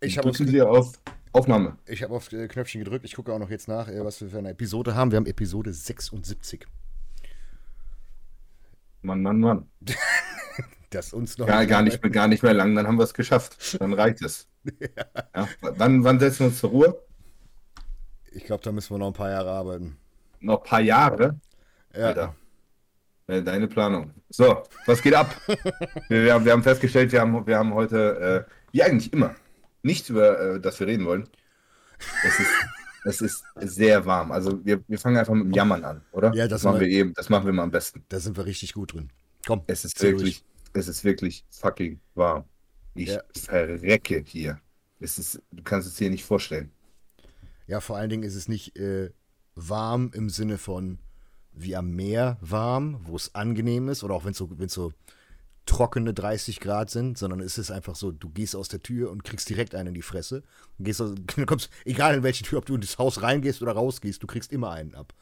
Ich habe auf Aufnahme. Ich habe auf äh, Knöpfchen gedrückt. Ich gucke auch noch jetzt nach, äh, was wir für eine Episode haben. Wir haben Episode 76. Mann, Mann, Mann. Das uns noch. Ja, gar nicht, mehr, gar nicht mehr lang, dann haben wir es geschafft. Dann reicht es. Ja, wann, wann setzen wir uns zur Ruhe? Ich glaube, da müssen wir noch ein paar Jahre arbeiten. Noch ein paar Jahre? Ja. Alter. Äh, Deine Planung. So, was geht ab? wir, wir, haben, wir haben festgestellt, wir haben, wir haben heute, äh, wie eigentlich immer, nichts über äh, das wir reden wollen. Es ist, es ist sehr warm. Also wir, wir fangen einfach mit dem Jammern an, oder? Ja, das machen mal- wir eben. Das machen wir mal am besten. Da sind wir richtig gut drin. Komm, Es ist wirklich, es ist wirklich fucking warm. Ich Ja. verrecke hier. Es ist, du kannst es dir nicht vorstellen. Ja, vor allen Dingen ist es nicht äh, warm im Sinne von wie am Meer warm, wo es angenehm ist, oder auch wenn es so, wenn's so trockene 30 Grad sind, sondern es ist einfach so, du gehst aus der Tür und kriegst direkt einen in die Fresse. Und gehst aus, kommst, egal in welche Tür, ob du in das Haus reingehst oder rausgehst, du kriegst immer einen ab.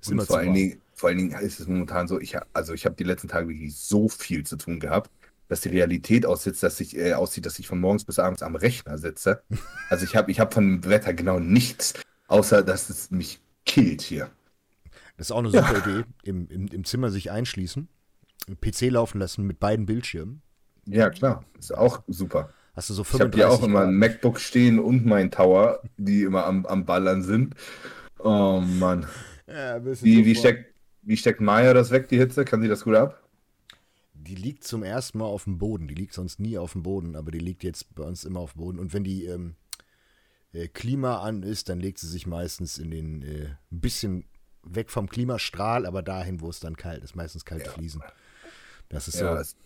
Ist Und immer vor allen. Dingen, vor allen Dingen ist es momentan so, ich, also ich habe die letzten Tage wirklich so viel zu tun gehabt, dass die Realität aussitzt, dass ich, äh, aussieht, dass ich von morgens bis abends am Rechner sitze. Also ich habe ich hab von dem Wetter genau nichts, außer dass es mich killt hier. Das ist auch eine super Idee, im, im, im Zimmer sich einschließen, PC laufen lassen mit beiden Bildschirmen. Ja, klar, ist auch super. Hast du so Ich habe 35 auch immer ein MacBook stehen und mein Tower, die immer am, am Ballern sind. Oh Mann. Ja, Wie, wie, steckt, wie steckt Maya das weg, die Hitze? Kann sie das gut ab? Die liegt zum ersten Mal auf dem Boden. Die liegt sonst nie auf dem Boden, aber die liegt jetzt bei uns immer auf dem Boden. Und wenn die ähm, äh, Klima an ist, dann legt sie sich meistens in den äh, ein bisschen weg vom Klimastrahl, aber dahin, wo es dann kalt ist. Meistens kalte Fliesen. Das ist Ja, so. ist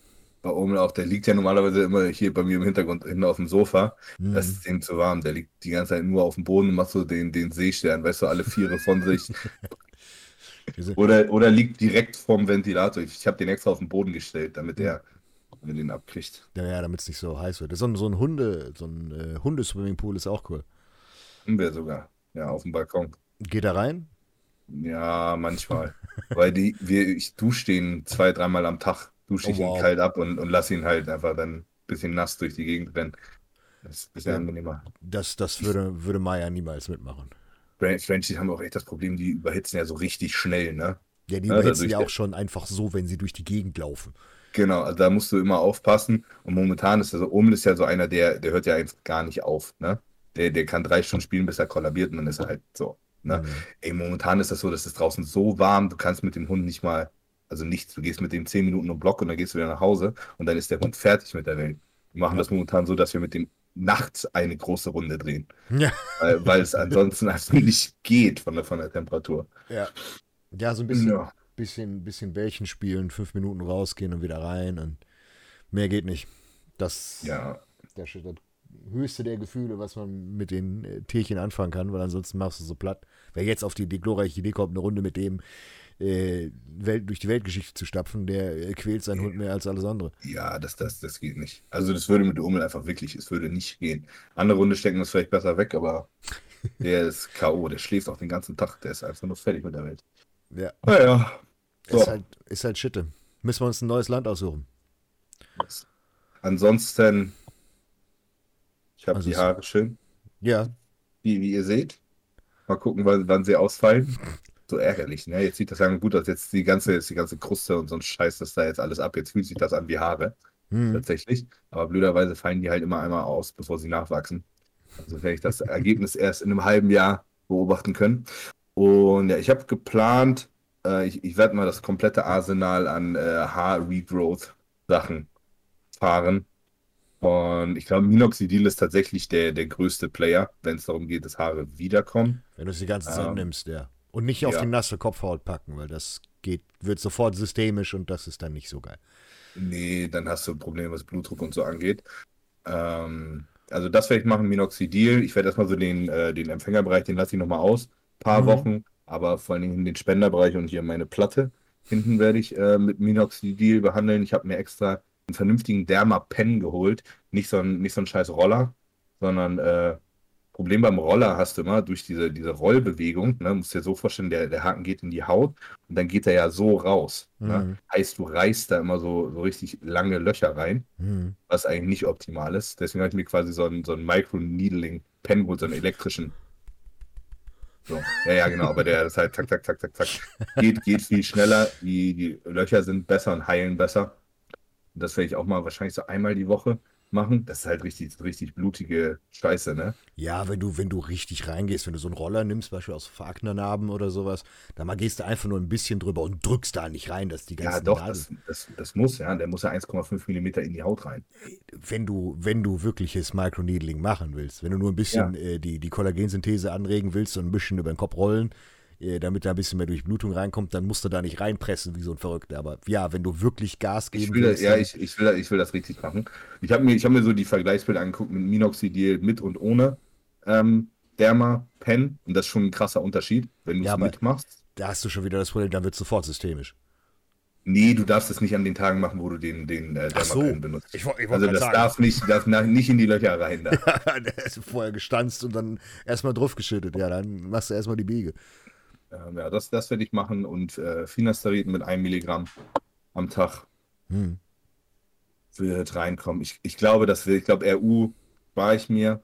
bei Omel auch, der liegt ja normalerweise immer hier bei mir im Hintergrund hinten auf dem Sofa. Das ist ihm zu warm. Der liegt die ganze Zeit nur auf dem Boden und macht so den, den Seestern, weißt du, alle Viere von sich. Oder, oder liegt direkt vorm Ventilator. Ich, ich habe den extra auf den Boden gestellt, damit er damit er den abkriegt. Ja, ja damit es nicht so heiß wird. So ein, so ein Hunde, so ein äh, Hundeswimmingpool ist auch cool. Haben wir sogar. Ja, auf dem Balkon. Geht da rein? Ja, manchmal. Weil die, wir, ich dusche den zwei, dreimal am Tag, dusche ich Oh, wow. ihn kalt ab und, und lasse ihn halt einfach dann ein bisschen nass durch die Gegend rennen. Das ist ein bisschen Ja. angenehmer. Das, das würde, würde Maya niemals mitmachen. Fren- Frenchies haben auch echt das Problem, die überhitzen ja so richtig schnell, ne? Ja, die Ja, überhitzen dadurch- ja auch schon einfach so, wenn sie durch die Gegend laufen. Genau, also da musst du immer aufpassen. Und momentan ist also Omel ist ja so einer, der, der hört ja einfach gar nicht auf, ne? Der, der kann drei Stunden spielen, bis er kollabiert und dann ist er halt so. Ne? Mhm. Ey, momentan ist das so, dass es draußen so warm, du kannst mit dem Hund nicht mal, also nichts, du gehst mit dem zehn Minuten im Block und dann gehst du wieder nach Hause und dann ist der Hund fertig mit der Welt. Wir machen das momentan so, dass wir mit dem nachts eine große Runde drehen, Ja. weil, weil es ansonsten einfach nicht geht von der, von der Temperatur. Ja. Ja, so ein bisschen, Ja. bisschen, bisschen Bällchen spielen, fünf Minuten rausgehen und wieder rein und mehr geht nicht. Das Ja, das, das höchste der Gefühle, was man mit den äh, Tierchen anfangen kann, weil ansonsten machst du so platt. Wer jetzt auf die, die glorreiche Idee kommt, eine Runde mit dem äh, Welt, durch die Weltgeschichte zu stapfen, der äh, quält seinen Hund mehr als alles andere. Ja, das, das, das geht nicht. Also das würde mit Omel einfach wirklich, es würde nicht gehen. Andere Runde stecken es vielleicht besser weg, aber der ist K.O., der schläft auch den ganzen Tag, der ist einfach nur fertig mit der Welt. Ja, Naja. So, ist, halt, ist halt Schitte. Müssen wir uns ein neues Land aussuchen. ansonsten, ich habe die Ansonsten- Haare schön, Ja, wie, wie ihr seht. Mal gucken, wann, wann sie ausfallen. So ärgerlich, ne? Jetzt sieht das lange gut aus. Jetzt die ganze, jetzt die ganze Kruste und so ein Scheiß, das da jetzt alles ab. Jetzt fühlt sich das an wie Haare. hm. tatsächlich. Aber blöderweise fallen die halt immer einmal aus, bevor sie nachwachsen. Also werde ich das Ergebnis erst in einem halben Jahr beobachten können. Und ja, ich habe geplant, äh, ich, ich werde mal das komplette Arsenal an äh, Haar-Regrowth-Sachen fahren. Und ich glaube, Minoxidil ist tatsächlich der, der größte Player, wenn es darum geht, dass Haare wiederkommen. wenn du es die ganze Zeit Ähm, nimmst, ja. Und nicht auf ja. die nasse Kopfhaut packen, weil das geht, wird sofort systemisch und das ist dann nicht so geil. Nee, dann hast du Probleme, was Blutdruck und so angeht. Ähm, also das werde ich machen, Minoxidil. Ich werde erstmal so den, äh, den Empfängerbereich, den lasse ich nochmal aus, paar Mhm. Wochen, aber vor allen Dingen den Spenderbereich und hier meine Platte hinten werde ich äh, mit Minoxidil behandeln. Ich habe mir extra einen vernünftigen Dermapen geholt, nicht so ein, nicht so ein scheiß Roller, sondern äh, Problem beim Roller hast du immer durch diese, diese Rollbewegung, ne, musst dir so vorstellen, der, der Haken geht in die Haut und dann geht er ja so raus. Ne? Mhm. Heißt, du reißt da immer so, so richtig lange Löcher rein, Hm. was eigentlich nicht optimal ist. Deswegen habe ich mir quasi so einen, so einen Micro-Needling-Pen geholt, so einen elektrischen. So. Ja, ja, genau, aber der ist halt tak, tak, tak, tak, tak. Geht, geht viel schneller, die, die Löcher sind besser und heilen besser. Das werde ich auch mal wahrscheinlich so einmal die Woche machen. Das ist halt richtig, richtig blutige Scheiße, ne? Ja, wenn du, wenn du richtig reingehst, wenn du so einen Roller nimmst, beispielsweise aus Veragnernaben oder sowas, dann mal gehst du einfach nur ein bisschen drüber und drückst da nicht rein, dass die ganzen Ja, doch, das, das, das muss, ja. Der muss ja 1,5 Millimeter in die Haut rein. wenn du, wenn du wirkliches Microneedling machen willst, wenn du nur ein bisschen äh, die, die Kollagensynthese anregen willst und ein bisschen über den Kopf rollen, damit da ein bisschen mehr Durchblutung reinkommt, dann musst du da nicht reinpressen wie so ein Verrückter. Aber ja, wenn du wirklich Gas Ich geben will, das, willst, ja, ich, ich, will, das- ich will das richtig machen. Ich habe mir, ich hab mir so die Vergleichsbilder angeguckt mit Minoxidil mit und ohne ähm, Derma Pen. Und das ist schon ein krasser Unterschied, wenn du es Ja, mitmachst. da hast du schon wieder das Problem, dann wird es sofort systemisch. Nee, du darfst es nicht an den Tagen machen, wo du den, den äh, so. Benutzt. Ich ich also das sagen. darf nicht, darf nicht in die Löcher rein. Da. Der ist vorher gestanzt und dann erstmal draufgeschüttet. Ja, dann machst du erstmal die Biege. Ähm, ja, das, das werde ich machen und äh, Finasterid mit einem Milligramm am Tag Hm. wird reinkommen. Ich, ich glaube, das will, ich glaube, RU war ich mir.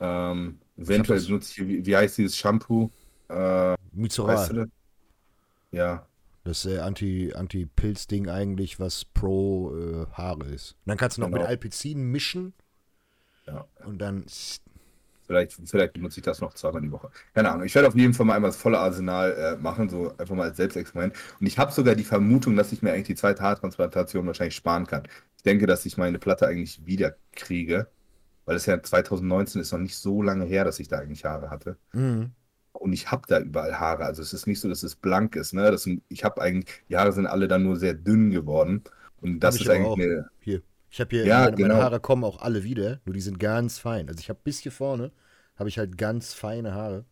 Ähm, eventuell das- benutze ich, wie, wie heißt dieses Shampoo? Äh, Mizoral. weißt du das? Ja, Das äh, Anti- Anti-Pilz-Ding eigentlich, was pro äh, Haare ist. Und dann kannst du noch Genau. mit Alpizin mischen ja. und dann. Vielleicht, vielleicht benutze ich das noch zweimal die Woche. Keine Ahnung. Ich werde auf jeden Fall mal einmal das volle Arsenal äh, machen, so einfach mal als Selbstexperiment. Und ich habe sogar die Vermutung, dass ich mir eigentlich die zweite Haartransplantation wahrscheinlich sparen kann. Ich denke, dass ich meine Platte eigentlich wieder kriege, weil es ja 2019 ist noch nicht so lange her, dass ich da eigentlich Haare hatte. Mhm. Und ich habe da überall Haare. Also es ist nicht so, dass es blank ist. Ne? Das ich habe eigentlich, die Haare sind alle dann nur sehr dünn geworden. Und das ist eigentlich auch. eine, Hier. Ich habe hier, Ja, meine, meine genau. Haare kommen auch alle wieder, nur die sind ganz fein. Also ich habe bis hier vorne, habe ich halt ganz feine Haare.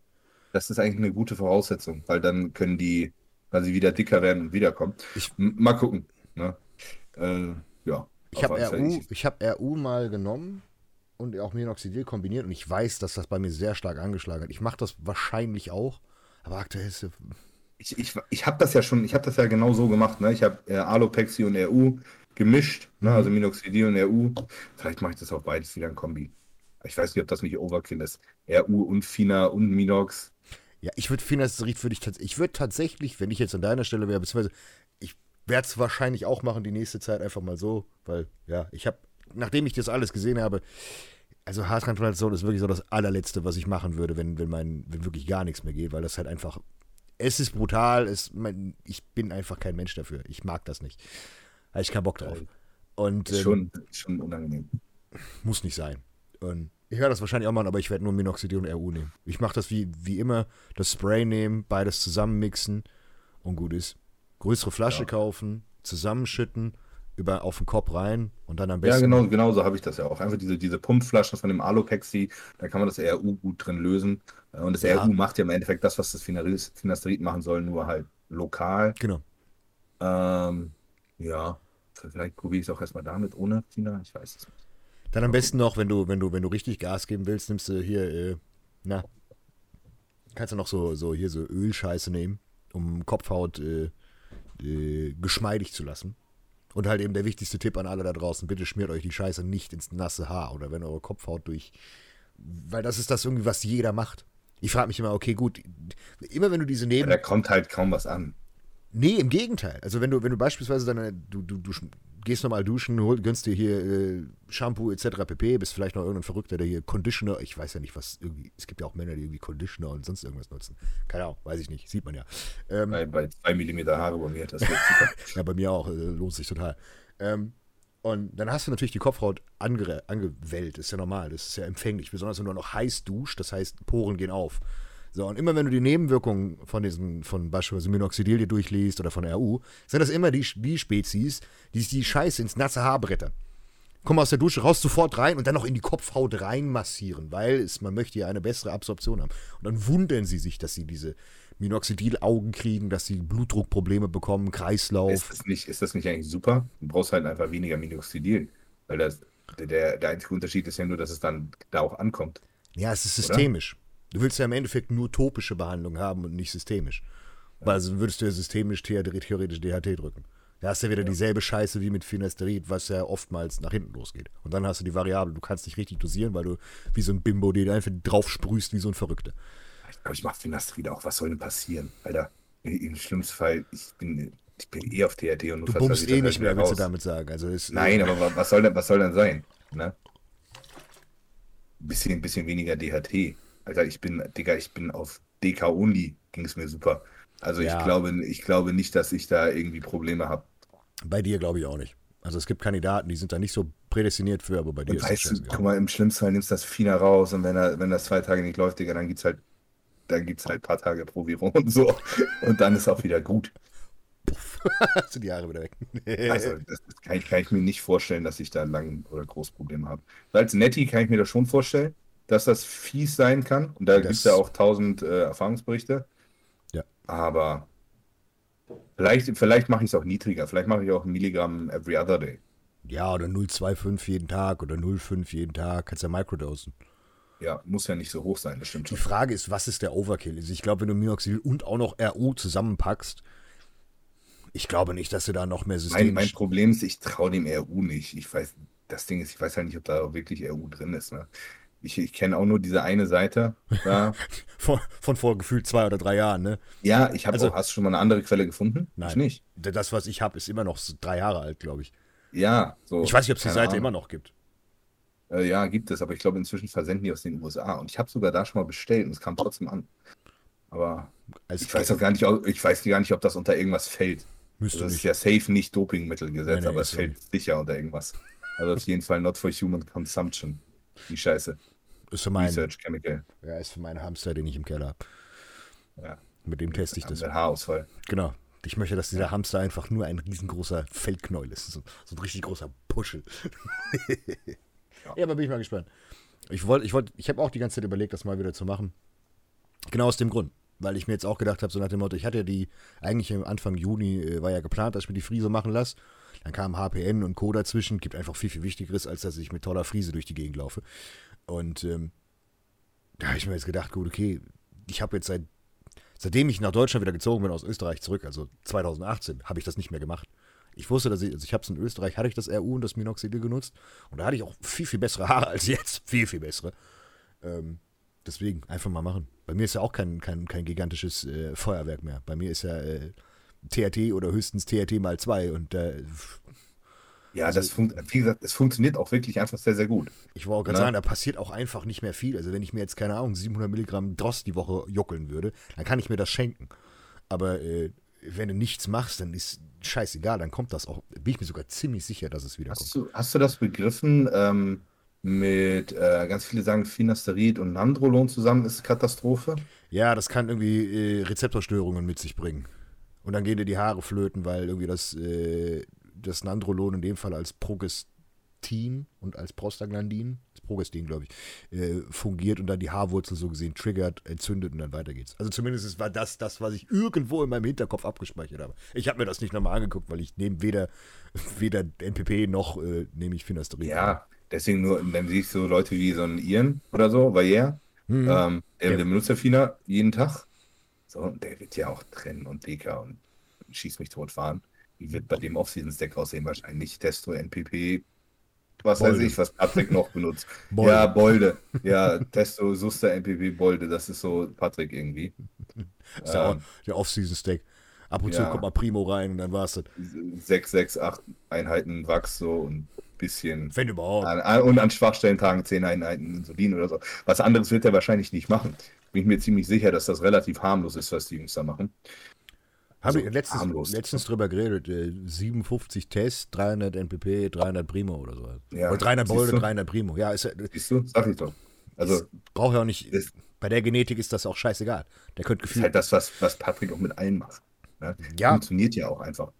das ist eigentlich eine gute Voraussetzung, weil dann können die quasi wieder dicker werden und wiederkommen. Ich- mal gucken. Ne? Äh, ja. Ich habe. RU, Ich- habe RU mal genommen und auch Minoxidil kombiniert und ich weiß, dass das bei mir sehr stark angeschlagen hat. Ich mache das wahrscheinlich auch, aber aktuell ist Ich, ich, ich habe das ja schon, ich habe das ja genau so gemacht. Ne? Ich habe äh, Alopexi und RU gemischt, ne? Mhm. also Minoxidil und RU. Vielleicht mache ich das auch beides wieder in Kombi. Ich weiß nicht, ob das nicht Overkill ist. RU und Fina und Minox. Ja, ich würde Finasterid würde ich tatsächlich, ich würde tatsächlich, wenn ich jetzt an deiner Stelle wäre, beziehungsweise ich werde es wahrscheinlich auch machen die nächste Zeit einfach mal so, weil ja, ich habe, nachdem ich das alles gesehen habe, also Haartransplantation ist wirklich so das allerletzte, was ich machen würde, wenn, wenn mein, wenn wirklich gar nichts mehr geht, weil das halt einfach, es ist brutal, es, mein, ich bin einfach kein Mensch dafür. Ich mag das nicht. Habe ich keinen Bock drauf. Und Ist ähm, schon, ist schon unangenehm. muss nicht sein. Und ich werde das wahrscheinlich auch machen, aber ich werde nur Minoxidil und RU nehmen. Ich mache das wie, wie immer, das Spray nehmen, beides zusammenmixen und gut ist. Größere Flasche Ja. kaufen, zusammenschütten, über, auf den Kopf rein und dann am Ja, besten. genau, genau so habe ich das ja auch. Einfach diese, diese Pumpflaschen von dem Alopexi, da kann man das RU gut drin lösen. Und das Ja. RU macht ja im Endeffekt das, was das Finasterid Finasterid machen soll, nur halt lokal. Genau. Ähm, ja, vielleicht probiere ich es auch erstmal damit, ohne Fina, ich weiß es nicht. Dann am besten noch, wenn du, wenn du, wenn du richtig Gas geben willst, nimmst du hier, äh, na, kannst du noch so, so hier so Ölscheiße nehmen, um Kopfhaut äh, äh, geschmeidig zu lassen. Und halt eben der wichtigste Tipp an alle da draußen, bitte schmiert euch die Scheiße nicht ins nasse Haar oder wenn eure Kopfhaut durch. Weil das ist das irgendwie, was jeder macht. Ich frage mich immer, okay, gut, immer wenn du diese Ja, Neben. da kommt halt kaum was an. Nee, im Gegenteil. Also wenn du, wenn du beispielsweise deine, du, du, du gehst nochmal duschen, hol, gönnst dir hier äh, Shampoo etc. pp, bist vielleicht noch irgendein Verrückter, der hier Conditioner, ich weiß ja nicht, was irgendwie, es gibt ja auch Männer, die irgendwie Conditioner und sonst irgendwas nutzen. Keine Ahnung, weiß ich nicht, sieht man ja. Ähm, Bei, bei 2 mm Haare bei mir, das wird super. ja, bei mir auch, äh, lohnt sich total. Ähm, und dann hast du natürlich die Kopfhaut ange angewellt, ist ja normal, das ist ja empfänglich, besonders wenn du noch heiß duscht, das heißt, Poren gehen auf. So, und immer wenn du die Nebenwirkungen von diesen, von beispielsweise Minoxidil dir durchliest oder von RU, sind das immer die, die Spezies, die sich die Scheiße ins nasse Haar brettern. Komm aus der Dusche raus, sofort rein und dann noch in die Kopfhaut reinmassieren, weil es, man möchte ja eine bessere Absorption haben. Und dann wundern sie sich, dass sie diese Minoxidil-Augen kriegen, dass sie Blutdruckprobleme bekommen, Kreislauf. Ist das, nicht, ist das nicht eigentlich super? Du brauchst halt einfach weniger Minoxidil. Weil das, der, der einzige Unterschied ist ja nur, dass es dann da auch ankommt. Ja, es ist systemisch. Du willst ja im Endeffekt nur topische Behandlung haben und nicht systemisch. Weil sonst würdest du ja systemisch theoretisch DHT drücken. Da hast du ja wieder dieselbe Scheiße wie mit Finasterid, was ja oftmals nach hinten losgeht. Und dann hast du die Variable, du kannst nicht richtig dosieren, weil du wie so ein Bimbo, den einfach drauf sprühst wie so ein Verrückter. Ich glaube, ich mache Finasterid auch. Was soll denn passieren? Alter, im schlimmsten Fall, ich bin, ich bin eh auf THT und Du bummst eh nicht mehr, willst du damit sagen. Also Nein, aber wa- was soll denn, was soll denn sein? Ne? Bisschen, bisschen weniger DHT. Alter, ich bin, Digga, ich bin auf DK Only, ging es mir super. Also Ja. ich glaube, ich glaube nicht, dass ich da irgendwie Probleme habe. Bei dir glaube ich auch nicht. Also es gibt Kandidaten, die sind da nicht so prädestiniert für, aber bei dir Und ist das weißt du, scheißegal. guck mal, im schlimmsten Fall nimmst du das Fina raus und wenn, er, wenn das zwei Tage nicht läuft, Digga, dann gibt's halt, dann gibt's halt ein paar Tage Proviron und so. Und dann ist auch wieder gut. Puff, sind die Haare wieder weg. Also, das, das kann, ich, kann ich mir nicht vorstellen, dass ich da lang oder groß Probleme habe. Als Netty kann ich mir das schon vorstellen, dass das fies sein kann. Und da gibt es ja auch tausend äh, Erfahrungsberichte. Ja. Aber vielleicht, vielleicht mache ich es auch niedriger. Vielleicht mache ich auch ein Milligramm every other day. ja, oder 0,25 jeden Tag oder 0,5 jeden Tag. Kannst ja microdosen. Ja, muss ja nicht so hoch sein, das stimmt Die schon. Frage ist, was ist der Overkill? Also ich glaube, wenn du Minoxidil und auch noch RU zusammenpackst, ich glaube nicht, dass du da noch mehr Mein, System mein Problem ist, ich traue dem RU nicht. Ich weiß, das Ding ist, ich weiß halt nicht, ob da wirklich RU drin ist. Ne? Ich, ich kenne auch nur diese eine Seite. Da. von, von vor gefühlt zwei oder drei Jahren, ne? ja, ich habe Also- auch, hast du schon mal eine andere Quelle gefunden? Nein. Ich nicht. Das, was ich habe, ist immer noch so drei Jahre alt, glaube ich. Ja, so. Ich weiß nicht, ob es die Seite Ahnung. immer noch gibt. Äh, ja, gibt es, aber ich glaube, inzwischen versenden die aus den USA. Und ich habe sogar da schon mal bestellt und es kam trotzdem an. Aber Als ich weiß auch gar nicht, ob- ich weiß gar nicht, ob das unter irgendwas fällt. Müsste Das ist nicht. ja safe nicht Dopingmittelgesetz, Nee, nee, aber ist es fällt sicher unter irgendwas. Also auf jeden Fall not for human consumption. Die Scheiße. Ist für, meinen, Research Chemical. ja, ist für meinen Hamster, den ich im Keller habe. Ja, Mit dem teste ich das. wir Haarausfall. Genau. Ich möchte, dass dieser Hamster einfach nur ein riesengroßer Feldknäuel ist. So, so ein richtig großer Puschel. ja. aber bin ich mal gespannt. Ich wollte, ich wollte, ich habe auch die ganze Zeit überlegt, das mal wieder zu machen. Genau aus dem Grund. Weil ich mir jetzt auch gedacht habe, so nach dem Motto, ich hatte ja die, eigentlich im Anfang Juni äh, war ja geplant, dass ich mir die Friese machen lasse. Dann kam HPN und Co. dazwischen, gibt einfach viel, viel Wichtigeres, als dass ich mit toller Friese durch die Gegend laufe. Und ähm, da habe ich mir jetzt gedacht, gut, okay, ich habe jetzt seit Seitdem ich nach Deutschland wieder gezogen bin aus Österreich zurück, also 2018, habe ich das nicht mehr gemacht. Ich wusste, dass ich, also ich habe es in Österreich, hatte ich das RU und das Minoxidil genutzt und da hatte ich auch viel, viel bessere Haare als jetzt. Viel, viel bessere. Ähm, deswegen einfach mal machen. Bei mir ist ja auch kein, kein, kein gigantisches äh, Feuerwerk mehr. Bei mir ist ja äh, THT oder höchstens THT mal zwei und äh, Ja, Also das fun wie gesagt, es funktioniert auch wirklich einfach sehr, sehr gut. ich wollte auch gerade Na? sagen, da passiert auch einfach nicht mehr viel. Also wenn ich mir jetzt, keine Ahnung, 700 Milligramm Dross die Woche juckeln würde, dann kann ich mir das schenken. Aber äh, wenn du nichts machst, dann ist scheißegal, dann kommt das auch. Bin ich mir sogar ziemlich sicher, dass es wiederkommt. Hast du, hast du das begriffen? Ähm, mit äh, ganz viele sagen Finasterid und Nandrolon zusammen ist Katastrophe. Ja, das kann irgendwie äh, Rezeptorstörungen mit sich bringen. Und dann gehen dir die Haare flöten, weil irgendwie das, äh, das Nandrolon in dem Fall als Progestin und als Prostaglandin, das Progestin, glaube ich, äh, fungiert und dann die Haarwurzel so gesehen triggert, entzündet und dann weiter geht's. Also zumindest war das das, was ich irgendwo in meinem Hinterkopf abgespeichert habe. Ich habe mir das nicht nochmal angeguckt, weil ich nehme weder, weder NPP noch äh, nehme ich Finasterid. Ja, deswegen nur, dann siehst du Leute wie so ein Ian oder so, Valliere, Mhm. ähm, der, Ja. der benutzt ja Fina jeden Tag. So, und der wird ja auch trennen und Deka und schießt mich tot fahren. Wie wird bei dem Off-Season-Stack aussehen? Wahrscheinlich Testo, NPP, was weiß Bolde. ich, was Patrick noch benutzt. Bolde. Ja, Bolde. Ja, Testo, Suster, NPP, Bolde, das ist so Patrick irgendwie. Das ist der, Ähm, der Off-Season-Stack. Ab und zu ja. kommt mal Primo rein und dann war's das. sechs, sechs, acht Einheiten Wachs so und ein bisschen. Wenn überhaupt. An, an, und an Schwachstellen tragen zehn Einheiten Insulin oder so. Was anderes wird er wahrscheinlich nicht machen. Bin ich mir ziemlich sicher, dass das relativ harmlos ist, was die Jungs da machen. Habe Also ich letztens, harmlos. letztens drüber geredet. Äh, 57 Tests, 300 NPP, 300 Primo oder so. Ja, oder 300 siehst Bolde, du? 300 Primo. Ja, ist, ja- Siehst du? Sag ich doch. Also, braucht ja auch nicht. ist, Bei der Genetik ist das auch scheißegal. Der könnte ist gefühlt. halt das, was, was Patrick auch mit allen macht. Ne? Ja. Funktioniert ja auch einfach.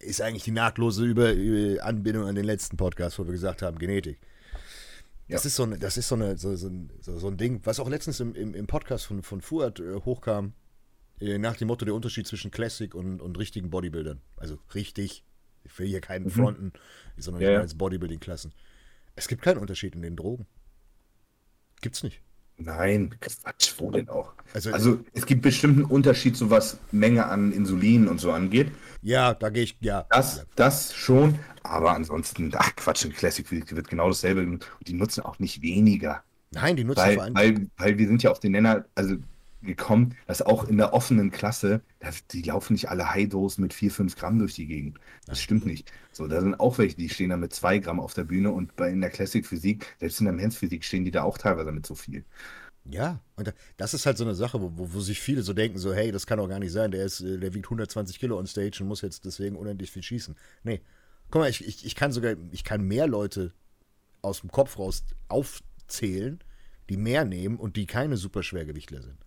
ist eigentlich die nahtlose Über Über- Anbindung an den letzten Podcast, wo wir gesagt haben, Genetik. Das Ja. ist so, eine, das ist so, eine, so, so, ein, so, so ein Ding, was auch letztens im, im, im Podcast von, von Fuad äh, hochkam, äh, nach dem Motto der Unterschied zwischen Classic und, und richtigen Bodybuildern. Also richtig, ich will hier keinen fronten, sondern Mhm. Ja, ich meine jetzt Bodybuilding-Klassen. Es gibt keinen Unterschied in den Drogen. Gibt's nicht. Nein, Quatsch, wo denn auch? Also, Also es gibt bestimmt einen Unterschied, so was Menge an Insulin und so angeht. ja, da gehe ich, ja. Das, das schon, aber ansonsten, ach Quatsch, in Classic wird genau dasselbe und die nutzen auch nicht weniger. Nein, die nutzen Weil, vor allem. weil, weil wir sind ja auf den Nenner, also gekommen, dass auch in der offenen Klasse, die laufen nicht alle High-Dose mit 4, 5 Gramm durch die Gegend. Das stimmt nicht. So, da sind auch welche, die stehen da mit 2 Gramm auf der Bühne und bei, in der Classic Physik, selbst in der Men's Physik stehen die da auch teilweise mit so viel. Ja, und da- das ist halt so eine Sache, wo, wo, wo sich viele so denken, so, hey, das kann doch gar nicht sein, der, ist, äh, der wiegt 120 Kilo on Stage und muss jetzt deswegen unendlich viel schießen. Nee, guck mal, ich, ich, ich kann sogar, ich kann mehr Leute aus dem Kopf raus aufzählen, die mehr nehmen und die keine Superschwergewichtler sind.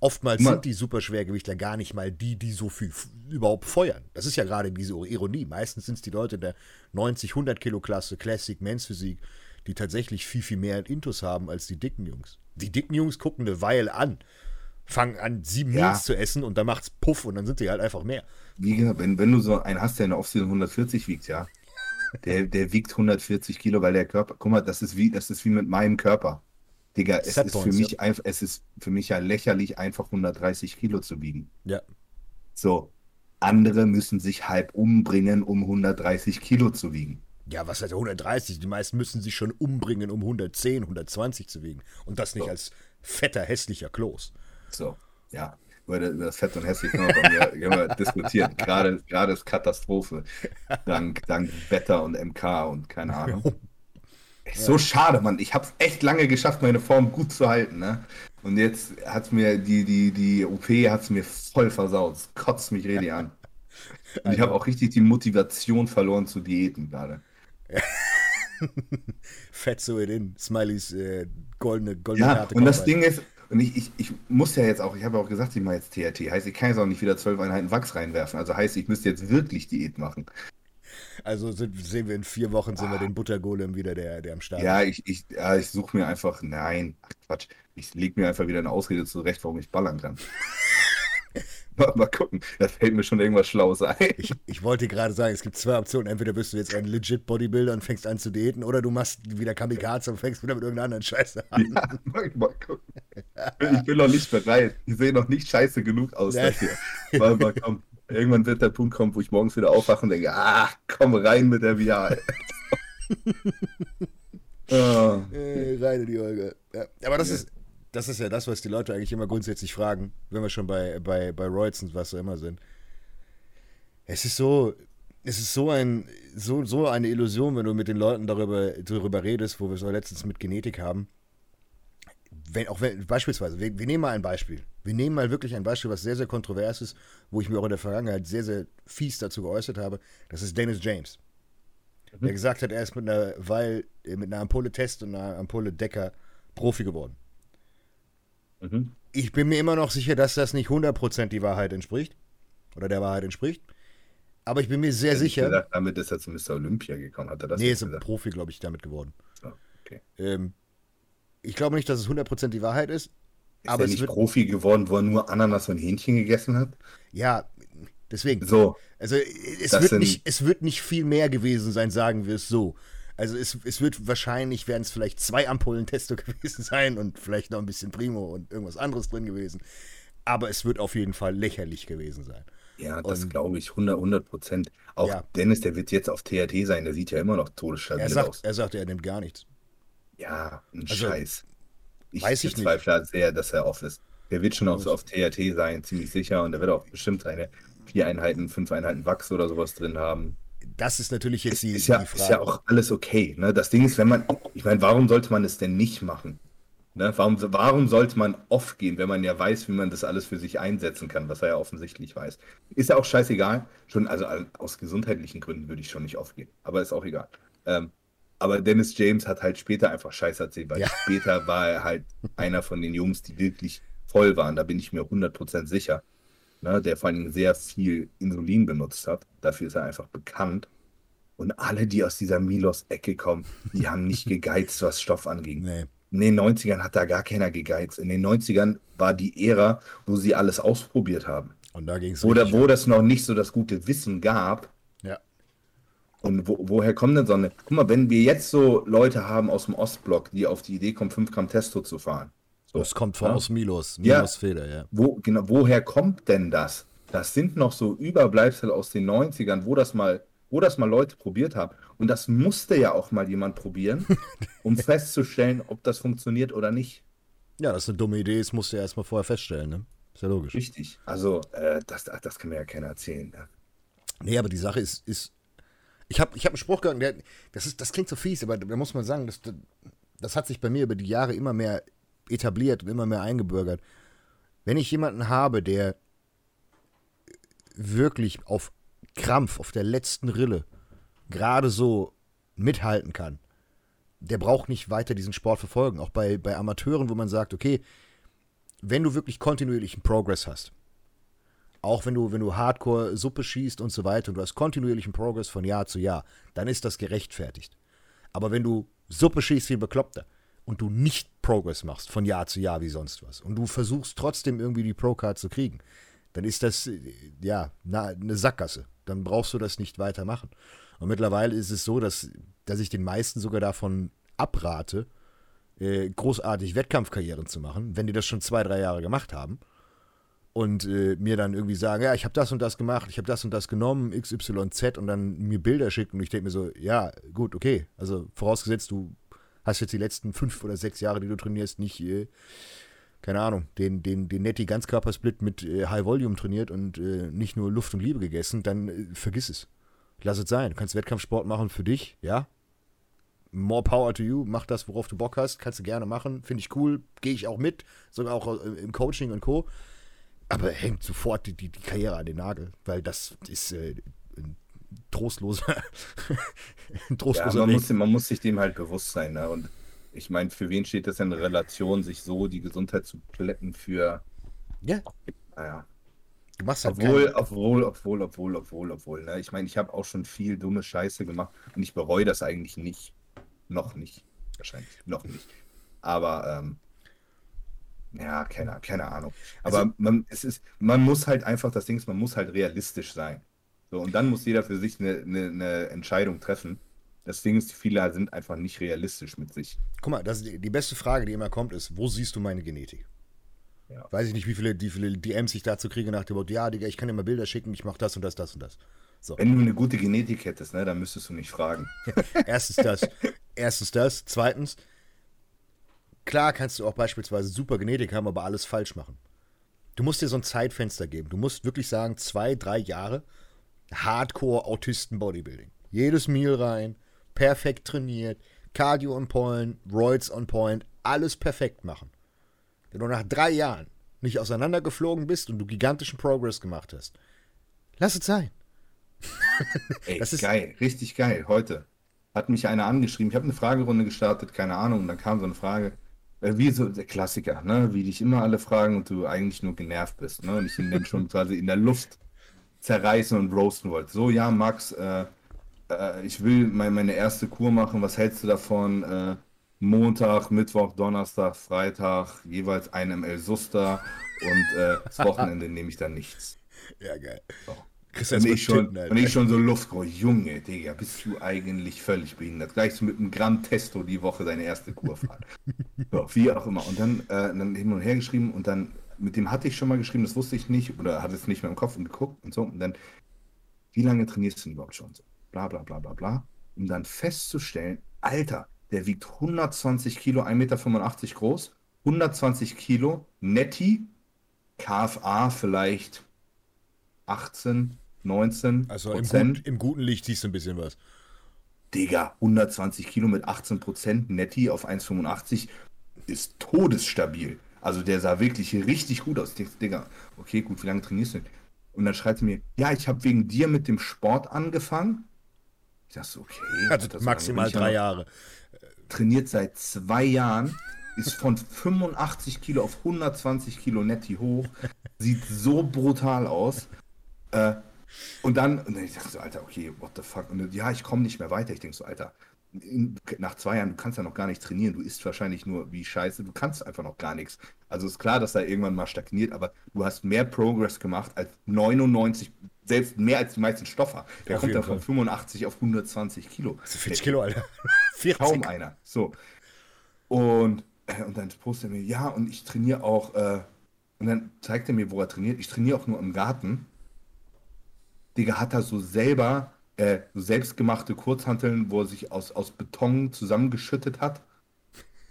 Oftmals Mal- sind die Superschwergewichtler gar nicht mal die, die so viel überhaupt feuern. Das ist ja gerade diese Ironie. Meistens sind es die Leute der 90, 100 Kilo Klasse, Classic, Men's Physik, die tatsächlich viel, viel mehr Intus haben als die dicken Jungs. Die dicken Jungs gucken eine Weile an, fangen an, sieben Ja. Meals zu essen und dann macht's Puff und dann sind die halt einfach mehr. Wie gesagt, wenn, wenn du so einen hast, der in der Offseason 140 wiegt, ja, der, der wiegt 140 Kilo, weil der Körper, guck mal, das ist wie, das ist wie mit meinem Körper. Digga, es ist für Setpoints, mich einfach, es ist für mich ja lächerlich, einfach 130 Kilo zu wiegen. Ja. So, andere müssen sich halb umbringen, um 130 Kilo zu wiegen. Ja, was heißt 130? Die meisten müssen sich schon umbringen, um 110, 120 zu wiegen. Und das nicht So. als fetter, hässlicher Kloß. So, ja. Über das- Fett und hässlich können wir, bei mir, können wir diskutieren. Gerade, gerade ist Katastrophe. Dank, dank Wetter und MK und keine Ahnung. So schade, Mann. Ich habe es echt lange geschafft, meine Form gut zu halten, ne? Und jetzt hat mir die, die, die OP hat's mir voll versaut. Es kotzt mich richtig an. Und ich habe auch richtig die Motivation verloren zu Diäten gerade. Fett so it in. Smileys äh, goldene, goldene Ja, Karte. und das kommt Ding ist, und ich, ich, ich muss ja jetzt auch, ich habe ja auch gesagt, ich mache jetzt TRT. Heißt, ich kann jetzt auch nicht wieder zwölf Einheiten Wachs reinwerfen. Also heißt, ich müsste jetzt wirklich Diät machen. Also sind, sehen wir in vier Wochen sehen wir den Buttergolem wieder, der, der am Start Ah. Ja, ist. ich, ich, ja, ich suche mir einfach, nein, ach Quatsch, ich lege mir einfach wieder eine Ausrede zurecht, warum ich ballern kann. mal, mal gucken, da fällt mir schon irgendwas Schlaues ein. Ich, ich wollte gerade sagen, es gibt zwei Optionen. Entweder bist du jetzt ein legit Bodybuilder und fängst an zu diäten, oder du machst wieder Kamikaze und fängst wieder mit irgendeiner anderen Scheiße an. Ja, mal, mal gucken. Ich bin noch nicht bereit. Ich sehe noch nicht scheiße genug aus Ja. dafür. Mal, mal komm. Irgendwann wird der Punkt kommen, wo ich morgens wieder aufwache und denke, ah, komm rein mit der VR. Ah. Äh, rein in die Olga. Ja. Aber das ist, das ist ja das, was die Leute eigentlich immer grundsätzlich fragen, wenn wir schon bei, bei, bei Roids und was so immer sind. Es ist so, es ist so ein, so, so eine Illusion, wenn du mit den Leuten darüber, darüber redest, wo wir es auch letztens mit Genetik haben. Wenn, auch wenn, beispielsweise, wir, wir nehmen mal ein Beispiel. Wir nehmen mal wirklich ein Beispiel, was sehr, sehr kontrovers ist, wo ich mir auch in der Vergangenheit sehr, sehr fies dazu geäußert habe. Das ist Dennis James. Der gesagt hat, er ist mit einer, weil, äh, mit einer Ampulle Test und einer Ampulle Decker Profi geworden. Mhm. Ich bin mir immer noch sicher, dass das nicht 100% die Wahrheit entspricht. Oder der Wahrheit entspricht. Aber ich bin mir sehr sicher. Gesagt, damit ist er zu Mr. Olympia gekommen, hat er das nee, ist ein? Profi, glaube ich, damit geworden. So, okay. Ähm, ich glaube nicht, dass es 100% die Wahrheit ist. Ist aber er nicht. Profi geworden, wo er nur Ananas und Hähnchen gegessen hat? Ja, deswegen. So, Also es wird, nicht, es wird nicht viel mehr gewesen sein, sagen wir es so. Also es, es wird wahrscheinlich, werden es vielleicht zwei Ampullen Testo gewesen sein und vielleicht noch ein bisschen Primo und irgendwas anderes drin gewesen. Aber es wird auf jeden Fall lächerlich gewesen sein. ja, das glaube ich 100, 100 Prozent. Auch Ja. Dennis, der wird jetzt auf TRT sein, der sieht ja immer noch todesstabil aus. er sagt, er nimmt gar nichts. Ja, ein Also, Scheiß. Ich weiß ich bezweifle sehr, dass er off ist. Der wird schon auch so auf TRT sein, ziemlich sicher. Und der wird auch bestimmt seine vier Einheiten, fünf Einheiten Wachs oder sowas drin haben. Das ist natürlich jetzt die, Ist ja, die ist Frage. ja auch alles okay. Ne? Das Ding ist, wenn man, ich meine, warum sollte man es denn nicht machen? Ne? Warum, warum sollte man off gehen, wenn man ja weiß, wie man das alles für sich einsetzen kann, was er ja offensichtlich weiß? Ist ja auch scheißegal. Schon, also aus gesundheitlichen Gründen würde ich schon nicht off gehen. Aber ist auch egal. Ähm, aber Dennis James hat halt später einfach Scheiß erzählt, weil Ja. später war er halt einer von den Jungs, die wirklich voll waren. Da bin ich mir 100% sicher. Ne? Der vor allen Dingen sehr viel Insulin benutzt hat. Dafür ist er einfach bekannt. Und alle, die aus dieser Milos-Ecke kommen, die haben nicht gegeizt, was Stoff anging. Nee. In den 90ern hat da gar keiner gegeizt. In den 90ern war die Ära, wo sie alles ausprobiert haben. Und da ging es Oder wo das noch nicht so das gute Wissen gab. Ja. Und wo, woher kommt denn so eine. Guck mal, wenn wir jetzt so Leute haben aus dem Ostblock, die auf die Idee kommen, 5 Gramm Testo zu fahren. So, Das kommt von ja? aus Milos, Ja. Milos Feder, ja. Wo, genau, woher kommt denn das? Das sind noch so Überbleibsel aus den 90ern, wo das mal, wo das mal Leute probiert haben. Und das musste ja auch mal jemand probieren, um festzustellen, ob das funktioniert oder nicht. Ja, das ist eine dumme Idee, das musst du ja erstmal vorher feststellen, ne? Ist ja logisch. Richtig. Also, äh, das, das kann mir ja keiner erzählen. Ne? Nee, aber die Sache ist, ist ich habe ich hab einen Spruch gehört, das, ist, das klingt so fies, aber da muss man sagen, das, das hat sich bei mir über die Jahre immer mehr etabliert und immer mehr eingebürgert. Wenn ich jemanden habe, der wirklich auf Krampf, auf der letzten Rille, gerade so mithalten kann, der braucht nicht weiter diesen Sport verfolgen. Auch bei, bei Amateuren, wo man sagt, okay, wenn du wirklich kontinuierlichen Progress hast, auch wenn du, wenn du Hardcore Suppe schießt und so weiter und du hast kontinuierlichen Progress von Jahr zu Jahr, dann ist das gerechtfertigt. Aber wenn du Suppe schießt wie ein Bekloppter und du nicht Progress machst von Jahr zu Jahr wie sonst was und du versuchst trotzdem irgendwie die Pro-Card zu kriegen, dann ist das äh, ja eine Sackgasse. Dann brauchst du das nicht weitermachen. Und mittlerweile ist es so, dass, dass ich den meisten sogar davon abrate, äh, großartig Wettkampfkarrieren zu machen, wenn die das schon zwei, drei Jahre gemacht haben und äh, mir dann irgendwie sagen, ja, ich habe das und das gemacht, ich habe das und das genommen, XYZ und dann mir Bilder schicken und ich denke mir so, ja, gut, okay. Also vorausgesetzt, du hast jetzt die letzten fünf oder sechs Jahre, die du trainierst, nicht, äh, keine Ahnung, den, den, den Netty Ganzkörpersplit mit äh, High Volume trainiert und äh, nicht nur Luft und Liebe gegessen, dann äh, vergiss es. Lass es sein. Du kannst Wettkampfsport machen für dich, ja. More power to you, mach das, worauf du Bock hast, kannst du gerne machen, finde ich cool, gehe ich auch mit, sogar auch äh, im Coaching und Co. Aber hängt sofort die, die, die Karriere an den Nagel, weil das ist äh, ein trostloser, ein Ja, trostloser man Weg. muss, man muss sich dem halt bewusst sein. Ne? Und ich meine, für wen steht das in Relation, sich so die Gesundheit zu plätten für, Ja, naja, du machst halt obwohl, keinen- obwohl, obwohl, obwohl, obwohl, obwohl. Ne? Ich meine, ich habe auch schon viel dumme Scheiße gemacht und ich bereue das eigentlich nicht. Noch nicht. Wahrscheinlich. Noch nicht. Aber, ähm, ja, keine, keine Ahnung. Aber Also- man, es ist, man muss halt einfach, das Ding ist, man muss halt realistisch sein. So, und dann muss jeder für sich eine, eine, eine Entscheidung treffen. Das Ding ist, viele sind einfach nicht realistisch mit sich. Guck mal, das ist die, die beste Frage, die immer kommt, ist, wo siehst du meine Genetik? Ja. Weiß ich nicht, wie viele, wie viele DMs ich dazu kriege nach dem Motto, ja, Digga, ich kann dir mal Bilder schicken, ich mache das und das, das und das. So, Wenn du eine gute Genetik hättest, ne, dann müsstest du nicht fragen. erstens das. Erstens das. Zweitens, klar kannst du auch beispielsweise super Genetik haben, aber alles falsch machen. Du musst dir so ein Zeitfenster geben. Du musst wirklich sagen, zwei, drei Jahre Hardcore-Autisten-Bodybuilding. Jedes Meal rein, perfekt trainiert, Cardio on point, Roids on point, alles perfekt machen. Wenn du nach drei Jahren nicht auseinandergeflogen bist und du gigantischen Progress gemacht hast, lass es sein. Ey, Das ist- geil, richtig geil. Heute hat mich einer angeschrieben. Ich habe eine Fragerunde gestartet, keine Ahnung, und dann kam so eine Frage, wie so der Klassiker, ne? Wie dich immer alle fragen und du eigentlich nur genervt bist, ne? Und ich ihn dann schon quasi in der Luft zerreißen und roasten wollte. So, ja, Max, äh, äh, ich will mein, meine erste Kur machen. Was hältst du davon? Äh, Montag, Mittwoch, Donnerstag, Freitag, jeweils ein ML Suster und äh, das Wochenende nehme ich dann nichts. Ja, geil. So. Kriegst Und ich, schon, Titten, und ich schon so Luftgroß, Junge, Digga, bist du eigentlich völlig behindert. Gleich so mit einem Gramm Testo die Woche deine erste Kur fahren. so, wie auch immer. Und dann, äh, dann hin und her geschrieben und dann, mit dem hatte ich schon mal geschrieben, das wusste ich nicht oder hatte es nicht mehr im Kopf und geguckt und so. Und dann, wie lange trainierst du denn überhaupt schon? So, bla bla bla bla bla. Um dann festzustellen, Alter, der wiegt 120 Kilo, 1,85 Meter groß, 120 Kilo, Netti, KFA vielleicht 18, 19 Also im, gut, im guten Licht siehst du ein bisschen was. Digga, 120 Kilo mit 18 Prozent Netti auf 1,85 ist todesstabil. Also der sah wirklich richtig gut aus. Digga, okay, gut, wie lange trainierst du denn? Und dann schreibt sie mir, ja, ich habe wegen dir mit dem Sport angefangen. Ich dachte so, okay. Also das maximal drei Jahre. trainiert seit zwei Jahren, ist von 85 Kilo auf 120 Kilo Netti hoch, sieht so brutal aus. Äh, und dann, und dann ich dachte so, Alter, okay, what the fuck? Und ja, ich komme nicht mehr weiter. Ich denke so, Alter, in, nach zwei Jahren, du kannst ja noch gar nicht trainieren, du isst wahrscheinlich nur wie Scheiße, du kannst einfach noch gar nichts. Also ist klar, dass er irgendwann mal stagniert, aber du hast mehr Progress gemacht als 99 selbst mehr als die meisten Stoffer. Der Auf kommt dann von Fall. 85 auf 120 Kilo. Das ist 40 Kilo, Alter. 40. Kaum einer. So. Und, äh, und dann postet er mir, ja, und ich trainiere auch, äh, und dann zeigt er mir, wo er trainiert. Ich trainiere auch nur im Garten. Digga, hat er so selber, äh, so selbstgemachte Kurzhanteln, wo er sich aus, aus Beton zusammengeschüttet hat.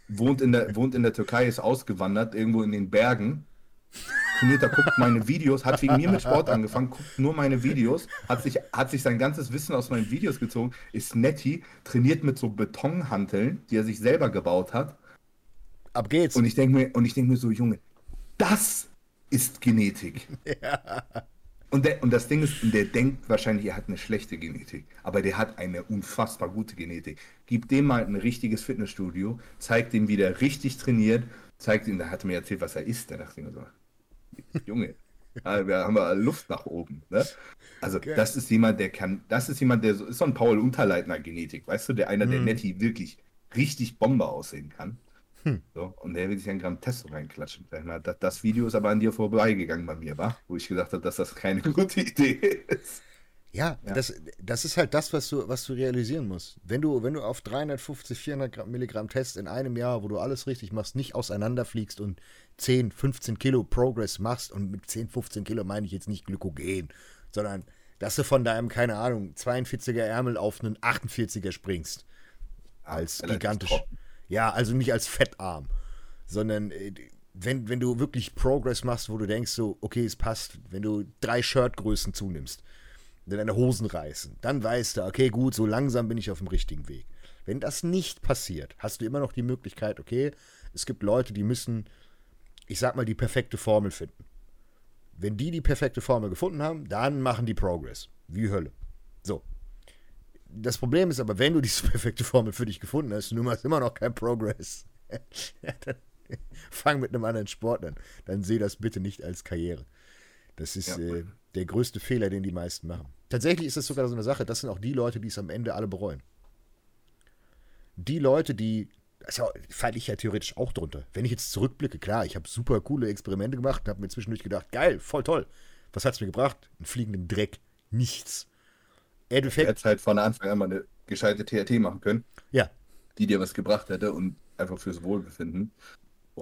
Wohnt in, der, wohnt in der Türkei, ist ausgewandert, irgendwo in den Bergen. Trainiert, er guckt meine Videos, hat wegen mir mit Sport angefangen, guckt nur meine Videos, hat sich, hat sich sein ganzes Wissen aus meinen Videos gezogen, ist netti, trainiert mit so Betonhanteln, die er sich selber gebaut hat. Ab geht's. Und ich denke mir, und ich denke mir so, Junge, das ist Genetik. Und, der, und das Ding ist, der denkt wahrscheinlich, er hat eine schlechte Genetik, aber der hat eine unfassbar gute Genetik. Gib dem mal ein richtiges Fitnessstudio, zeigt ihm, wie der richtig trainiert, zeigt ihm, da hat er mir erzählt, was er isst. Da dachte ich mir so, Junge, ja, wir haben ja Luft nach oben. Ne? Also Geil. das ist jemand, der kann, das ist jemand, der so, ist so ein Paul Unterleitner Genetik, weißt du, der einer, der Netti wirklich richtig Bombe aussehen kann. Hm. So, und der will sich ein Gramm Testo reinklatschen. Mal, Das, das Video ist aber an dir vorbeigegangen bei mir, war, wo ich gesagt habe, dass das keine gute Idee ist. Ja, Ja. Das, das ist halt das, was du, was du realisieren musst. Wenn du, wenn du auf 350, 400 Gramm- Milligramm Test in einem Jahr, wo du alles richtig machst, nicht auseinanderfliegst und 10, 15 Kilo Progress machst, und mit 10, 15 Kilo meine ich jetzt nicht Glykogen, sondern dass du von deinem, keine Ahnung, 42er Ärmel auf einen 48er springst. Als relativ gigantisch. trocken. Ja, also nicht als fettarm, sondern äh, wenn, wenn du wirklich Progress machst, wo du denkst, so, okay, es passt, wenn du drei Shirtgrößen zunimmst, wenn deine Hosen reißen, dann weißt du, okay, gut, so langsam bin ich auf dem richtigen Weg. Wenn das nicht passiert, hast du immer noch die Möglichkeit, okay, es gibt Leute, die müssen, ich sag mal, die perfekte Formel finden. Wenn die die perfekte Formel gefunden haben, dann machen die Progress. Wie Hölle. So. Das Problem ist aber, wenn du diese perfekte Formel für dich gefunden hast, und du machst immer noch kein Progress, ja, dann fang mit einem anderen Sport an. Dann sehe das bitte nicht als Karriere. Das ist Ja. äh, der größte Fehler, den die meisten machen. Tatsächlich ist das sogar so eine Sache, das sind auch die Leute, die es am Ende alle bereuen. Die Leute, die, das ja, falle ich ja theoretisch auch drunter. Wenn ich jetzt zurückblicke, klar, ich habe super coole Experimente gemacht und habe mir zwischendurch gedacht, geil, voll toll. Was hat es mir gebracht? Einen fliegenden Dreck. Nichts. Du Endeffekt, hättest halt von Anfang an mal eine gescheite TRT machen können, ja, die dir was gebracht hätte und einfach fürs Wohlbefinden.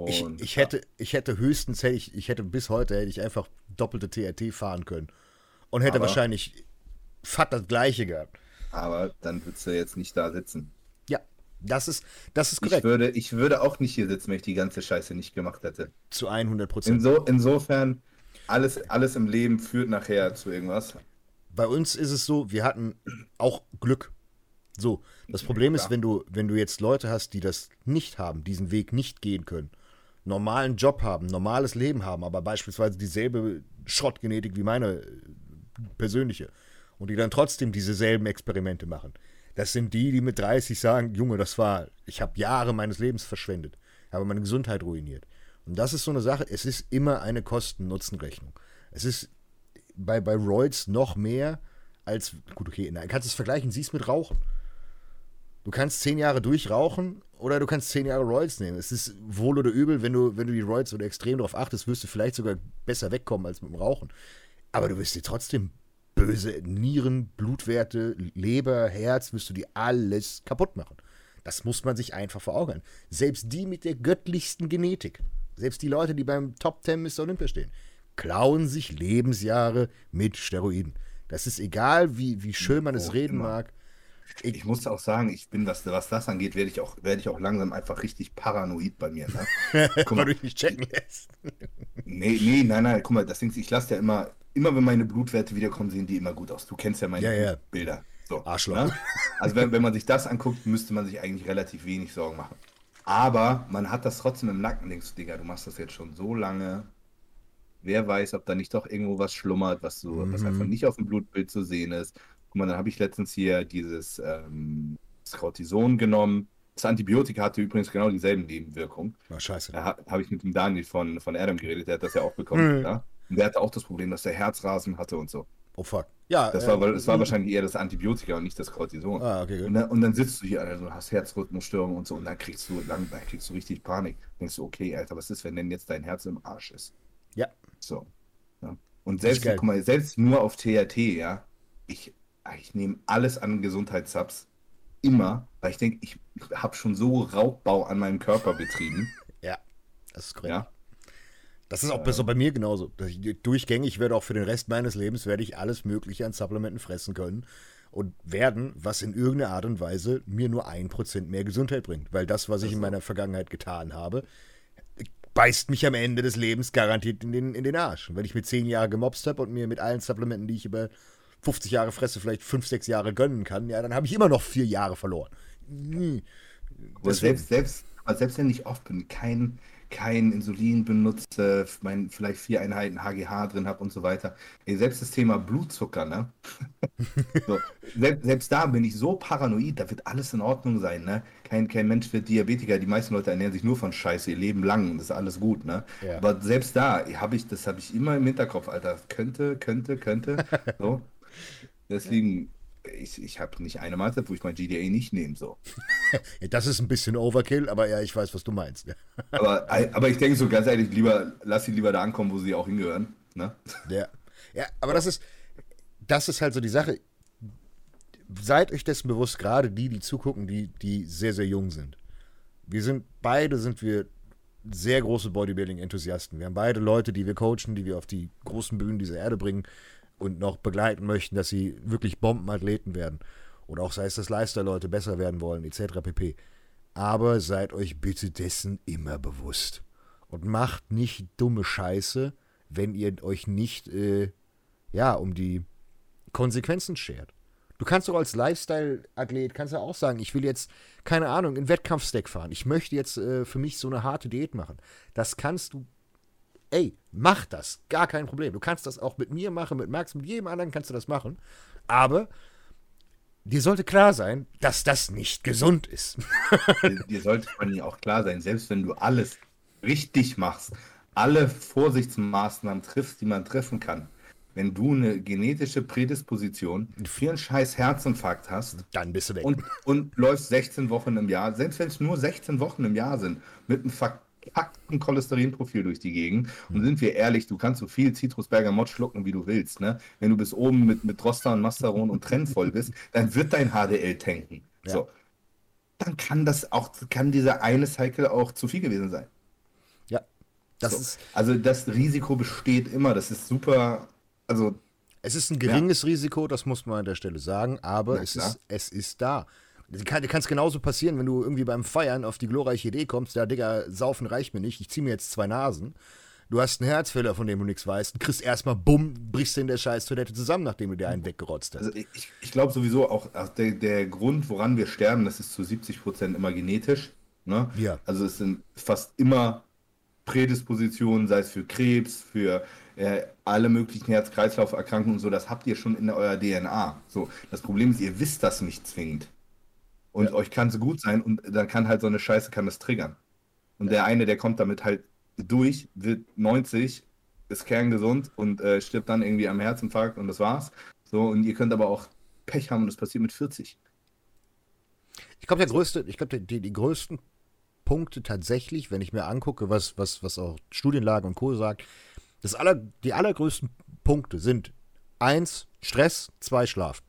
Ich, Und, ich, ja. hätte, ich hätte höchstens, hätte ich, ich hätte bis heute hätte ich einfach doppelte TRT fahren können. Und hätte Aber- wahrscheinlich fast das gleiche gehabt. Aber dann würdest du jetzt nicht da sitzen. Ja, das ist, das ist Ich korrekt. würde, ich würde auch nicht hier sitzen, wenn ich die ganze Scheiße nicht gemacht hätte. Zu 100 Prozent. Inso, insofern, alles, alles im Leben führt nachher zu irgendwas. Bei uns ist es so, wir hatten auch Glück. So, das Problem ist, wenn du, wenn du jetzt Leute hast, die das nicht haben, diesen Weg nicht gehen können, normalen Job haben, normales Leben haben, aber beispielsweise dieselbe Schrottgenetik wie meine äh, persönliche und die dann trotzdem dieselben Experimente machen. Das sind die, die mit 30 sagen, Junge, das war, ich habe Jahre meines Lebens verschwendet, habe meine Gesundheit ruiniert. Und das ist so eine Sache, es ist immer eine Kosten-Nutzen-Rechnung. Es ist bei, bei Roids noch mehr als, gut, okay, na, kannst du es vergleichen, siehst mit Rauchen. Du kannst zehn Jahre durchrauchen oder du kannst zehn Jahre Roids nehmen. Es ist wohl oder übel, wenn du, wenn du die Roids oder extrem darauf achtest, wirst du vielleicht sogar besser wegkommen als mit dem Rauchen. Aber du wirst dir trotzdem böse Nieren, Blutwerte, Leber, Herz, wirst du dir alles kaputt machen. Das muss man sich einfach vor Augen. Selbst die mit der göttlichsten Genetik, selbst die Leute, die beim Top 10 Mr. Olympia stehen, klauen sich Lebensjahre mit Steroiden. Das ist egal, wie, wie schön man es Oh, reden immer. mag. Ich muss auch sagen, ich bin, was, was das angeht, werde ich, auch, werde ich auch langsam einfach richtig paranoid bei mir. Ne? Guck weil mal, du dich nicht checken lässt. nee, nee, nein, nein, guck mal, das Ding ist, ich lasse ja immer, immer wenn meine Blutwerte wiederkommen, sehen die immer gut aus. Du kennst ja meine Ja, ja. Bilder. So, Arschloch. Ne? Also wenn, wenn man sich das anguckt, müsste man sich eigentlich relativ wenig Sorgen machen. Aber man hat das trotzdem im Nacken, denkst du, Digga, du machst das jetzt schon so lange. Wer weiß, ob da nicht doch irgendwo was schlummert, was so, was Mhm. einfach nicht auf dem Blutbild zu sehen ist. Guck mal, dann habe ich letztens hier dieses ähm, Cortison genommen. Das Antibiotika hatte übrigens genau dieselben Nebenwirkungen. Oh, scheiße. Da ha- habe ich mit dem Daniel von, von Adam geredet, der hat das ja auch bekommen. Mhm. Ja? Und der hatte auch das Problem, dass der Herzrasen hatte und so. Oh fuck. Ja, Das äh, war, das war wahrscheinlich eher das Antibiotika und nicht das Cortison. Ah, okay, Und dann, und dann sitzt du hier, also hast Herzrhythmusstörungen und so, und dann kriegst du lang, dann kriegst du richtig Panik. Denkst du, okay, Alter, was ist, wenn denn jetzt dein Herz im Arsch ist? Ja. So. Ja. Und selbst, guck mal, selbst nur auf THT, ja, ich, ich nehme alles an Gesundheitssubs immer, weil ich denke, ich habe schon so Raubbau an meinem Körper betrieben. ja, das ist korrekt. Ja. Das ist auch äh, so bei mir genauso. Durchgängig werde auch für den Rest meines Lebens werde ich alles Mögliche an Supplementen fressen können und werden, was in irgendeiner Art und Weise mir nur ein Prozent mehr Gesundheit bringt. Weil das, was ich in meiner Vergangenheit getan habe, beißt mich am Ende des Lebens garantiert in den, in den Arsch. Und wenn ich mir zehn Jahre gemobst habe und mir mit allen Supplementen, die ich über 50 Jahre fresse, vielleicht fünf, sechs Jahre gönnen kann, ja, dann habe ich immer noch vier Jahre verloren. Hm. Selbst, selbst, selbst wenn ich oft bin, kein, kein Insulin benutze, mein, vielleicht vier Einheiten HGH drin habe und so weiter. Ey, selbst das Thema Blutzucker, ne? so, selbst, selbst, da bin ich so paranoid, da wird alles in Ordnung sein, ne? Kein, kein Mensch wird Diabetiker, die meisten Leute ernähren sich nur von Scheiße ihr Leben lang und das ist alles gut, ne? Ja. Aber selbst da habe ich, das habe ich immer im Hinterkopf, Alter. Könnte, könnte, könnte. So. Deswegen, ich, ich habe nicht eine Mahlzeit, wo ich mein GDA nicht nehme. So. das ist ein bisschen Overkill, aber ja, ich weiß, was du meinst. aber, aber ich denke so ganz ehrlich, lieber, lass sie lieber da ankommen, wo sie auch hingehören. Ne? Ja. ja, aber das ist, das ist halt so die Sache. Seid euch dessen bewusst, gerade die, die zugucken, die, die sehr, sehr jung sind. Wir sind, beide sind wir sehr große Bodybuilding-Enthusiasten. Wir haben beide Leute, die wir coachen, die wir auf die großen Bühnen dieser Erde bringen und noch begleiten möchten, dass sie wirklich Bombenathleten werden. Oder auch sei es, dass Leisterleute besser werden wollen, etc. pp. Aber seid euch bitte dessen immer bewusst. Und macht nicht dumme Scheiße, wenn ihr euch nicht, äh, ja, um die Konsequenzen schert. Du kannst doch als Lifestyle-Athlet, kannst ja auch sagen, ich will jetzt, keine Ahnung, in Wettkampfstack fahren. Ich möchte jetzt äh, für mich so eine harte Diät machen. Das kannst du ey, mach das, gar kein Problem. Du kannst das auch mit mir machen, mit Max, mit jedem anderen kannst du das machen. Aber dir sollte klar sein, dass das nicht gesund ist. dir, dir sollte man ja auch klar sein, selbst wenn du alles richtig machst, alle Vorsichtsmaßnahmen triffst, die man treffen kann, wenn du eine genetische Prädisposition für einen scheiß Herzinfarkt hast, dann bist du weg. Und, und läufst 16 Wochen im Jahr, selbst wenn es nur 16 Wochen im Jahr sind, mit einem Fakt ein Cholesterinprofil durch die Gegend. Und sind wir ehrlich, du kannst so viel Zitrusberger schlucken, wie du willst. Ne? Wenn du bis oben mit, mit Roster und Masteron und Trenn voll bist, dann wird dein HDL tanken. Ja. So. Dann kann das auch, kann dieser eine Cycle auch zu viel gewesen sein. Ja. Das so. ist, also das Risiko besteht immer. Das ist super. Also es ist ein geringes ja. Risiko, das muss man an der Stelle sagen, aber es ist, es ist da. Kann, kann es genauso passieren, wenn du irgendwie beim Feiern auf die glorreiche Idee kommst, ja, Digga, saufen reicht mir nicht, ich zieh mir jetzt zwei Nasen. Du hast einen Herzfehler, von dem du nichts weißt, du kriegst erstmal, bumm, brichst du in der scheiß Toilette zusammen, nachdem du dir einen weggerotzt hast. Also ich, ich glaube sowieso auch, der, der Grund, woran wir sterben, das ist zu 70 Prozent immer genetisch. Ne? Ja. Also es sind fast immer Prädispositionen, sei es für Krebs, für äh, alle möglichen Herz-Kreislauf-Erkrankungen und so, das habt ihr schon in eurer DNA. So, das Problem ist, ihr wisst das nicht zwingend. Und ja. euch kann es gut sein und dann kann halt so eine Scheiße kann das triggern. Und ja. der eine, der kommt damit halt durch, wird 90, ist kerngesund und äh, stirbt dann irgendwie am Herzinfarkt und das war's. So, und ihr könnt aber auch Pech haben und das passiert mit 40. Ich glaube, der größte, ich glaube, die, die größten Punkte tatsächlich, wenn ich mir angucke, was, was, was auch Studienlage und Co. sagt, das aller, die allergrößten Punkte sind eins Stress, zwei Schlaf.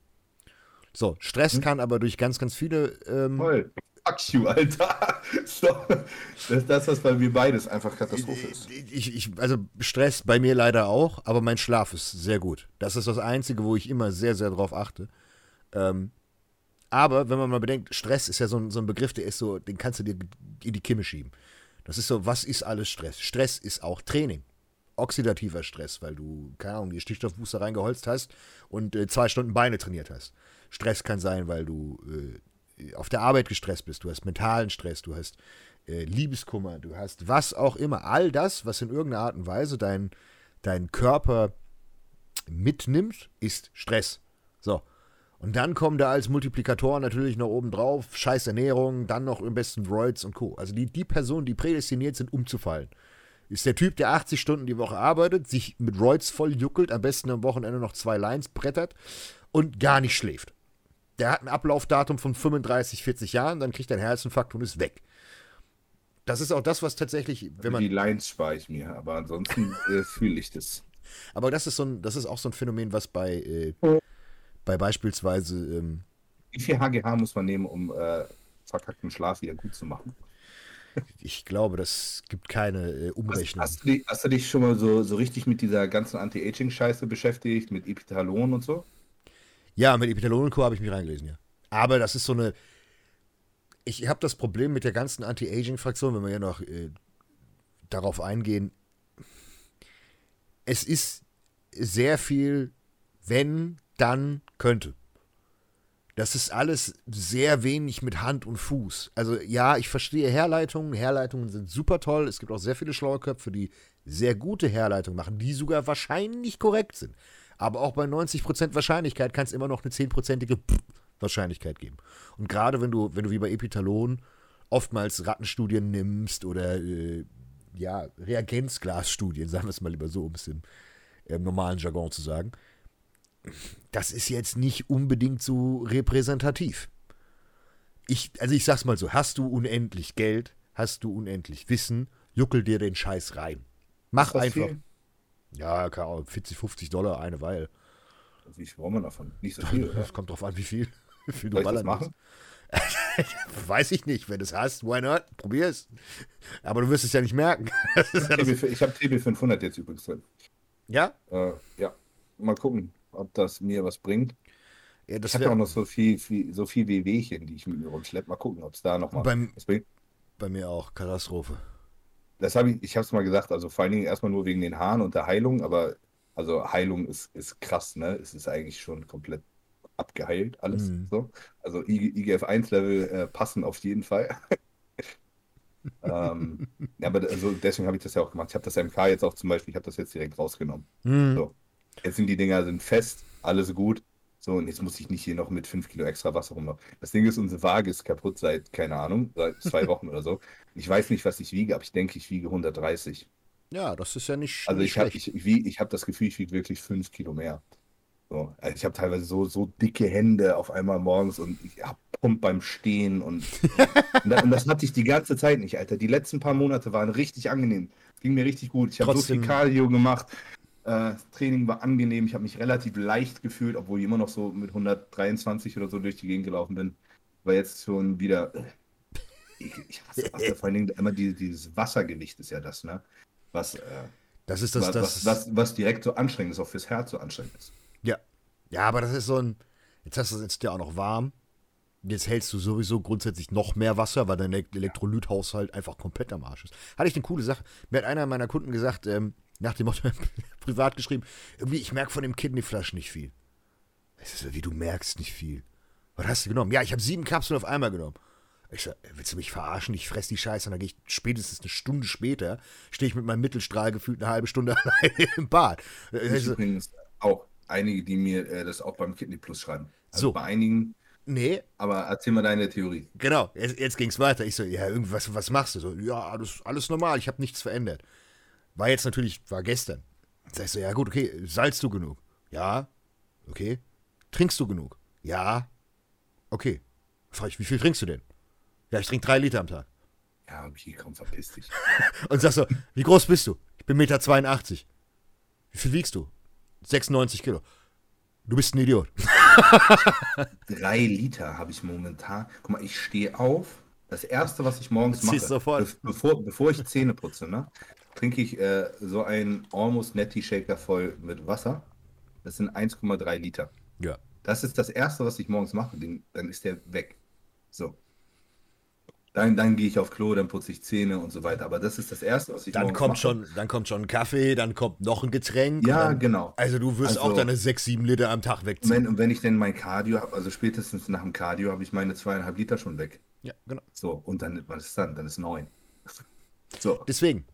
So, Stress hm? kann aber durch ganz, ganz viele. Ähm, Voll. Fuck you, Alter. So, das ist das, was bei mir beides einfach Katastrophe ist. Ich, ich, also Stress bei mir leider auch, aber mein Schlaf ist sehr gut. Das ist das Einzige, wo ich immer sehr, sehr drauf achte. Ähm, aber wenn man mal bedenkt, Stress ist ja so ein, so ein Begriff, der ist so, den kannst du dir in die Kimme schieben. Das ist so, was ist alles Stress? Stress ist auch Training. Oxidativer Stress, weil du, keine Ahnung, die Stickstoffbooster reingeholzt hast und äh, zwei Stunden Beine trainiert hast. Stress kann sein, weil du äh, auf der Arbeit gestresst bist, du hast mentalen Stress, du hast äh, Liebeskummer, du hast was auch immer. All das, was in irgendeiner Art und Weise dein, dein Körper mitnimmt, ist Stress. So. Und dann kommen da als Multiplikatoren natürlich noch oben drauf scheiß Ernährung, dann noch im besten Droids und Co. Also die, die Personen, die prädestiniert sind, umzufallen. Ist der Typ, der 80 Stunden die Woche arbeitet, sich mit Roids voll juckelt, am besten am Wochenende noch zwei Lines brettert und gar nicht schläft der hat ein Ablaufdatum von 35, 40 Jahren, dann kriegt er einen Herzinfarkt und ist weg. Das ist auch das, was tatsächlich, wenn man. Die Lines spare ich mir, aber ansonsten äh, fühle ich das. Aber das ist so ein, das ist auch so ein Phänomen, was bei, äh, bei beispielsweise, ähm, Wie viel HGH muss man nehmen, um äh, verkackten Schlaf wieder gut zu machen? ich glaube, das gibt keine äh, Hast, Umrechnung. hast, du dich, hast du dich schon mal so, so richtig mit dieser ganzen Anti-Aging-Scheiße beschäftigt, mit Epitalon und so? Ja, mit Epitalon und Co. habe ich mich reingelesen, ja. Aber das ist so eine. Ich habe das Problem mit der ganzen Anti-Aging-Fraktion, wenn wir ja noch äh, darauf eingehen. Es ist sehr viel, wenn, dann, könnte. Das ist alles sehr wenig mit Hand und Fuß. Also ja, ich verstehe Herleitungen. Herleitungen sind super toll. Es gibt auch sehr viele schlaue Köpfe, die sehr gute Herleitungen machen, die sogar wahrscheinlich korrekt sind. Aber auch bei 90% Wahrscheinlichkeit kann es immer noch eine 10%ige Wahrscheinlichkeit geben. Und gerade wenn du, wenn du wie bei Epitalon oftmals Rattenstudien nimmst oder äh, ja, Reagenzglasstudien, sagen wir es mal lieber so, um es im, im normalen Jargon zu sagen, das ist jetzt nicht unbedingt so repräsentativ. Ich, also ich sag's mal so, hast du unendlich Geld, hast du unendlich Wissen, juckel dir den Scheiß rein. Mach einfach. viel? Ja, keine Ahnung, 40, 50 Dollar eine Weile. Wie viel braucht man davon? Nicht so viel, oder? Das kommt drauf an, wie viel, wie viel du Soll ballern machen? Weiß ich nicht. Wenn du es hast, why not? Probier es. Aber du wirst es ja nicht merken. Ich habe TB500 jetzt übrigens drin. ja? Äh, ja, mal gucken, ob das mir was bringt. ja das Ich habe ja auch noch so viel, viel, so viel Wehwehchen, die ich mit mir rumschleppe. Mal gucken, ob es da noch mal beim, was bringt. bei mir auch Katastrophe. Das habe ich, ich habe es mal gesagt, also vor allen Dingen erstmal nur wegen den Haaren und der Heilung, aber also Heilung ist, ist krass, ne? Es ist eigentlich schon komplett abgeheilt, alles Mhm. so. Also I- IGF-1-Level äh, passen auf jeden Fall. ähm, ja, aber also deswegen habe ich das ja auch gemacht. Ich habe das MK jetzt auch zum Beispiel, ich habe das jetzt direkt rausgenommen. Hm. So. Jetzt sind die Dinger sind fest, alles gut. So, und jetzt muss ich nicht hier noch mit 5 Kilo extra Wasser rumlaufen. Das Ding ist, unsere Waage ist kaputt seit, keine Ahnung, seit zwei Wochen oder so. Ich weiß nicht, was ich wiege, aber ich denke, ich wiege 130. Ja, das ist ja nicht, Also nicht ich habe ich, ich, ich hab das Gefühl, ich wiege wirklich 5 Kilo mehr. So, also ich habe teilweise so, so dicke Hände auf einmal morgens und ich hab Pump beim Stehen und, und, und das hatte ich die ganze Zeit nicht, Alter. Die letzten paar Monate waren richtig angenehm. Ging mir richtig gut. Ich habe so viel Cardio gemacht. Äh, das Training war angenehm. Ich habe mich relativ leicht gefühlt, obwohl ich immer noch so mit 123 oder so durch die Gegend gelaufen bin. War jetzt schon wieder. Ich, ich hasse Wasser. Vor allen Dingen immer die, dieses Wassergewicht ist ja das, ne? Was, äh, Das ist das, was, das. was, was, direkt so anstrengend ist, auch fürs Herz so anstrengend ist. Ja. Ja, aber das ist so ein. Jetzt hast du es jetzt ja auch noch warm. Jetzt hältst du sowieso grundsätzlich noch mehr Wasser, weil dein Elek- Elektrolythaushalt einfach komplett am Arsch ist. Hatte ich eine coole Sache. Mir hat einer meiner Kunden gesagt, ähm, nach dem Motto, privat geschrieben, irgendwie, ich merke von dem Kidneyflash nicht viel. Ich so, wie du merkst nicht viel. Was hast du genommen? Ja, ich habe sieben Kapseln auf einmal genommen. Ich so, willst du mich verarschen? Ich fress die Scheiße und dann gehe ich spätestens eine Stunde später, stehe ich mit meinem Mittelstrahl gefühlt eine halbe Stunde alleine im Bad. Ich Also, übrigens auch einige, die mir äh, das auch beim Kidney Plus schreiben. Also So. bei einigen, nee, aber erzähl mal deine Theorie. Genau, jetzt, jetzt ging es weiter. Ich so, ja, irgendwas, was machst du? So, ja, alles, alles normal, ich habe nichts verändert. War jetzt natürlich, war gestern. Sag ich so, ja gut, okay, salzt du genug? Ja, okay. Trinkst du genug? Ja, okay. Frag ich, wie viel trinkst du denn? Ja, ich trinke drei Liter am Tag. Ja, okay, komm, verpiss dich. Und sag so, wie groß bist du? Ich bin 1,82 Meter. Wie viel wiegst du? 96 Kilo. Du bist ein Idiot. Drei Liter habe ich momentan. Guck mal, ich stehe auf. Das erste, was ich morgens mache, sofort. bevor, bevor ich Zähne putze, ne, trinke ich äh, so einen Almost Netty Shaker voll mit Wasser. Das sind 1,3 Liter. Ja. Das ist das erste, was ich morgens mache. Den, dann ist der weg. So. Dann, dann gehe ich auf Klo, dann putze ich Zähne und so weiter. Aber das ist das erste, was ich Dann morgens kommt, mache. schon, dann kommt schon ein Kaffee, dann kommt noch ein Getränk. Ja, dann, genau. Also du wirst Also- auch deine 6, 7 Liter am Tag wegziehen. wenn, und wenn ich denn mein Cardio habe, also spätestens nach dem Cardio, habe ich meine zweieinhalb Liter schon weg. Ja, genau. So, und dann, was ist dann? Dann ist neun. So, Deswegen,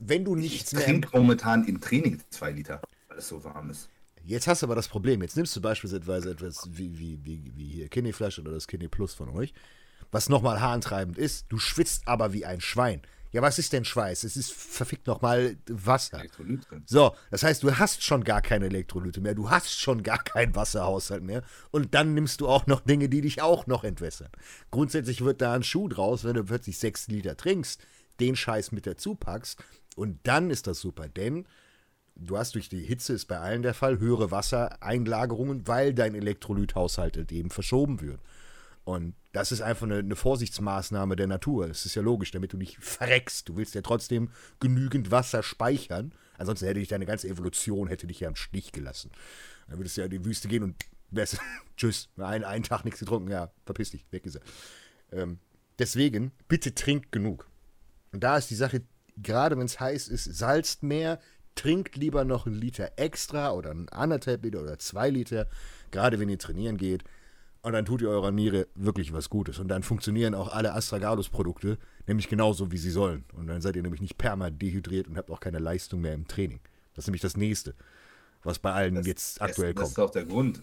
wenn du ich nichts mehr. trinke momentan im Training zwei Liter, weil es so warm ist. Jetzt hast du aber das Problem. Jetzt nimmst du beispielsweise etwas wie, wie, wie, wie hier Kidney Flash oder das Kidney Plus von euch, was nochmal haarentreibend ist. Du schwitzt aber wie ein Schwein. Ja, was ist denn Schweiß? Es ist verfickt nochmal Wasser. Elektrolyt drin. So, das heißt, du hast schon gar keine Elektrolyte mehr, du hast schon gar keinen Wasserhaushalt mehr und dann nimmst du auch noch Dinge, die dich auch noch entwässern. Grundsätzlich wird da ein Schuh draus, wenn du plötzlich sechs Liter trinkst, den Scheiß mit dazu packst und dann ist das super, denn du hast durch die Hitze, ist bei allen der Fall, höhere Wassereinlagerungen, weil dein Elektrolythaushalt halt eben verschoben wird. Und das ist einfach eine, eine, Vorsichtsmaßnahme der Natur. Das ist ja logisch, damit du nicht verreckst. Du willst ja trotzdem genügend Wasser speichern. Ansonsten hätte dich deine ganze Evolution hätte dich ja im Stich gelassen. Dann würdest du ja in die Wüste gehen und wärst, tschüss, einen, einen Tag nichts getrunken, ja, verpiss dich, weg ist er. Ähm, deswegen, bitte trinkt genug. Und da ist die Sache, gerade wenn es heiß ist, salzt mehr, trinkt lieber noch einen Liter extra oder einen anderthalb Liter oder zwei Liter, gerade wenn ihr trainieren geht. Und dann tut ihr eurer Niere wirklich was Gutes. Und dann funktionieren auch alle Astragalus-Produkte nämlich genauso, wie sie sollen. Und dann seid ihr nämlich nicht perma dehydriert und habt auch keine Leistung mehr im Training. Das ist nämlich das Nächste, was bei allen das, jetzt aktuell das, kommt. Das ist auch der Grund.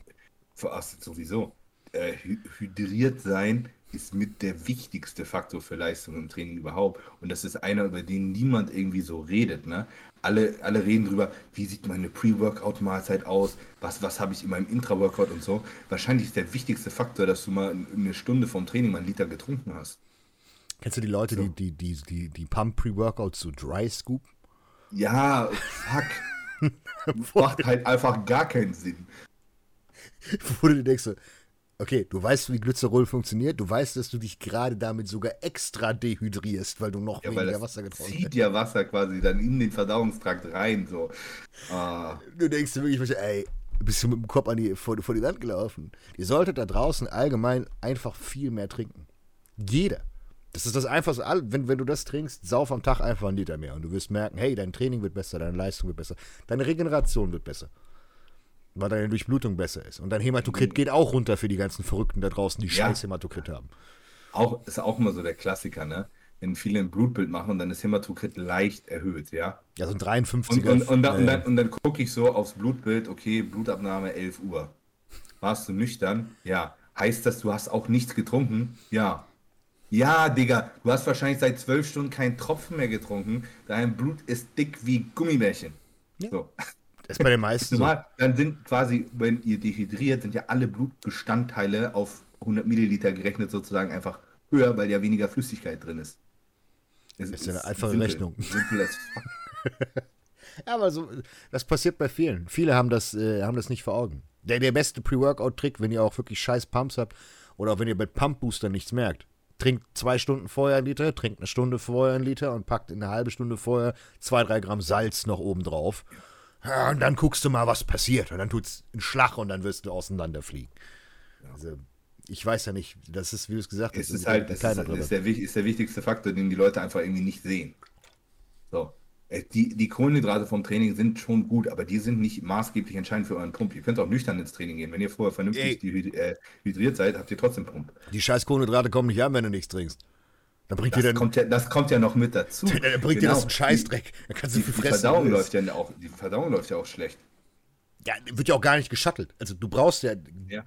Ach, sowieso. Äh, hydriert sein ist mit der wichtigste Faktor für Leistung im Training überhaupt. Und das ist einer, über den niemand irgendwie so redet. Ne? Alle, alle reden drüber, wie sieht meine Pre-Workout-Mahlzeit aus, was, was habe ich in meinem Intra-Workout und so. Wahrscheinlich ist der wichtigste Faktor, dass du mal eine Stunde vorm Training mal einen Liter getrunken hast. Kennst du die Leute, so. die, die, die, die, die Pump Pre-Workout zu Dry Scoop? Ja, fuck. Macht halt einfach gar keinen Sinn. Wo du dir denkst, okay, du weißt, wie Glycerol funktioniert, du weißt, dass du dich gerade damit sogar extra dehydrierst, weil du noch ja, weniger Wasser getrunken hast. zieht ja Wasser quasi dann in den Verdauungstrakt rein, so. Ah. Du denkst dir wirklich, ey, bist du mit dem Kopf an die, vor, vor die Wand gelaufen. Ihr solltet da draußen allgemein einfach viel mehr trinken. Jeder. Das ist das Einfachste. Wenn, wenn du das trinkst, sauf am Tag einfach einen Liter mehr und du wirst merken, hey, dein Training wird besser, deine Leistung wird besser, deine Regeneration wird besser weil deine Durchblutung besser ist. Und dein Hämatokrit mhm. geht auch runter für die ganzen Verrückten da draußen, die ja. scheiß Hämatokrit haben. Auch, ist auch immer so der Klassiker, ne? Wenn viele ein Blutbild machen, dann ist Hämatokrit leicht erhöht, ja? Ja, so ein 53 Und, und, und, dann, äh, dann, und dann gucke ich so aufs Blutbild, okay, Blutabnahme 11 Uhr. Warst du nüchtern? Ja. Heißt das, du hast auch nichts getrunken? Ja. Ja, Digga, du hast wahrscheinlich seit zwölf Stunden keinen Tropfen mehr getrunken. Dein Blut ist dick wie Gummibärchen. Ja. So. Das ist bei den meisten so. Dann sind quasi, wenn ihr dehydriert, sind ja alle Blutbestandteile auf 100 Milliliter gerechnet sozusagen einfach höher, weil ja weniger Flüssigkeit drin ist. Das ist ja eine einfache simpel, Rechnung. ja, aber so, das passiert bei vielen. Viele haben das, äh, haben das nicht vor Augen. Der, der beste Pre-Workout-Trick, wenn ihr auch wirklich scheiß Pumps habt oder auch wenn ihr bei Pump-Booster nichts merkt, trinkt zwei Stunden vorher ein Liter, trinkt eine Stunde vorher ein Liter und packt eine halbe Stunde vorher zwei, drei Gramm Salz noch oben drauf. Ja, und dann guckst du mal, was passiert. Und dann tut's einen Schlag und dann wirst du auseinanderfliegen. Ja. Also, ich weiß ja nicht, das ist, wie du es gesagt hast, es ist halt, das ist, ist, der, ist der wichtigste Faktor, den die Leute einfach irgendwie nicht sehen. So. Äh, die, die Kohlenhydrate vom Training sind schon gut, aber die sind nicht maßgeblich entscheidend für euren Pump. Ihr könnt auch nüchtern ins Training gehen. Wenn ihr vorher vernünftig äh, hydriert seid, habt ihr trotzdem Pump. Die scheiß Kohlenhydrate kommen nicht an, wenn du nichts trinkst. Dann bringt das, dann, kommt ja, das kommt ja noch mit dazu. Dann bringt genau. dir das einen Scheißdreck. Dann kannst du die, die Verdauung läuft ja auch, die Verdauung läuft ja auch schlecht. Ja, wird ja auch gar nicht geschattelt. Also du brauchst ja, ja.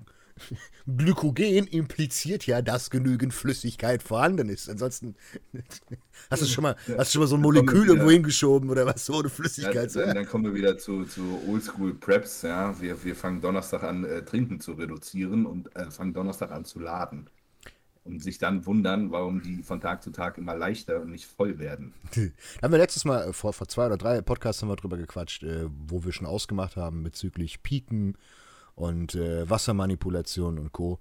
Glykogen impliziert ja, dass genügend Flüssigkeit vorhanden ist. Ansonsten hast du schon mal, hast du schon mal so ein Molekül irgendwo hingeschoben oder was, ohne Flüssigkeit. Ja, dann, dann, kommen wir wieder zu, zu Oldschool Preps. Ja, wir, wir fangen Donnerstag an, äh, Trinken zu reduzieren und äh, fangen Donnerstag an zu laden und sich dann wundern, warum die von Tag zu Tag immer leichter und nicht voll werden. haben wir letztes Mal, äh, vor, vor zwei oder drei Podcasts haben wir drüber gequatscht, äh, wo wir schon ausgemacht haben bezüglich Piken und äh, Wassermanipulation und Co.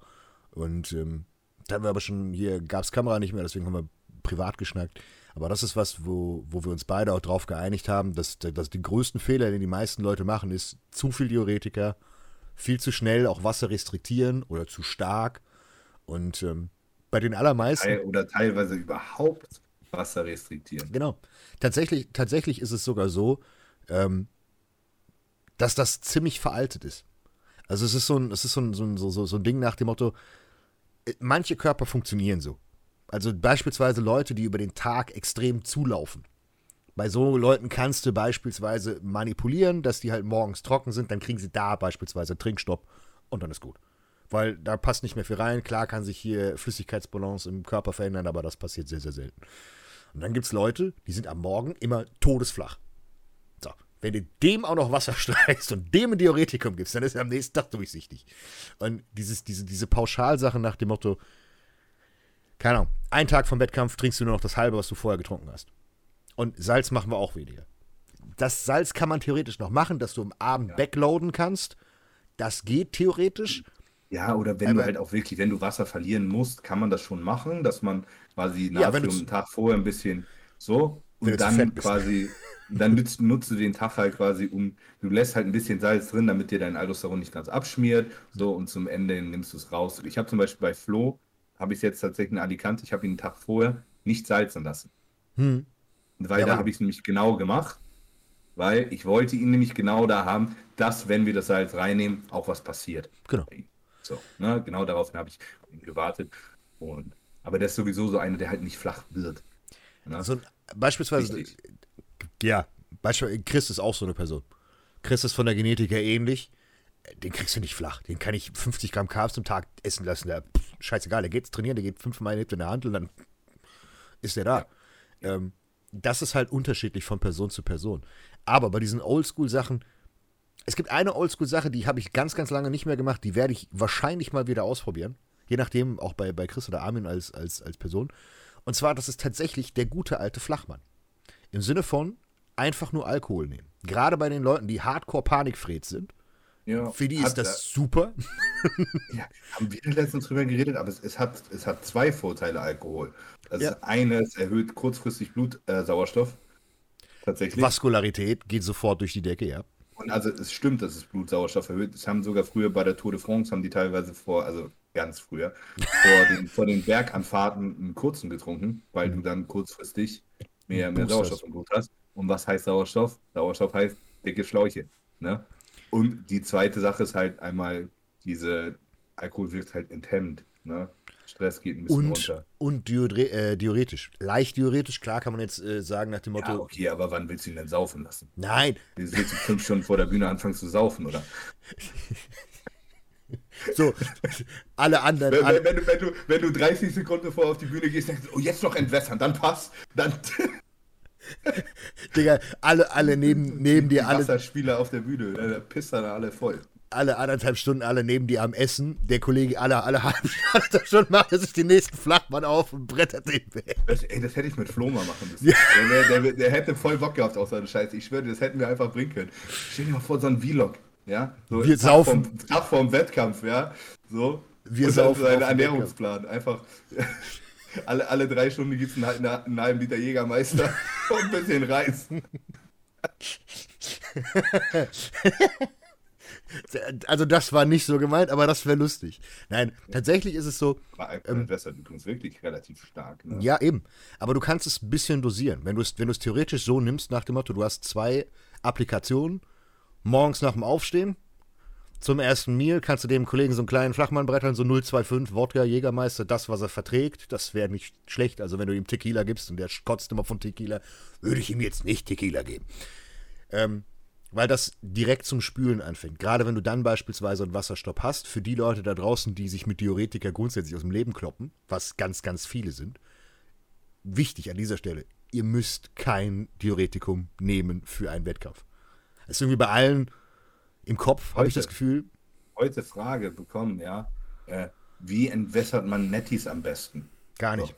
Und ähm, da haben wir aber schon, hier gab es Kamera nicht mehr, deswegen haben wir privat geschnackt. Aber das ist was, wo, wo wir uns beide auch drauf geeinigt haben, dass, dass die größten Fehler, den die meisten Leute machen, ist zu viel Diuretiker, viel zu schnell auch Wasser restriktieren oder zu stark. Und ähm, bei den allermeisten. Oder teilweise überhaupt Wasser restriktieren. Genau. Tatsächlich, tatsächlich ist es sogar so, ähm, dass das ziemlich veraltet ist. Also es ist so ein, es ist so ein, so, ein, so, so ein Ding nach dem Motto, äh, manche Körper funktionieren so. Also beispielsweise Leute, die über den Tag extrem zulaufen. Bei so Leuten kannst du beispielsweise manipulieren, dass die halt morgens trocken sind, dann kriegen sie da beispielsweise Trinkstopp und dann ist gut weil da passt nicht mehr viel rein. Klar kann sich hier Flüssigkeitsbalance im Körper verändern, aber das passiert sehr, sehr selten. Und dann gibt es Leute, die sind am Morgen immer todesflach. So, wenn du dem auch noch Wasser streichst und dem ein Diuretikum gibst, dann ist er am nächsten Tag durchsichtig. Und dieses, diese, diese Pauschalsache nach dem Motto, keine Ahnung, einen Tag vom Wettkampf trinkst du nur noch das halbe, was du vorher getrunken hast. Und Salz machen wir auch weniger. das Salz kann man theoretisch noch machen, dass du am Abend Ja. backloaden kannst. Das geht theoretisch. Ja, oder wenn Aber- du halt auch wirklich, wenn du Wasser verlieren musst, kann man das schon machen, dass man quasi Ja, Natrium einen Tag vorher ein bisschen so und dann quasi, dann nutzt, nutzt du den Tag halt quasi um, du lässt halt ein bisschen Salz drin, damit dir dein Aldosteron nicht ganz abschmiert, so und zum Ende nimmst du es raus. Ich habe zum Beispiel bei Flo, habe ich jetzt tatsächlich in Alicante, ich habe ihn einen Tag vorher nicht salzen lassen. Hm. Weil Ja, da habe ich es nämlich genau gemacht, weil ich wollte ihn nämlich genau da haben, dass, wenn wir das Salz reinnehmen, auch was passiert. Genau. So, ne, genau darauf habe ich gewartet. Und, aber der ist sowieso so einer, der halt nicht flach wird. Ne? Also beispielsweise, Richtig. ja, beispielsweise Chris ist auch so eine Person. Chris ist von der Genetik her ähnlich. Den kriegst du nicht flach. Den kann ich 50 Gramm Carbs am Tag essen lassen. Der, pff, scheißegal, der geht trainieren, der geht fünfmal hebt in der Hand und dann ist der da. Ähm, das ist halt unterschiedlich von Person zu Person. Aber bei diesen Oldschool-Sachen, es gibt eine Oldschool-Sache, die habe ich ganz, ganz lange nicht mehr gemacht. Die werde ich wahrscheinlich mal wieder ausprobieren. Je nachdem, auch bei, bei Chris oder Armin als, als, als Person. Und zwar, das ist tatsächlich der gute alte Flachmann. Im Sinne von einfach nur Alkohol nehmen. Gerade bei den Leuten, die Hardcore-Panikfreds sind. Ja, Für die ist das super. Ja, haben wir letztens drüber geredet, aber es, es, hat, es hat zwei Vorteile, Alkohol. Das Ja. eine, es erhöht kurzfristig Blutsauerstoff. Äh. Tatsächlich. Vaskularität geht sofort durch die Decke, ja. Und also es stimmt, dass es Blutsauerstoff erhöht. Das haben sogar früher bei der Tour de France, haben die teilweise vor, also ganz früher, vor den, vor den Berganfahrten einen kurzen getrunken, weil du dann kurzfristig mehr, mehr Sauerstoff im Blut hast. Und was heißt Sauerstoff? Sauerstoff heißt dicke Schläuche. Ne? Und die zweite Sache ist halt einmal, diese Alkohol wirkt halt enthemmt. Ne? Stress geht ein bisschen Und, runter. und diure, äh, diuretisch. Leicht diuretisch, klar kann man jetzt äh, sagen nach dem Motto, Ja, okay, aber wann willst du ihn denn saufen lassen? nein, Willst du fünf Stunden vor der Bühne anfangen zu saufen, oder? so, alle anderen, Wenn, alle, wenn, du, wenn, du, wenn du 30 Sekunden vor auf die Bühne gehst, denkst du, oh, jetzt noch entwässern, dann passt. Dann Digga, alle, alle neben, neben die dir, alle, Wasserspieler auf der Bühne, ne, da pisst dann alle voll. Alle anderthalb Stunden, alle neben dir am Essen. Der Kollege alle, alle halbe Stunden macht er sich den nächsten Flachmann auf und brettert den weg. Das, ey, das hätte ich mit Flo mal machen müssen. Der, der, der, der hätte voll Bock gehabt auf seine Scheiße. Ich schwöre, dir, das hätten wir einfach bringen können. Stell dir mal vor, so ein Vlog. Ja? So Wir Tag saufen. Vom, Tag vorm Wettkampf, ja. So. Wir Und saufen dem Ernährungsplan. Einfach alle, alle drei Stunden gibt es einen, einen, einen halben Liter Jägermeister und ein bisschen Reis. Also das war nicht so gemeint, aber das wäre lustig. Nein, tatsächlich ist es so, Aber Alkohol entwässert übrigens wirklich relativ stark. Ne? ja eben, aber du kannst es ein bisschen dosieren. Wenn du es wenn theoretisch so nimmst nach dem Motto, du hast zwei Applikationen, morgens nach dem Aufstehen, zum ersten Meal kannst du dem Kollegen so einen kleinen Flachmann brettern, so 025 Wodka, Jägermeister, das, was er verträgt, das wäre nicht schlecht. Also wenn du ihm Tequila gibst und der kotzt immer von Tequila, würde ich ihm jetzt nicht Tequila geben. Ähm, weil das direkt zum Spülen anfängt. Gerade wenn du dann beispielsweise einen Wasserstopp hast, für die Leute da draußen, die sich mit Diuretika grundsätzlich aus dem Leben kloppen, was ganz, ganz viele sind, wichtig an dieser Stelle, ihr müsst kein Diuretikum nehmen für einen Wettkampf. Das ist irgendwie bei allen im Kopf, habe ich das Gefühl. Heute Frage bekommen, ja. Äh, wie entwässert man Nettis am besten? Gar nicht.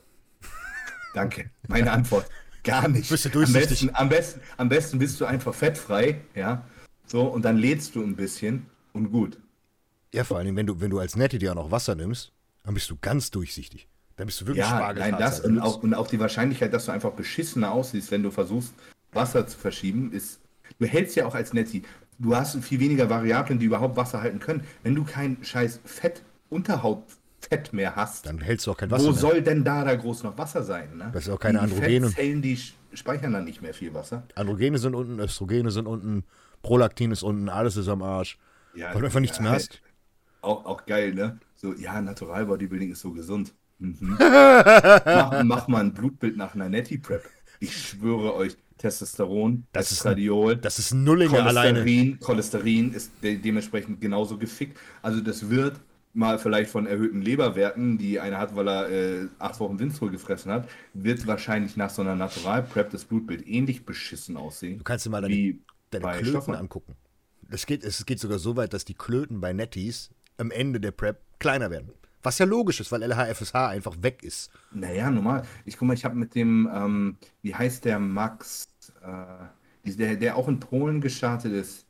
Danke. Meine Antwort. Gar nicht. Bist du am, durchsichtig? besten, am, besten, am besten bist du einfach fettfrei, ja. So, und dann lädst du ein bisschen und gut. Ja, vor allem, wenn du, wenn du als Nette dir auch noch Wasser nimmst, dann bist du ganz durchsichtig. Dann bist du wirklich Ja, Spargeltarzan. nein, das Du und auch, und auch die Wahrscheinlichkeit, dass du einfach beschissener aussiehst, wenn du versuchst, Wasser zu verschieben, ist. Du hältst ja auch als Netti. Du hast viel weniger Variablen, die überhaupt Wasser halten können. Wenn du kein scheiß Fett, Unterhautfett mehr hast, Dann hältst du auch kein Wasser wo mehr. soll denn da da groß noch Wasser sein? Ne? Das ist auch keine die Androgene. Fettzellen, die speichern dann nicht mehr viel Wasser. Androgene sind unten, Östrogene sind unten, Prolaktin ist unten, alles ist am Arsch. Ja, Weil du einfach nichts ja, mehr hast. Auch, auch geil, ne? So, ja, Natural Bodybuilding ist so gesund. Mhm. mach, mach mal ein Blutbild nach einer Netty Prep. Ich schwöre euch, Testosteron, Das ist- Estradiol, Das ist Nullinger alleine. Cholesterin, Cholesterin ist de dementsprechend genauso gefickt. Also das wird mal vielleicht von erhöhten Leberwerten, die einer hat, weil er äh, acht Wochen Winstrol gefressen hat, wird wahrscheinlich nach so einer Natural Prep das Blutbild ähnlich beschissen aussehen. Du kannst dir mal deine, deine Klöten Stoffern. angucken. Es geht, es geht sogar so weit, dass die Klöten bei Netties am Ende der Prep kleiner werden. Was ja logisch ist, weil LHFSH einfach weg ist. Naja, normal. Ich guck mal, ich habe mit dem, ähm, wie heißt der Max? Äh, der, der auch in Polen gestartet ist.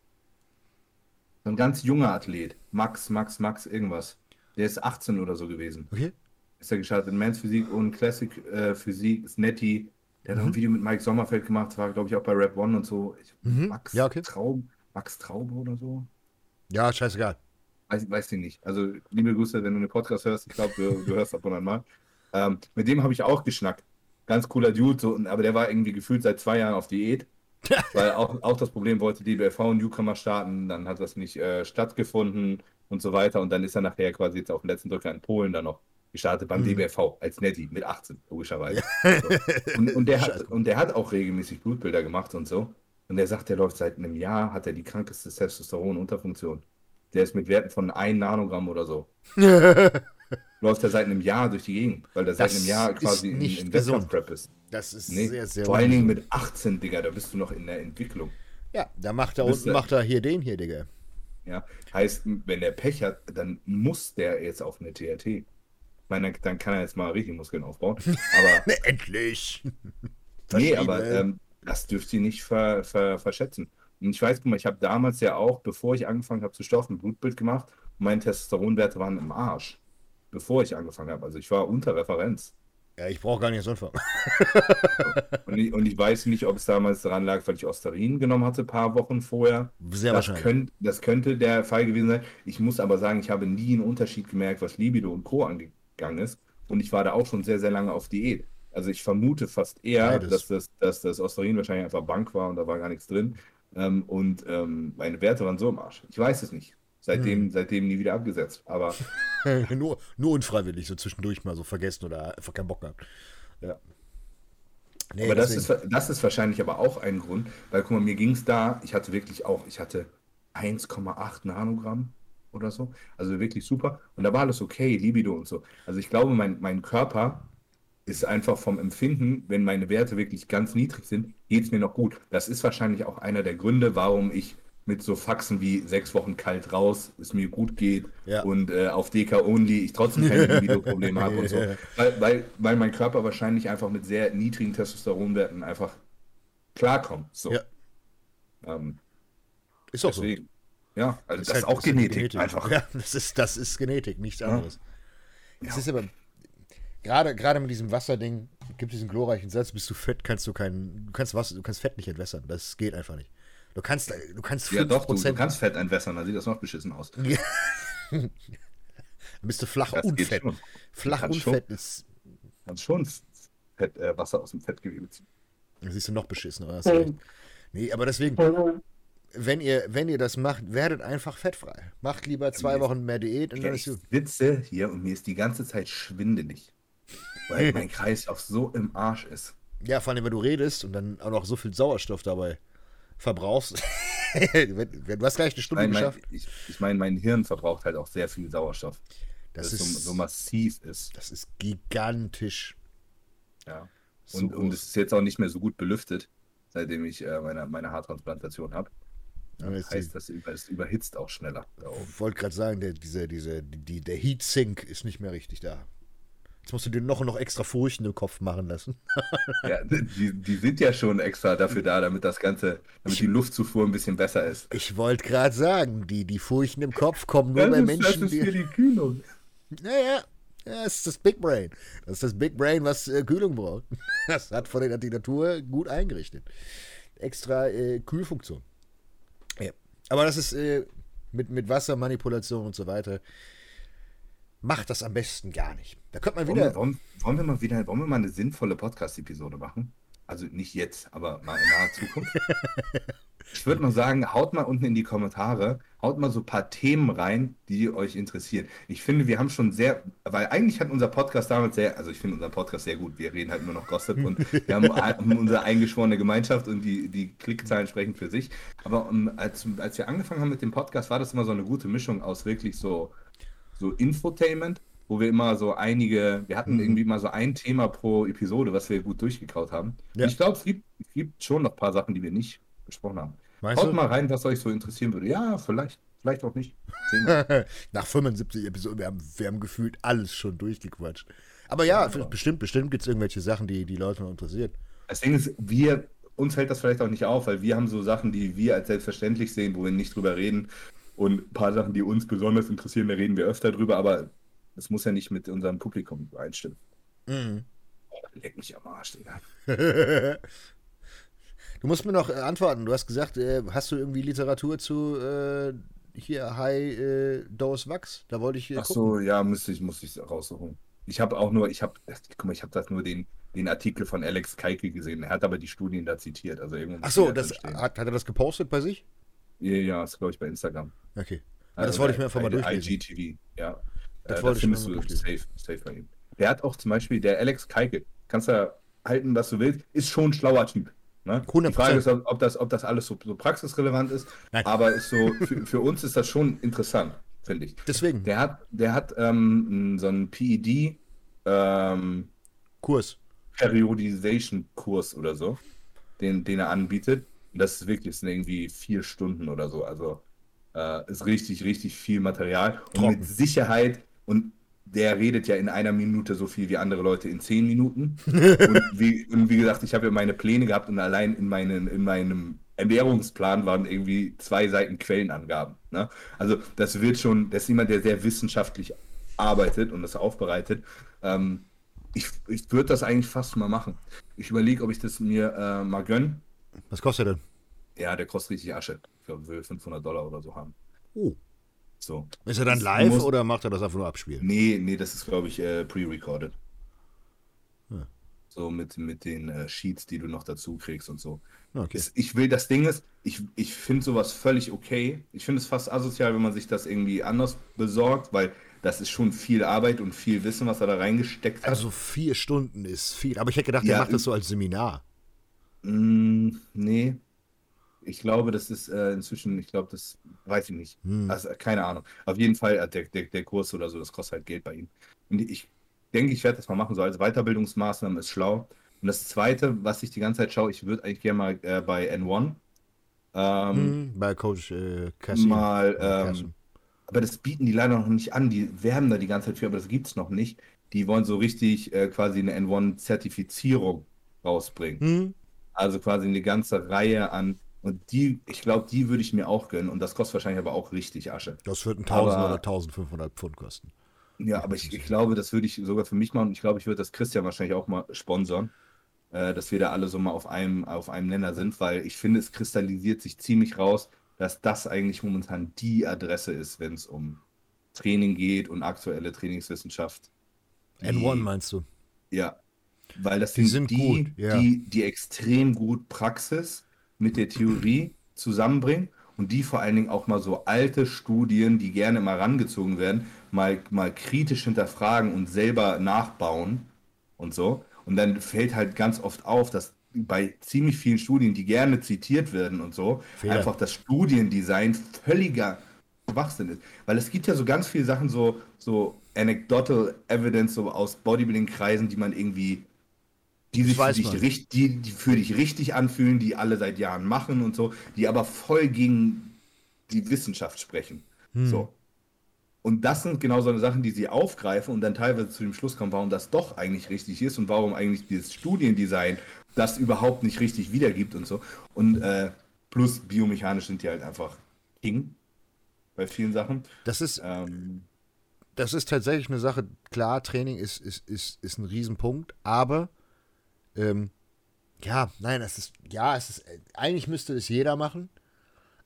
So ein ganz junger Athlet. Max, Max, Max, irgendwas. Der ist 18 oder so gewesen. Okay. Ist er gestartet in Men's Physik und Classic äh, Physik, ist Netty. Der hat auch ein Video mit Mike Sommerfeld gemacht, war, glaube ich, auch bei Rap One und so. Ich, Mhm. Max Ja, okay. Traub, Max Traube oder so. Ja, scheißegal. Weiß, weiß ich nicht. Also, liebe Grüße, wenn du einen Podcast hörst. Ich glaube, du, du hörst ab und an mal. Ähm, mit dem habe ich auch geschnackt. Ganz cooler Dude, so, aber der war irgendwie gefühlt seit zwei Jahren auf Diät. weil auch, auch das Problem wollte DBFV Newcomer starten, dann hat das nicht äh, stattgefunden und so weiter. Und dann ist er nachher quasi jetzt auf den letzten Drücker in Polen dann noch gestartet beim Mhm. DBFV als Netty mit 18, logischerweise. So. Und, und, der hat, und der hat auch regelmäßig Blutbilder gemacht und so. Und der sagt, der läuft seit einem Jahr, hat er die krankeste Testosteron-Unterfunktion. Der ist mit Werten von 1 Nanogramm oder so. Läuft er seit einem Jahr durch die Gegend, weil der seit einem Jahr quasi in, nicht in. Wettkampfprep ist. Das ist Nee, sehr, sehr vor allen Dingen mit 18, Digga, da bist du noch in der Entwicklung. Ja, da macht er unten, macht er hier den hier, Digga. Ja, heißt, wenn der Pech hat, dann muss der jetzt auf eine TRT. Ich meine, dann, kann er jetzt mal richtig Muskeln aufbauen. Aber Ne, endlich. nee, aber ähm, das dürft ihr nicht ver, ver, verschätzen. Und ich weiß, guck mal, ich habe damals ja auch, bevor ich angefangen habe zu stoffen, ein Blutbild gemacht und meine Testosteronwerte waren im Arsch. Bevor ich angefangen habe. Also ich war unter Referenz. Ja, ich brauche gar nicht so anfangen. Und ich, und ich weiß nicht, ob es damals daran lag, weil ich Osterin genommen hatte, ein paar Wochen vorher. Sehr Das, wahrscheinlich. könnt, das könnte der Fall gewesen sein. Ich muss aber sagen, ich habe nie einen Unterschied gemerkt, was Libido und Co. angegangen ist. Und ich war da auch schon sehr, sehr lange auf Diät. Also ich vermute fast eher, Beides. dass das, dass das Osterin wahrscheinlich einfach Bank war und da war gar nichts drin. Ähm, und ähm, meine Werte waren so im Arsch. Ich weiß es nicht. Seitdem, Hm. seitdem nie wieder abgesetzt. Aber nur, nur unfreiwillig, so zwischendurch mal so vergessen oder einfach keinen Bock gehabt. Ja. Nee, aber das ist, das ist wahrscheinlich aber auch ein Grund, weil guck mal, mir ging es da, ich hatte wirklich auch, ich hatte 1,8 Nanogramm oder so, also wirklich super. Und da war alles okay, Libido und so. Also ich glaube, mein, mein Körper ist einfach vom Empfinden, wenn meine Werte wirklich ganz niedrig sind, geht es mir noch gut. Das ist wahrscheinlich auch einer der Gründe, warum ich mit so Faxen wie sechs Wochen kalt raus, es mir gut geht Ja. und äh, auf DK Only ich trotzdem keine Libido-Probleme habe und so. Weil, weil, weil mein Körper wahrscheinlich einfach mit sehr niedrigen Testosteronwerten einfach klarkommt. So. Ja. Ähm, ist auch so. deswegen. Ja, also das ist halt- auch halt Genetik, einfach. Ja, das ist, das ist Genetik, nichts anderes. Es Ja. ist aber, gerade, gerade mit diesem Wasserding, gibt diesen glorreichen Satz, bist du fett, kannst du kein, du kannst Wasser, du kannst Fett nicht entwässern. Das geht einfach nicht. Du kannst, du kannst Ja, 5%, doch, du, du kannst Fett entwässern, dann sieht das noch beschissen aus. dann bist du flach Das und fett. schon. Flach und schon. fett ist, Du kannst schon Fett, äh, Wasser aus dem Fettgewebe ziehen. das siehst du noch beschissen, hast recht. Nee, aber deswegen, wenn ihr, wenn ihr das macht, werdet einfach fettfrei. Macht lieber zwei mir- Wochen mehr Diät und Ja, dann ich ist gut. sitze hier und mir ist die ganze Zeit schwindelig. Weil mein Kreislauf so im Arsch ist. Ja, vor allem, wenn du redest und dann auch noch so viel Sauerstoff dabei verbrauchst. du hast gleich eine Stunde Mein, mein, geschafft. ich ich meine, mein Hirn verbraucht halt auch sehr viel Sauerstoff. Das Das, ist, so, so massiv ist. das ist gigantisch. Ja. So Und, und groß. es ist jetzt auch nicht mehr so gut belüftet, seitdem ich äh, meine, meine Haartransplantation habe. Jetzt Heißt, das, überhitzt auch schneller. Ich wollte gerade sagen, der, diese, diese, die, der Heat Sink ist nicht mehr richtig da. Jetzt musst du dir noch und noch extra Furchen im Kopf machen lassen. Ja, die, die sind ja schon extra dafür da, damit das Ganze, damit die Luftzufuhr ein bisschen besser ist. Ich wollte gerade sagen, die, die Furchen im Kopf kommen nur Das bei ist, Menschen, das ist für die. Kühlung. Naja, ja, das ist das Big Brain. Das ist das Big Brain, was äh, Kühlung braucht. Das hat von der die Natur gut eingerichtet. Extra äh, Kühlfunktion. Ja. Aber das ist äh, mit, mit Wassermanipulation und so weiter. Macht das am besten gar nicht. Da könnte man Wollen wir, wieder. wollen, wollen wir mal wieder, wollen wir mal eine sinnvolle Podcast-Episode machen? Also nicht jetzt, aber mal in naher Zukunft. Ich würde mal sagen, haut mal unten in die Kommentare, haut mal so ein paar Themen rein, die euch interessieren. Ich finde, wir haben schon sehr, weil eigentlich hat unser Podcast damals sehr, also ich finde unseren Podcast sehr gut. Wir reden halt nur noch Gossip und wir haben unsere eingeschworene Gemeinschaft und die, die Klickzahlen sprechen für sich. Aber um, als, als wir angefangen haben mit dem Podcast, war das immer so eine gute Mischung aus wirklich so, so Infotainment, wo wir immer so einige, wir hatten Mhm. irgendwie mal so ein Thema pro Episode, was wir gut durchgekaut haben. Ja. Ich glaube, es gibt, es gibt schon noch ein paar Sachen, die wir nicht besprochen haben. Meinst Haut mal rein, was euch so interessieren würde. Ja, vielleicht, vielleicht auch nicht. Nach 75 Episoden, wir haben, wir haben gefühlt alles schon durchgequatscht. Aber ja, bestimmt, bestimmt gibt es irgendwelche Sachen, die die Leute noch interessieren. Das Ding ist, wir, uns fällt das vielleicht auch nicht auf, weil wir haben so Sachen, die wir als selbstverständlich sehen, wo wir nicht drüber reden. Und ein paar Sachen, die uns besonders interessieren, da reden wir öfter drüber, aber das muss ja nicht mit unserem Publikum übereinstimmen. Mhm. Oh, leck mich am Arsch, Digga. du musst mir noch äh, antworten. Du hast gesagt, äh, hast du irgendwie Literatur zu äh, hier High äh, Dose Wachs? Da wollte ich. Äh, Ach so, ja, müsste ich, muss ich raussuchen. Ich habe auch nur, ich habe, guck mal, ich habe das nur den, den Artikel von Alex Keike gesehen. Er hat aber die Studien da zitiert. Also Ach so, das, hat, hat er das gepostet bei sich? Ja, ist glaube ich bei Instagram. Okay. Ja, das wollte ich mir einfach mal durchlesen. IGTV, ja. Das Äh, wollte ich mir findest du safe, safe bei ihm. Der hat auch zum Beispiel, der Alex Keike, kannst du halten, was du willst, ist schon ein schlauer Typ. Ne? 100%. Die Frage ist, ob das, ob das alles so, so praxisrelevant ist, Nein. aber ist so, für, für uns ist das schon interessant, finde ich. Deswegen, Der hat, der hat ähm, so einen PED ähm, Kurs. Periodization-Kurs oder so, den, den er anbietet. Und das ist wirklich, das sind irgendwie vier Stunden oder so. Also äh, ist richtig, richtig viel Material. Und Trocken. mit Sicherheit, und der redet ja in einer Minute so viel wie andere Leute in zehn Minuten. und, wie, und wie gesagt, ich habe ja meine Pläne gehabt und allein in, meinen, in meinem Ernährungsplan waren irgendwie zwei Seiten Quellenangaben. Ne? Also das wird schon, das ist jemand, der sehr wissenschaftlich arbeitet und das aufbereitet. Ähm, ich ich würde das eigentlich fast mal machen. Ich überlege, ob ich das mir äh, mal gönne. Was kostet er denn? Ja, der kostet richtig Asche. Ich glaube, will 500 Dollar oder so haben. Oh. So. Ist er dann live muss- oder macht er das einfach nur abspielen? Nee, nee, das ist, glaube ich, äh, pre-recorded. Ja. So mit, mit den äh, Sheets, die du noch dazu kriegst und so. Okay. Es- Ich will, das Ding ist, ich, ich finde sowas völlig okay. Ich finde es fast asozial, wenn man sich das irgendwie anders besorgt, weil das ist schon viel Arbeit und viel Wissen, was er da reingesteckt hat. Also vier Stunden ist viel. Aber ich hätte gedacht, Ja, er macht das so als Seminar. Mm, nee. Ich glaube, das ist äh, inzwischen, ich glaube, das weiß ich nicht. Hm. Also, keine Ahnung. Auf jeden Fall, äh, der, der, der Kurs oder so, das kostet halt Geld bei ihm. Und ich denke, ich werde das mal machen, so als Weiterbildungsmaßnahme ist schlau. Und das Zweite, was ich die ganze Zeit schaue, ich würde eigentlich gerne mal äh, bei N1 ähm, Hm, bei Coach äh, Cassie. mal, Äh, ähm, aber das bieten die leider noch nicht an. Die werben da die ganze Zeit für, aber das gibt es noch nicht. Die wollen so richtig äh, quasi eine N1-Zertifizierung rausbringen. Hm? Also quasi eine ganze Reihe an. Und die, ich glaube, die würde ich mir auch gönnen. Und das kostet wahrscheinlich aber auch richtig Asche. Das wird ein 1000 Aber- oder 1500 Pfund kosten. Ja, aber ich, ich glaube, das würde ich sogar für mich machen. Ich glaube, ich würde das Christian wahrscheinlich auch mal sponsern. Äh, dass wir da alle so mal auf einem, auf einem Nenner sind, weil ich finde, es kristallisiert sich ziemlich raus, dass das eigentlich momentan die Adresse ist, wenn es um Training geht und aktuelle Trainingswissenschaft. Die- N1 meinst du? Ja, weil das Die sind sind die, gut, ja. die, die extrem gut Praxis mit der Theorie zusammenbringen und die vor allen Dingen auch mal so alte Studien, die gerne mal rangezogen werden, mal, mal kritisch hinterfragen und selber nachbauen und so. Und dann fällt halt ganz oft auf, dass bei ziemlich vielen Studien, die gerne zitiert werden und so, Fehler. einfach das Studiendesign völliger Schwachsinn ist. Weil es gibt ja so ganz viele Sachen, so, so anecdotal evidence so aus Bodybuilding-Kreisen, die man irgendwie, die sich für dich, man. richt- die, die für dich richtig anfühlen, die alle seit Jahren machen und so, die aber voll gegen die Wissenschaft sprechen. Hm. So. Und das sind genau so eine Sachen, die sie aufgreifen und dann teilweise zu dem Schluss kommen, warum das doch eigentlich richtig ist und warum eigentlich dieses Studiendesign das überhaupt nicht richtig wiedergibt und so. Und äh, plus biomechanisch sind die halt einfach King bei vielen Sachen. Das ist, Ähm, das ist tatsächlich eine Sache. Klar, Training ist, ist, ist, ist ein Riesenpunkt, aber ähm, ja, nein, es ist, ja, es ist, eigentlich müsste es jeder machen.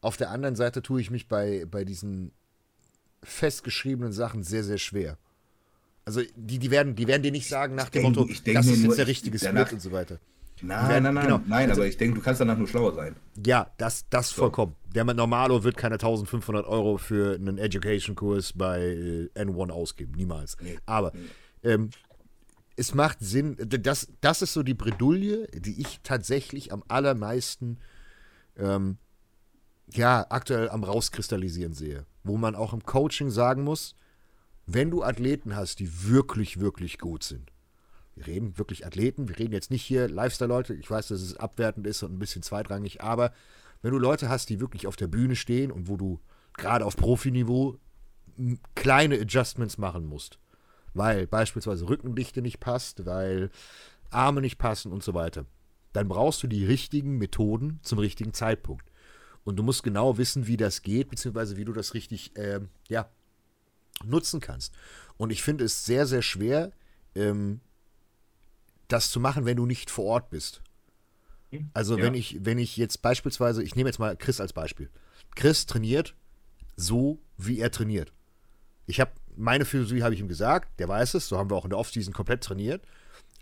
Auf der anderen Seite tue ich mich bei, bei diesen festgeschriebenen Sachen sehr, sehr schwer. Also die, die, werden, die werden dir nicht sagen nach dem denk- Motto, das ist jetzt der ich- richtige Split und so weiter. nein, werden- nein, nein, genau. nein, Also- aber ich denke, du kannst danach nur schlauer sein. Ja, das, das vollkommen. Der Normalo wird keine 1500 Euro für einen Education-Kurs bei äh, N1 ausgeben. Niemals. Nee. Aber ähm, es macht Sinn. Das, das ist so die Bredouille, die ich tatsächlich am allermeisten ähm, ja, aktuell am rauskristallisieren sehe. Wo man auch im Coaching sagen muss, wenn du Athleten hast, die wirklich, wirklich gut sind. Wir reden wirklich Athleten, wir reden jetzt nicht hier Lifestyle-Leute. Ich weiß, dass es abwertend ist und ein bisschen zweitrangig, aber wenn du Leute hast, die wirklich auf der Bühne stehen und wo du gerade auf Profiniveau kleine Adjustments machen musst, weil beispielsweise Rückendichte nicht passt, weil Arme nicht passen und so weiter, dann brauchst du die richtigen Methoden zum richtigen Zeitpunkt. Und du musst genau wissen, wie das geht, beziehungsweise wie du das richtig ähm, ja, nutzen kannst. Und ich finde es sehr, sehr schwer, ähm, das zu machen, wenn du nicht vor Ort bist. Also Ja. wenn ich, wenn ich jetzt beispielsweise, ich nehme jetzt mal Chris als Beispiel. Chris trainiert so, wie er trainiert. Ich habe meine Philosophie habe ich ihm gesagt, der weiß es, so haben wir auch in der Offseason komplett trainiert.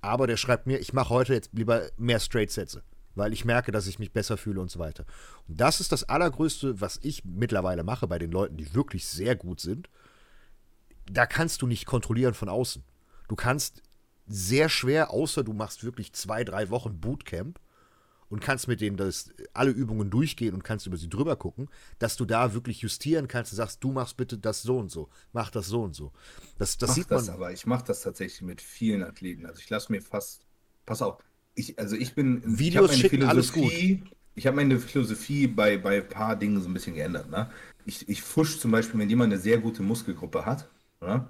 Aber der schreibt mir, ich mache heute jetzt lieber mehr Straight-Sätze, weil ich merke, dass ich mich besser fühle und so weiter. Und das ist das Allergrößte, was ich mittlerweile mache bei den Leuten, die wirklich sehr gut sind. Da kannst du nicht kontrollieren von außen. Du kannst sehr schwer, außer du machst wirklich zwei, drei Wochen Bootcamp und kannst mit denen das, alle Übungen durchgehen und kannst über sie drüber gucken, dass du da wirklich justieren kannst und sagst, du machst bitte das so und so, mach das so und so. Das, das sieht das man. aber. Ich mache das tatsächlich mit vielen Athleten. Also ich lasse mir fast, pass auf, ich, also ich bin, ich Videos meine schicken, alles gut. Ich habe meine Philosophie bei, bei ein paar Dingen so ein bisschen geändert. Ne? Ich, ich fusch zum Beispiel, wenn jemand eine sehr gute Muskelgruppe hat, ne?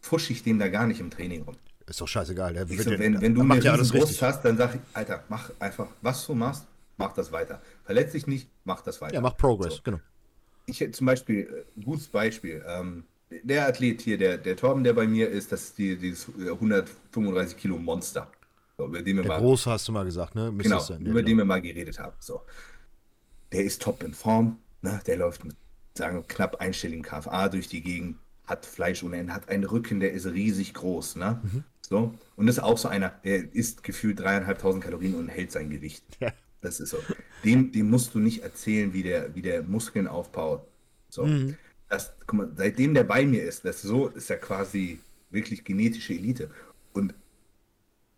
fusch ich den da gar nicht im Training rum. Ist doch scheißegal. Der so, ja- wenn, wenn du macht ja alles richtig. hast, dann sag ich, Alter, mach einfach, was du machst, mach das weiter. Verletz dich nicht, mach das weiter. Ja, mach Progress, So. genau. Ich hätte zum Beispiel, äh, gutes Beispiel, ähm, der Athlet hier, der, der Torben, der bei mir ist, das ist die, dieses äh, 135 Kilo Monster, so, über den wir Der mal, Große hast du mal gesagt, ne? Müsste genau, sein. Über genau. den wir mal geredet haben. So. Der ist top in Form, ne? der läuft mit, sagen knapp einstelligen KFA durch die Gegend, hat Fleisch ohne Ende, hat einen Rücken, der ist riesig groß, ne? Mhm. So. Und das ist auch so einer, der isst gefühlt dreieinhalbtausend Kalorien und hält sein Gewicht. Ja. Das ist so. Dem, dem musst du nicht erzählen, wie der, wie der Muskeln aufbaut. So. Mhm. Das, guck mal, seitdem der bei mir ist, das so ist er quasi wirklich genetische Elite. Und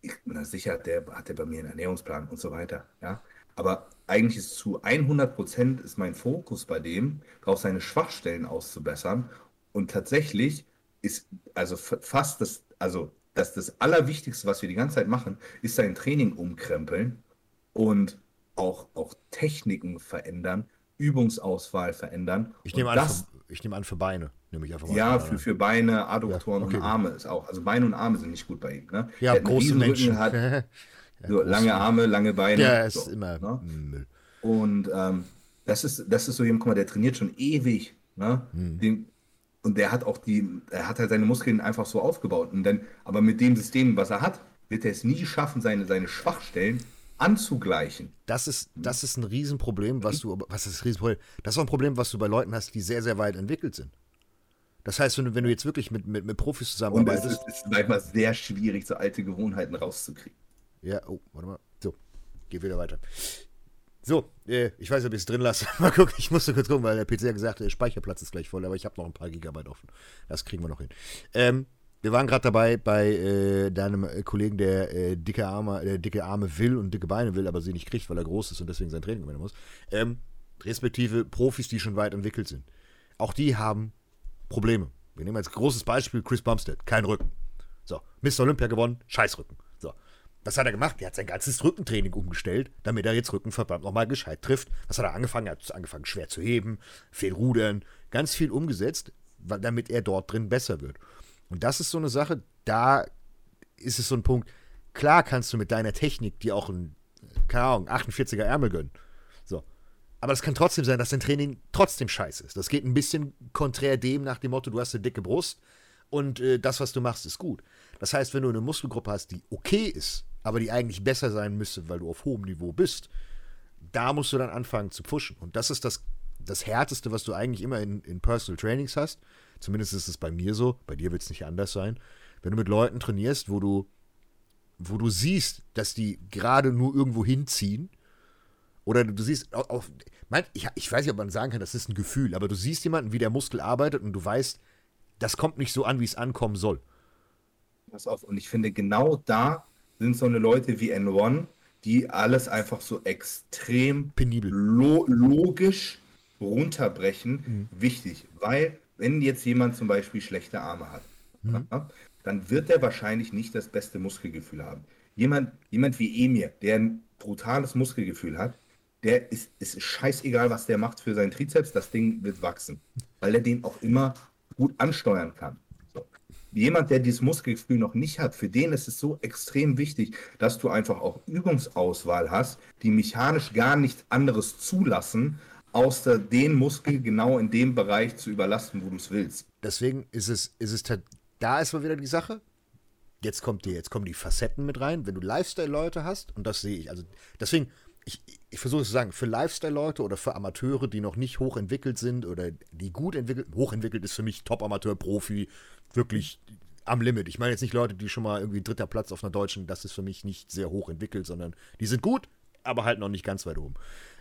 ich, na sicher, hat der, hat der bei mir einen Ernährungsplan und so weiter. Ja. Aber eigentlich ist zu 100 Prozent ist mein Fokus bei dem, darauf seine Schwachstellen auszubessern. Und tatsächlich ist also fa- fast das, also das, das Allerwichtigste, was wir die ganze Zeit machen, ist sein Training umkrempeln und auch, auch Techniken verändern, Übungsauswahl verändern. Ich nehme an, das, für, ich nehme an für Beine. Nehme ich einfach mal ja, für, für Beine, Adduktoren Ja, okay. und Arme ist auch. Also Beine und Arme sind nicht gut bei ihm. Ne? Ja, große Menschen. Hat ja, so große- lange Arme, lange Beine. Ja, ist so, immer ne? Müll. Und ähm, das ist, das ist so jemand, guck mal, der trainiert schon ewig. Ne? Hm. Den, und der hat auch die, er hat halt seine Muskeln einfach so aufgebaut. Und dann, aber mit dem System, was er hat, wird er es nie schaffen, seine, seine Schwachstellen anzugleichen. Das ist, das ist ein Riesenproblem, was du, was ist das Riesenproblem? Das ist auch ein Problem, was du bei Leuten hast, die sehr, sehr weit entwickelt sind. Das heißt, wenn du, wenn du jetzt wirklich mit, mit, mit Profis Und es zusammenarbeitest. ist, ist manchmal sehr schwierig, so alte Gewohnheiten rauszukriegen. Ja, oh, warte mal. So, geh wieder weiter. So, äh, ich weiß nicht, ob ich es drin lasse. Mal gucken, ich musste kurz gucken, weil der PC hat gesagt, der Speicherplatz ist gleich voll, aber ich habe noch ein paar Gigabyte offen. Das kriegen wir noch hin. Ähm, wir waren gerade dabei bei äh, deinem äh, Kollegen, der äh, dicke Arme, der dicke Arme will und dicke Beine will, aber sie nicht kriegt, weil er groß ist und deswegen sein Training übernehmen muss. Ähm, respektive Profis, die schon weit entwickelt sind. Auch die haben Probleme. Wir nehmen als großes Beispiel Chris Bumstead, kein Rücken. So, Mr. Olympia gewonnen, Scheißrücken. Was hat er gemacht? Er hat sein ganzes Rückentraining umgestellt, damit er jetzt Rücken verdammt nochmal gescheit trifft. Was hat er angefangen? Er hat angefangen, schwer zu heben, viel rudern, ganz viel umgesetzt, damit er dort drin besser wird. Und das ist so eine Sache, da ist es so ein Punkt. Klar kannst du mit deiner Technik dir auch ein, keine Ahnung, 48er Ärmel gönnen. So. Aber es kann trotzdem sein, dass dein Training trotzdem scheiße ist. Das geht ein bisschen konträr dem nach dem Motto, du hast eine dicke Brust und äh, das, was du machst, ist gut. Das heißt, wenn du eine Muskelgruppe hast, die okay ist, aber die eigentlich besser sein müsste, weil du auf hohem Niveau bist, da musst du dann anfangen zu pushen. Und das ist das, das Härteste, was du eigentlich immer in, in Personal Trainings hast. Zumindest ist es bei mir so, bei dir wird es nicht anders sein. Wenn du mit Leuten trainierst, wo du, wo du siehst, dass die gerade nur irgendwo hinziehen, oder du siehst, auf, auf, ich, ich weiß nicht, ob man sagen kann, das ist ein Gefühl, aber du siehst jemanden, wie der Muskel arbeitet und du weißt, das kommt nicht so an, wie es ankommen soll. Pass auf, und ich finde, genau da sind so eine Leute wie N1, die alles einfach so extrem Penibel. lo logisch runterbrechen, wichtig. Weil, wenn jetzt jemand zum Beispiel schlechte Arme hat, ja, dann wird er wahrscheinlich nicht das beste Muskelgefühl haben. Jemand, jemand wie Emir, der ein brutales Muskelgefühl hat, der ist, ist scheißegal, was der macht für seinen Trizeps, das Ding wird wachsen. Weil er den auch immer gut ansteuern kann. Jemand, der dieses Muskelgefühl noch nicht hat, für den ist es so extrem wichtig, dass du einfach auch Übungsauswahl hast, die mechanisch gar nichts anderes zulassen, außer den Muskel genau in dem Bereich zu überlasten, wo du es willst. Deswegen ist es, ist es, da ist mal wieder die Sache. Jetzt kommt die, jetzt kommen die Facetten mit rein. Wenn du Lifestyle-Leute hast, und das sehe ich, also deswegen, ich, ich versuche es zu sagen, für Lifestyle-Leute oder für Amateure, die noch nicht hochentwickelt sind oder die gut entwickelt, hochentwickelt ist für mich Top-Amateur, Profi, wirklich am Limit. Ich meine jetzt nicht Leute, die schon mal irgendwie dritter Platz auf einer deutschen, das ist für mich nicht sehr hoch entwickelt, sondern die sind gut, aber halt noch nicht ganz weit oben.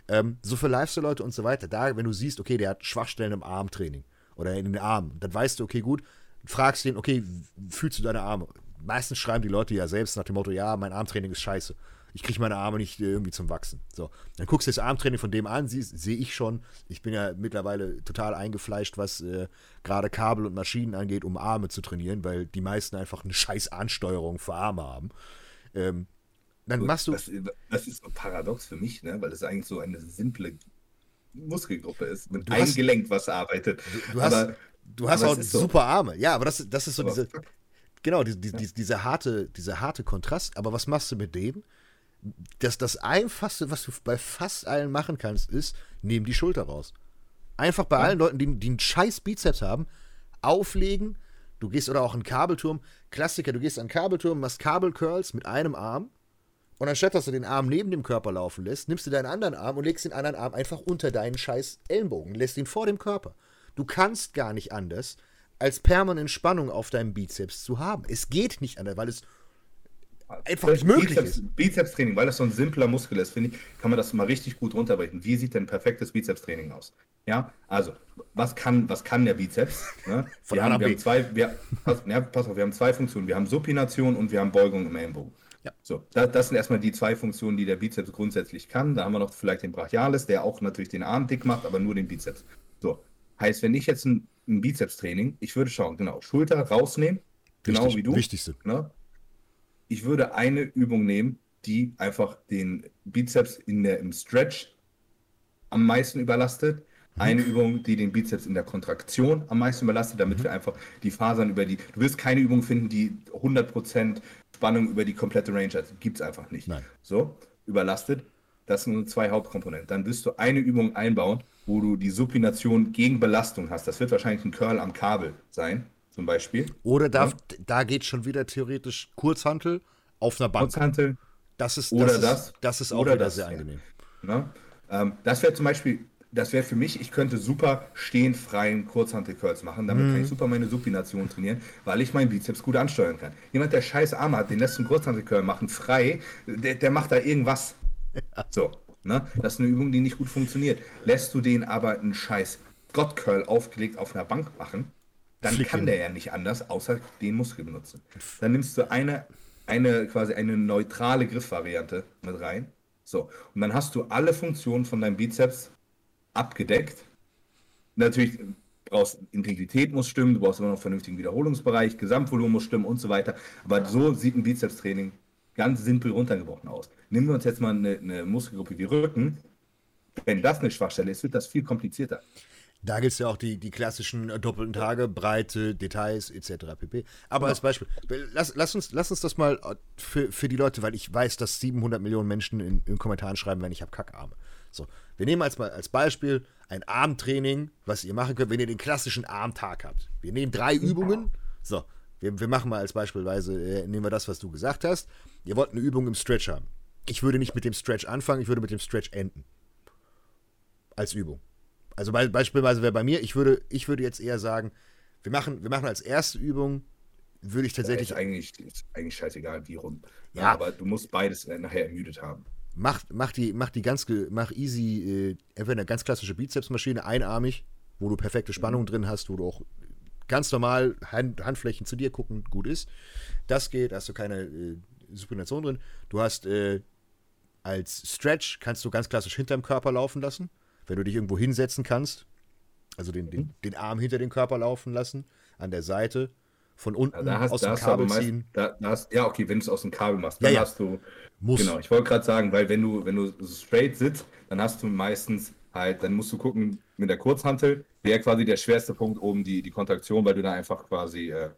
Ähm, so für Lifestyle-Leute und so weiter, da, wenn du siehst, okay, der hat Schwachstellen im Armtraining oder in den Armen, dann weißt du, okay, gut, fragst den, okay, fühlst du deine Arme? Meistens schreiben die Leute ja selbst nach dem Motto, ja, mein Armtraining ist scheiße ich kriege meine Arme nicht äh, irgendwie zum Wachsen. So, dann guckst du das Armtraining von dem an, sehe ich schon. Ich bin ja mittlerweile total eingefleischt, was äh, gerade Kabel und Maschinen angeht, um Arme zu trainieren, weil die meisten einfach eine scheiß Ansteuerung für Arme haben. Ähm, dann machst du. Das, das, ist so paradox für mich, ne? weil das eigentlich so eine simple Muskelgruppe ist, mit einem Gelenk, was arbeitet. Du, du hast, du hast auch super so. Arme. Ja, aber das, das ist so aber diese. Genau, die, die, ja. die, dieser, harte, dieser harte Kontrast. Aber was machst du mit dem? Das, das Einfachste, was du bei fast allen machen kannst, ist, nehmen die Schulter raus. Einfach bei ja. allen Leuten, die, die einen scheiß Bizeps haben, auflegen. Du gehst oder auch einen Kabelturm. Klassiker, du gehst an einen Kabelturm, machst Kabelcurls mit einem Arm. Und anstatt dass du den Arm neben dem Körper laufen lässt, nimmst du deinen anderen Arm und legst den anderen Arm einfach unter deinen scheiß Ellenbogen, lässt ihn vor dem Körper. Du kannst gar nicht anders, als permanent Spannung auf deinem Bizeps zu haben. Es geht nicht anders, weil es einfach nicht möglich Bizeps, ist. Bizepstraining, weil das so ein simpler Muskel ist, finde ich, kann man das mal richtig gut runterbrechen. Wie sieht denn perfektes Bizepstraining aus? Ja, also, was kann, was kann der Bizeps? Ne? Von wir, haben, wir haben zwei, wir, pass, ja, pass auf, wir haben zwei Funktionen. Wir haben Supination und wir haben Beugung im Ellenbogen. Ja. So, das, das, sind erstmal die zwei Funktionen, die der Bizeps grundsätzlich kann. Da haben wir noch vielleicht den Brachialis, der auch natürlich den Arm dick macht, aber nur den Bizeps. So, heißt, wenn ich jetzt ein, ein Bizeps-Training, ich würde schauen, genau, Schulter rausnehmen, genau Wichtig, wie du. Wichtigste. Ne? Ich würde eine Übung nehmen, die einfach den Bizeps in der, im Stretch am meisten überlastet. Mhm. Eine Übung, die den Bizeps in der Kontraktion am meisten überlastet, damit mhm. wir einfach die Fasern über die. Du wirst keine Übung finden, die 100% Spannung über die komplette Range hat. Gibt es einfach nicht. Nein. So, überlastet. Das sind zwei Hauptkomponenten. Dann wirst du eine Übung einbauen, wo du die Supination gegen Belastung hast. Das wird wahrscheinlich ein Curl am Kabel sein zum Beispiel. Oder darf, ja. da geht schon wieder theoretisch Kurzhantel auf einer Bank. Kurzhantel. Das ist, oder das, das, ist, das ist auch wieder das, sehr angenehm. Ja. Ähm, das wäre zum Beispiel, das wäre für mich, ich könnte super stehend freien Kurzhantel-Curls machen. Damit mhm. kann ich super meine Supination trainieren, weil ich meinen Bizeps gut ansteuern kann. Jemand, der scheiß Arm hat, den lässt einen Kurzhantel-Curl machen, frei, der, der macht da irgendwas. Ja. So, ne? Das ist eine Übung, die nicht gut funktioniert. Lässt du den aber einen scheiß Gott-Curl aufgelegt auf einer Bank machen, dann Flicken. kann der ja nicht anders, außer den Muskel benutzen. Dann nimmst du eine, eine quasi eine neutrale Griffvariante mit rein. So, und dann hast du alle Funktionen von deinem Bizeps abgedeckt. Natürlich brauchst Integrität muss stimmen, du brauchst immer noch einen vernünftigen Wiederholungsbereich, Gesamtvolumen muss stimmen und so weiter. Aber so sieht ein Bizepstraining ganz simpel runtergebrochen aus. Nehmen wir uns jetzt mal eine, eine Muskelgruppe wie Rücken. Wenn das eine Schwachstelle ist, wird das viel komplizierter. Da gibt es ja auch die, die klassischen äh, doppelten Tage, Breite, Details etc. pp. Aber ja. als Beispiel, lass, lass, uns, lass uns das mal äh, für, für die Leute, weil ich weiß, dass 700 Millionen Menschen in, in Kommentaren schreiben, wenn ich habe Kackarme. So, wir nehmen als, als Beispiel ein Armtraining, was ihr machen könnt, wenn ihr den klassischen Armtag habt. Wir nehmen drei Übungen. So, wir, wir machen mal als beispielsweise, äh, nehmen wir das, was du gesagt hast. Ihr wollt eine Übung im Stretch haben. Ich würde nicht mit dem Stretch anfangen, ich würde mit dem Stretch enden. Als Übung. Also be beispielsweise wäre bei mir, ich würde, ich würde jetzt eher sagen, wir machen, wir machen als erste Übung, würde ich tatsächlich. Ja, ist eigentlich, ist eigentlich scheißegal, wie rum. Ja, ja, aber du musst beides nachher ermüdet haben. Mach, mach, die, mach die ganz, mach easy, äh, entweder eine ganz klassische Bizepsmaschine, einarmig, wo du perfekte Spannung mhm. drin hast, wo du auch ganz normal Hand, Handflächen zu dir gucken, gut ist. Das geht, hast du keine äh, Supination drin. Du hast äh, als Stretch, kannst du ganz klassisch hinterm Körper laufen lassen wenn du dich irgendwo hinsetzen kannst, also den, den, den Arm hinter den Körper laufen lassen, an der Seite, von unten ja, hast, aus dem Kabel meist, ziehen. Da, da hast, ja, okay, wenn du es aus dem Kabel machst, dann ja, ja. hast du. Muss. Genau, ich wollte gerade sagen, weil wenn du, wenn du straight sitzt, dann hast du meistens halt, dann musst du gucken mit der Kurzhantel, wäre quasi der schwerste Punkt oben die, die Kontraktion, weil du da einfach quasi äh,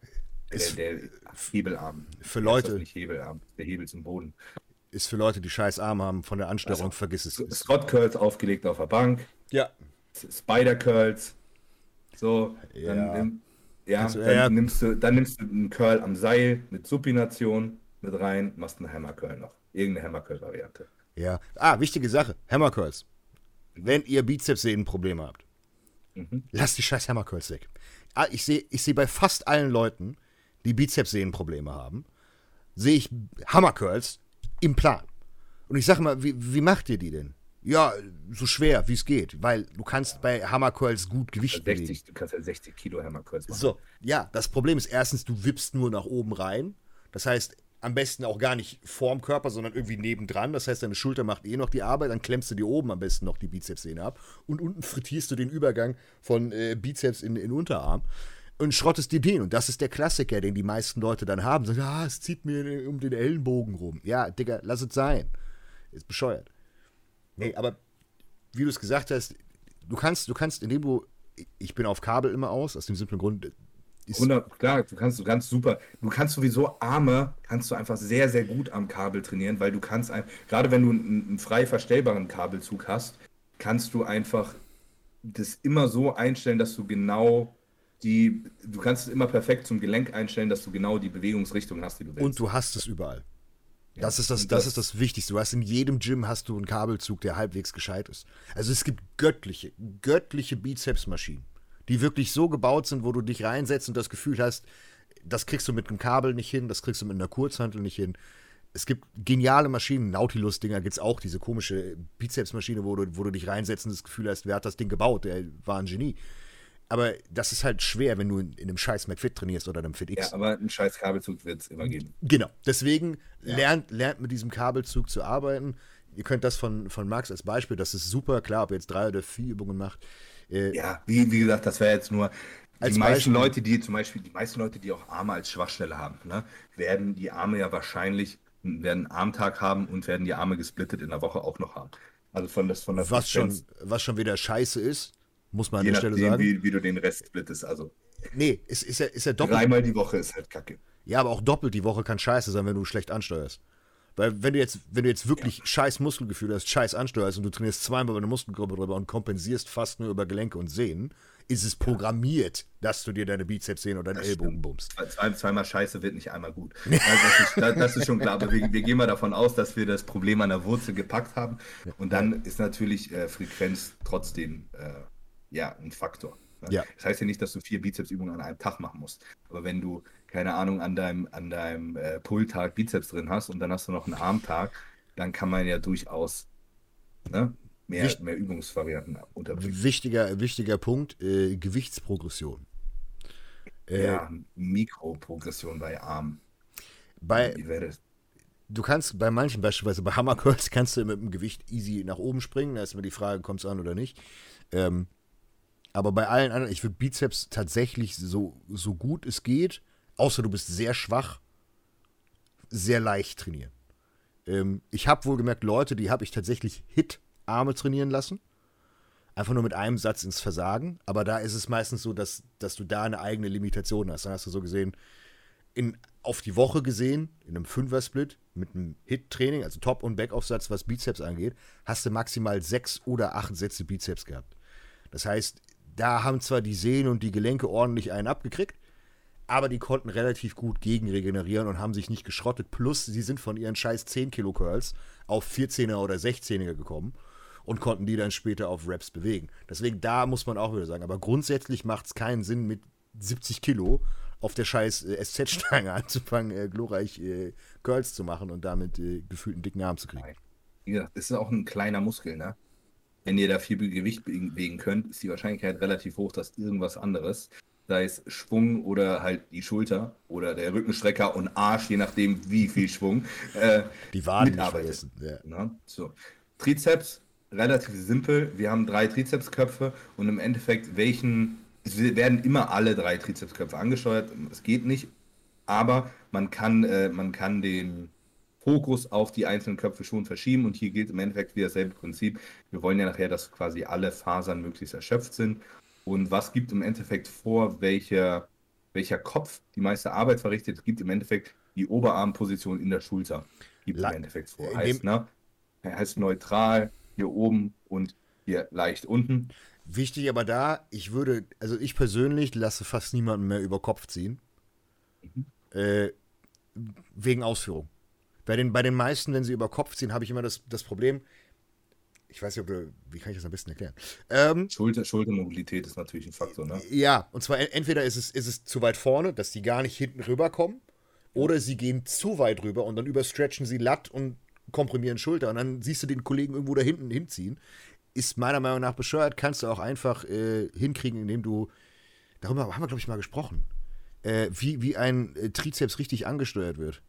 der, der Hebelarm. Für Leute, Nicht Hebelarm, der Hebel zum Boden. Ist für Leute, die scheiß Arm haben, von der Ansteuerung, Also, vergiss es. Scott Curls aufgelegt auf der Bank, Ja. Spider Curls. So, dann, Ja. nimm, ja, du- dann, ja. Nimmst du, dann nimmst du einen Curl am Seil mit Supination mit rein, machst einen Hammer Curl noch. Irgendeine Hammer Curl Variante. Ja. Ah, wichtige Sache. Hammer Curls. Wenn ihr Bizepssehnenprobleme habt, Mhm. lasst die scheiß Hammer Curls weg. Ah, ich sehe ich seh bei fast allen Leuten, die Bizepssehnenprobleme haben, sehe ich Hammer Curls im Plan. Und ich sage mal, wie, wie macht ihr die denn? Ja, so schwer, wie es geht. Weil du kannst bei Hammer Curls gut Gewicht bewegen. 60, du kannst ja 60 Kilo Hammer Curls machen. So, ja, das Problem ist erstens, du wippst nur nach oben rein. Das heißt, am besten auch gar nicht vorm Körper, sondern irgendwie nebendran. Das heißt, deine Schulter macht eh noch die Arbeit, dann klemmst du dir oben am besten noch die Bizepssehne ab und unten frittierst du den Übergang von äh, Bizeps in, in Unterarm und schrottest dir den. Und das ist der Klassiker, den die meisten Leute dann haben. Sagen, ah, es zieht mir um den Ellenbogen rum. Ja, Digga, lass es sein. Ist bescheuert. Nee, aber wie du es gesagt hast, du kannst, du kannst, indem du, ich bin auf Kabel immer aus, aus dem simplen Grund, ist, 100, klar, du kannst, du kannst super, du kannst sowieso Arme, kannst du einfach sehr, sehr gut am Kabel trainieren, weil du kannst, ein, gerade wenn du einen, einen frei verstellbaren Kabelzug hast, kannst du einfach das immer so einstellen, dass du genau die, du kannst es immer perfekt zum Gelenk einstellen, dass du genau die Bewegungsrichtung hast, die du willst. und du hast es überall. Das ist das, das- ist das Wichtigste. Du hast in jedem Gym hast du einen Kabelzug, der halbwegs gescheit ist. Also es gibt göttliche, göttliche Bizepsmaschinen, die wirklich so gebaut sind, wo du dich reinsetzt und das Gefühl hast, das kriegst du mit einem Kabel nicht hin, das kriegst du mit einer Kurzhantel nicht hin. Es gibt geniale Maschinen, Nautilus-Dinger gibt es auch, diese komische Bizepsmaschine, wo du, wo du dich reinsetzt und das Gefühl hast, wer hat das Ding gebaut? Der war ein Genie. Aber das ist halt schwer, wenn du in, in einem scheiß McFit trainierst oder einem FitX. ja, aber einen scheiß Kabelzug wird es immer geben. Genau, deswegen lernt, lernt mit diesem Kabelzug zu arbeiten. Ihr könnt das von, von Max als Beispiel, das ist super, klar, ob ihr jetzt drei oder vier Übungen macht. Äh, Ja, wie, wie gesagt, das wäre jetzt nur. Die meisten Beispiel. Leute, die zum Beispiel, die meisten Leute, die auch Arme als Schwachstelle haben, ne, werden die Arme ja wahrscheinlich, werden einen Armtag haben und werden die Arme gesplittet in der Woche auch noch haben. Also von, das, von der was, schon, was schon wieder scheiße ist, muss man an je der Stelle nachdem, sagen. wie, wie du den Rest splittest. Also Nee, ist, ist, ja, ist ja doppelt. dreimal die Woche ist halt kacke. Ja, aber auch doppelt die Woche kann scheiße sein, wenn du schlecht ansteuerst. Weil wenn du jetzt, wenn du jetzt wirklich scheiß Muskelgefühl hast, scheiß ansteuerst und du trainierst zweimal über eine Muskelgruppe drüber und kompensierst fast nur über Gelenke und Sehnen, ist es programmiert, dass du dir deine Bizepssehnen oder deinen Ellbogen bummst. Zwei, zwei, zweimal Scheiße wird nicht einmal gut. Also das, ist, das ist schon klar. Aber wir, wir gehen mal davon aus, dass wir das Problem an der Wurzel gepackt haben. Und dann ist natürlich äh, Frequenz trotzdem äh, ja, ein Faktor. ne? Ja. Das heißt ja nicht, dass du vier Bizepsübungen an einem Tag machen musst. Aber wenn du, keine Ahnung, an deinem, an deinem äh, Pulltag Bizeps drin hast und dann hast du noch einen Armtag, dann kann man ja durchaus ne, mehr, Wicht- mehr Übungsvarianten unterbringen. Wichtiger, wichtiger Punkt, äh, Gewichtsprogression. Äh, Ja, Mikroprogression bei Arm. bei, du kannst bei manchen, beispielsweise bei Hammer Curls, kannst du mit dem Gewicht easy nach oben springen. Da ist immer die Frage, kommt es an oder nicht. Ähm, aber bei allen anderen, ich würde Bizeps tatsächlich so, so gut es geht, außer du bist sehr schwach, sehr leicht trainieren. Ähm, ich habe wohl gemerkt, Leute, die habe ich tatsächlich Hit-Arme trainieren lassen. Einfach nur mit einem Satz ins Versagen. Aber da ist es meistens so, dass, dass du da eine eigene Limitation hast. Dann hast du so gesehen, in, auf die Woche gesehen, in einem Fünfer-Split mit einem Hit-Training, also Top- und Backaufsatz, was Bizeps angeht, hast du maximal sechs oder acht Sätze Bizeps gehabt. Das heißt, da haben zwar die Sehnen und die Gelenke ordentlich einen abgekriegt, aber die konnten relativ gut gegenregenerieren und haben sich nicht geschrottet. Plus, sie sind von ihren scheiß 10 Kilo Curls auf 14er oder 16er gekommen und konnten die dann später auf Reps bewegen. Deswegen, da muss man auch wieder sagen, aber grundsätzlich macht es keinen Sinn, mit 70 Kilo auf der scheiß äh, SZ-Stange anzufangen, äh, glorreich äh, Curls zu machen und damit äh, einen dicken Arm zu kriegen. Wie gesagt, das ist auch ein kleiner Muskel, ne? Wenn ihr da viel Gewicht bewegen könnt, ist die Wahrscheinlichkeit relativ hoch, dass irgendwas anderes, sei es Schwung oder halt die Schulter oder der Rückenstrecker und Arsch, je nachdem wie viel Schwung, äh, Die Waden mitarbeitet. Ja. Ne? So. Trizeps, relativ simpel. Wir haben drei Trizepsköpfe und im Endeffekt, welchen, es werden immer alle drei Trizepsköpfe angesteuert. Es geht nicht, aber man kann, äh, man kann den Fokus auf die einzelnen Köpfe schon verschieben und hier gilt im Endeffekt wieder dasselbe Prinzip. Wir wollen ja nachher, dass quasi alle Fasern möglichst erschöpft sind. Und was gibt im Endeffekt vor, welcher welcher Kopf die meiste Arbeit verrichtet, gibt im Endeffekt die Oberarmposition in der Schulter. Gibt La- im Endeffekt vor. Heißt, ne? heißt neutral, hier oben und hier leicht unten. Wichtig aber da, ich würde, also ich persönlich lasse fast niemanden mehr über Kopf ziehen. Äh, wegen Ausführung. Bei den, bei den meisten, wenn sie über Kopf ziehen, habe ich immer das, das Problem, ich weiß nicht, ob du, wie kann ich das am besten erklären? Ähm, Schulter, Schultermobilität ist natürlich ein Faktor, ne? ja, und zwar en- entweder ist es, ist es zu weit vorne, dass die gar nicht hinten rüberkommen, oder sie gehen zu weit rüber und dann überstretchen sie Latt und komprimieren Schulter und dann siehst du den Kollegen irgendwo da hinten hinziehen. Ist meiner Meinung nach bescheuert, kannst du auch einfach äh, hinkriegen, indem du, darüber haben wir, glaube ich, mal gesprochen, äh, wie, wie ein äh, Trizeps richtig angesteuert wird.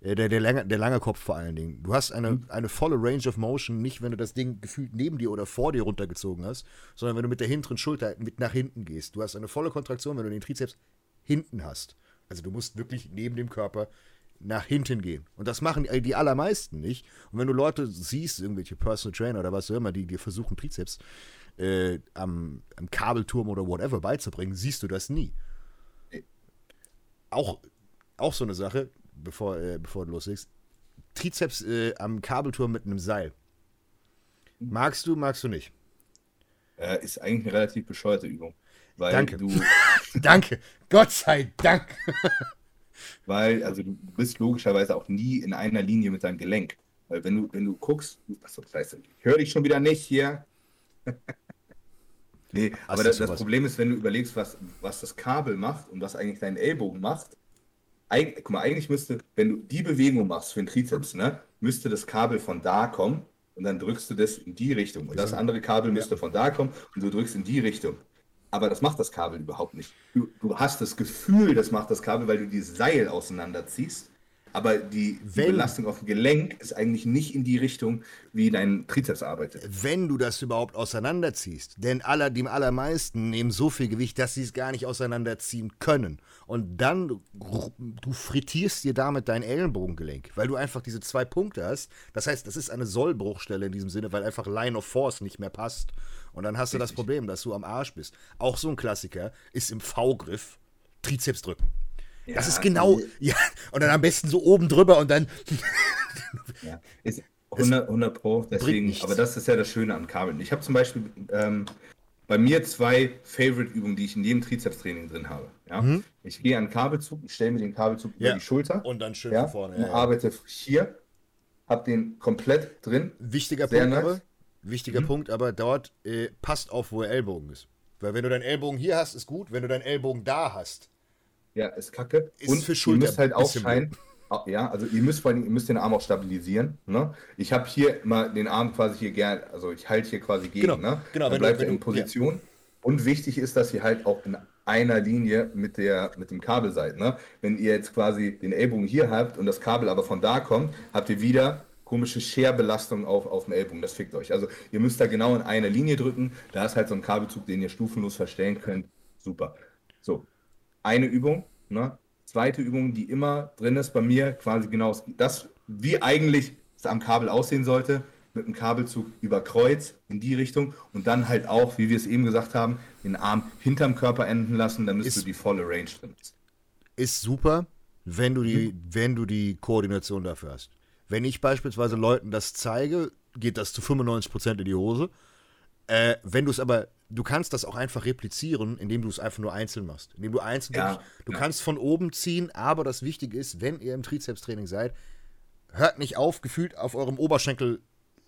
Äh, der, der, lange, der lange Kopf vor allen Dingen. Du hast eine, eine volle Range of Motion, nicht wenn du das Ding gefühlt neben dir oder vor dir runtergezogen hast, sondern wenn du mit der hinteren Schulter mit nach hinten gehst. Du hast eine volle Kontraktion, wenn du den Trizeps hinten hast. Also du musst wirklich neben dem Körper nach hinten gehen. Und das machen die die allermeisten nicht. Und wenn du Leute siehst, irgendwelche Personal Trainer oder was auch immer, die dir versuchen, Trizeps äh, am, am Kabelturm oder whatever beizubringen, siehst du das nie. Auch, auch so eine Sache, bevor, äh, bevor du loslegst. Trizeps äh, am Kabelturm mit einem Seil. Magst du, magst du nicht? Äh, ist eigentlich eine relativ bescheuerte Übung. Weil Danke. du, Danke. Gott sei Dank. weil, also du bist logischerweise auch nie in einer Linie mit deinem Gelenk. Weil wenn du, wenn du guckst, achso, das heißt, ich höre dich schon wieder nicht hier. nee, aber das, das? Problem ist, wenn du überlegst, was, was das Kabel macht und was eigentlich dein Ellbogen macht, Eig, guck mal, eigentlich müsste, wenn du die Bewegung machst für den Trizeps, ne, müsste das Kabel von da kommen und dann drückst du das in die Richtung. Und das andere Kabel müsste von da kommen und du drückst in die Richtung. Aber das macht das Kabel überhaupt nicht. Du, du hast das Gefühl, das macht das Kabel, weil du dieses Seil auseinanderziehst. Aber die, die Belastung auf dem Gelenk ist eigentlich nicht in die Richtung, wie dein Trizeps arbeitet. wenn du das überhaupt auseinanderziehst. Denn aller, die allermeisten nehmen so viel Gewicht, dass sie es gar nicht auseinanderziehen können. Und dann, du, du frittierst dir damit dein Ellenbogengelenk, weil du einfach diese zwei Punkte hast. Das heißt, das ist eine Sollbruchstelle in diesem Sinne, weil einfach Line of Force nicht mehr passt. Und dann hast du das Richtig. Problem, dass du am Arsch bist. Auch so ein Klassiker ist im V-Griff Trizeps drücken. Das Ja, ist genau, die- ja, und dann am besten so oben drüber und dann, Ja, ist 100, 100 Pro, deswegen, aber das ist ja das Schöne an Kabeln. Ich habe zum Beispiel ähm, bei mir zwei Favorite-Übungen, die ich in jedem Trizeps-Training drin habe. Ja? Ich gehe an den Kabelzug, ich stelle mir den Kabelzug Mhm. Ja. über die Schulter und dann schön ja, vorne. und arbeite hier, habe den komplett drin. Wichtiger Sehr Punkt nice. aber, wichtiger Punkt aber, dort äh, passt auf, wo der Ellbogen ist. Weil wenn du deinen Ellbogen hier hast, ist gut. Wenn du deinen Ellbogen da hast, Ja, ist kacke. Ist und für ihr Schulter müsst halt bisschen aufscheinen. Ah, Ja, also ihr müsst vor allem, ihr müsst den Arm auch stabilisieren. Ne? Ich habe hier immer den Arm quasi hier gern, also ich halte hier quasi gegen. Genau, ne? genau, Dann bleibt er in Position. Und wichtig ist, dass ihr halt auch in einer Linie mit, der, mit dem Kabel seid. Ne? Wenn ihr jetzt quasi den Ellbogen hier habt und das Kabel aber von da kommt, habt ihr wieder komische Scherbelastung auf, auf dem Ellbogen. Das fickt euch. Also ihr müsst da genau in einer Linie drücken. Da ist halt so ein Kabelzug, den ihr stufenlos verstellen könnt. Super. So, eine Übung, ne? Zweite Übung, die immer drin ist bei mir, quasi genau das, wie eigentlich es am Kabel aussehen sollte, mit dem Kabelzug über Kreuz in die Richtung und dann halt auch, wie wir es eben gesagt haben, den Arm hinterm Körper enden lassen, damit Ist- du die volle Range drin hast. ist super, wenn du die, wenn du die Koordination dafür hast. Wenn ich beispielsweise Leuten das zeige, geht das zu 95% in die Hose. Äh, wenn du es aber, du kannst das auch einfach replizieren, indem du es einfach nur einzeln machst. Indem du einzeln, Ja, wirklich- du ja. kannst von oben ziehen, aber das Wichtige ist, wenn ihr im Trizeps-Training seid, hört nicht auf, gefühlt auf eurem Oberschenkel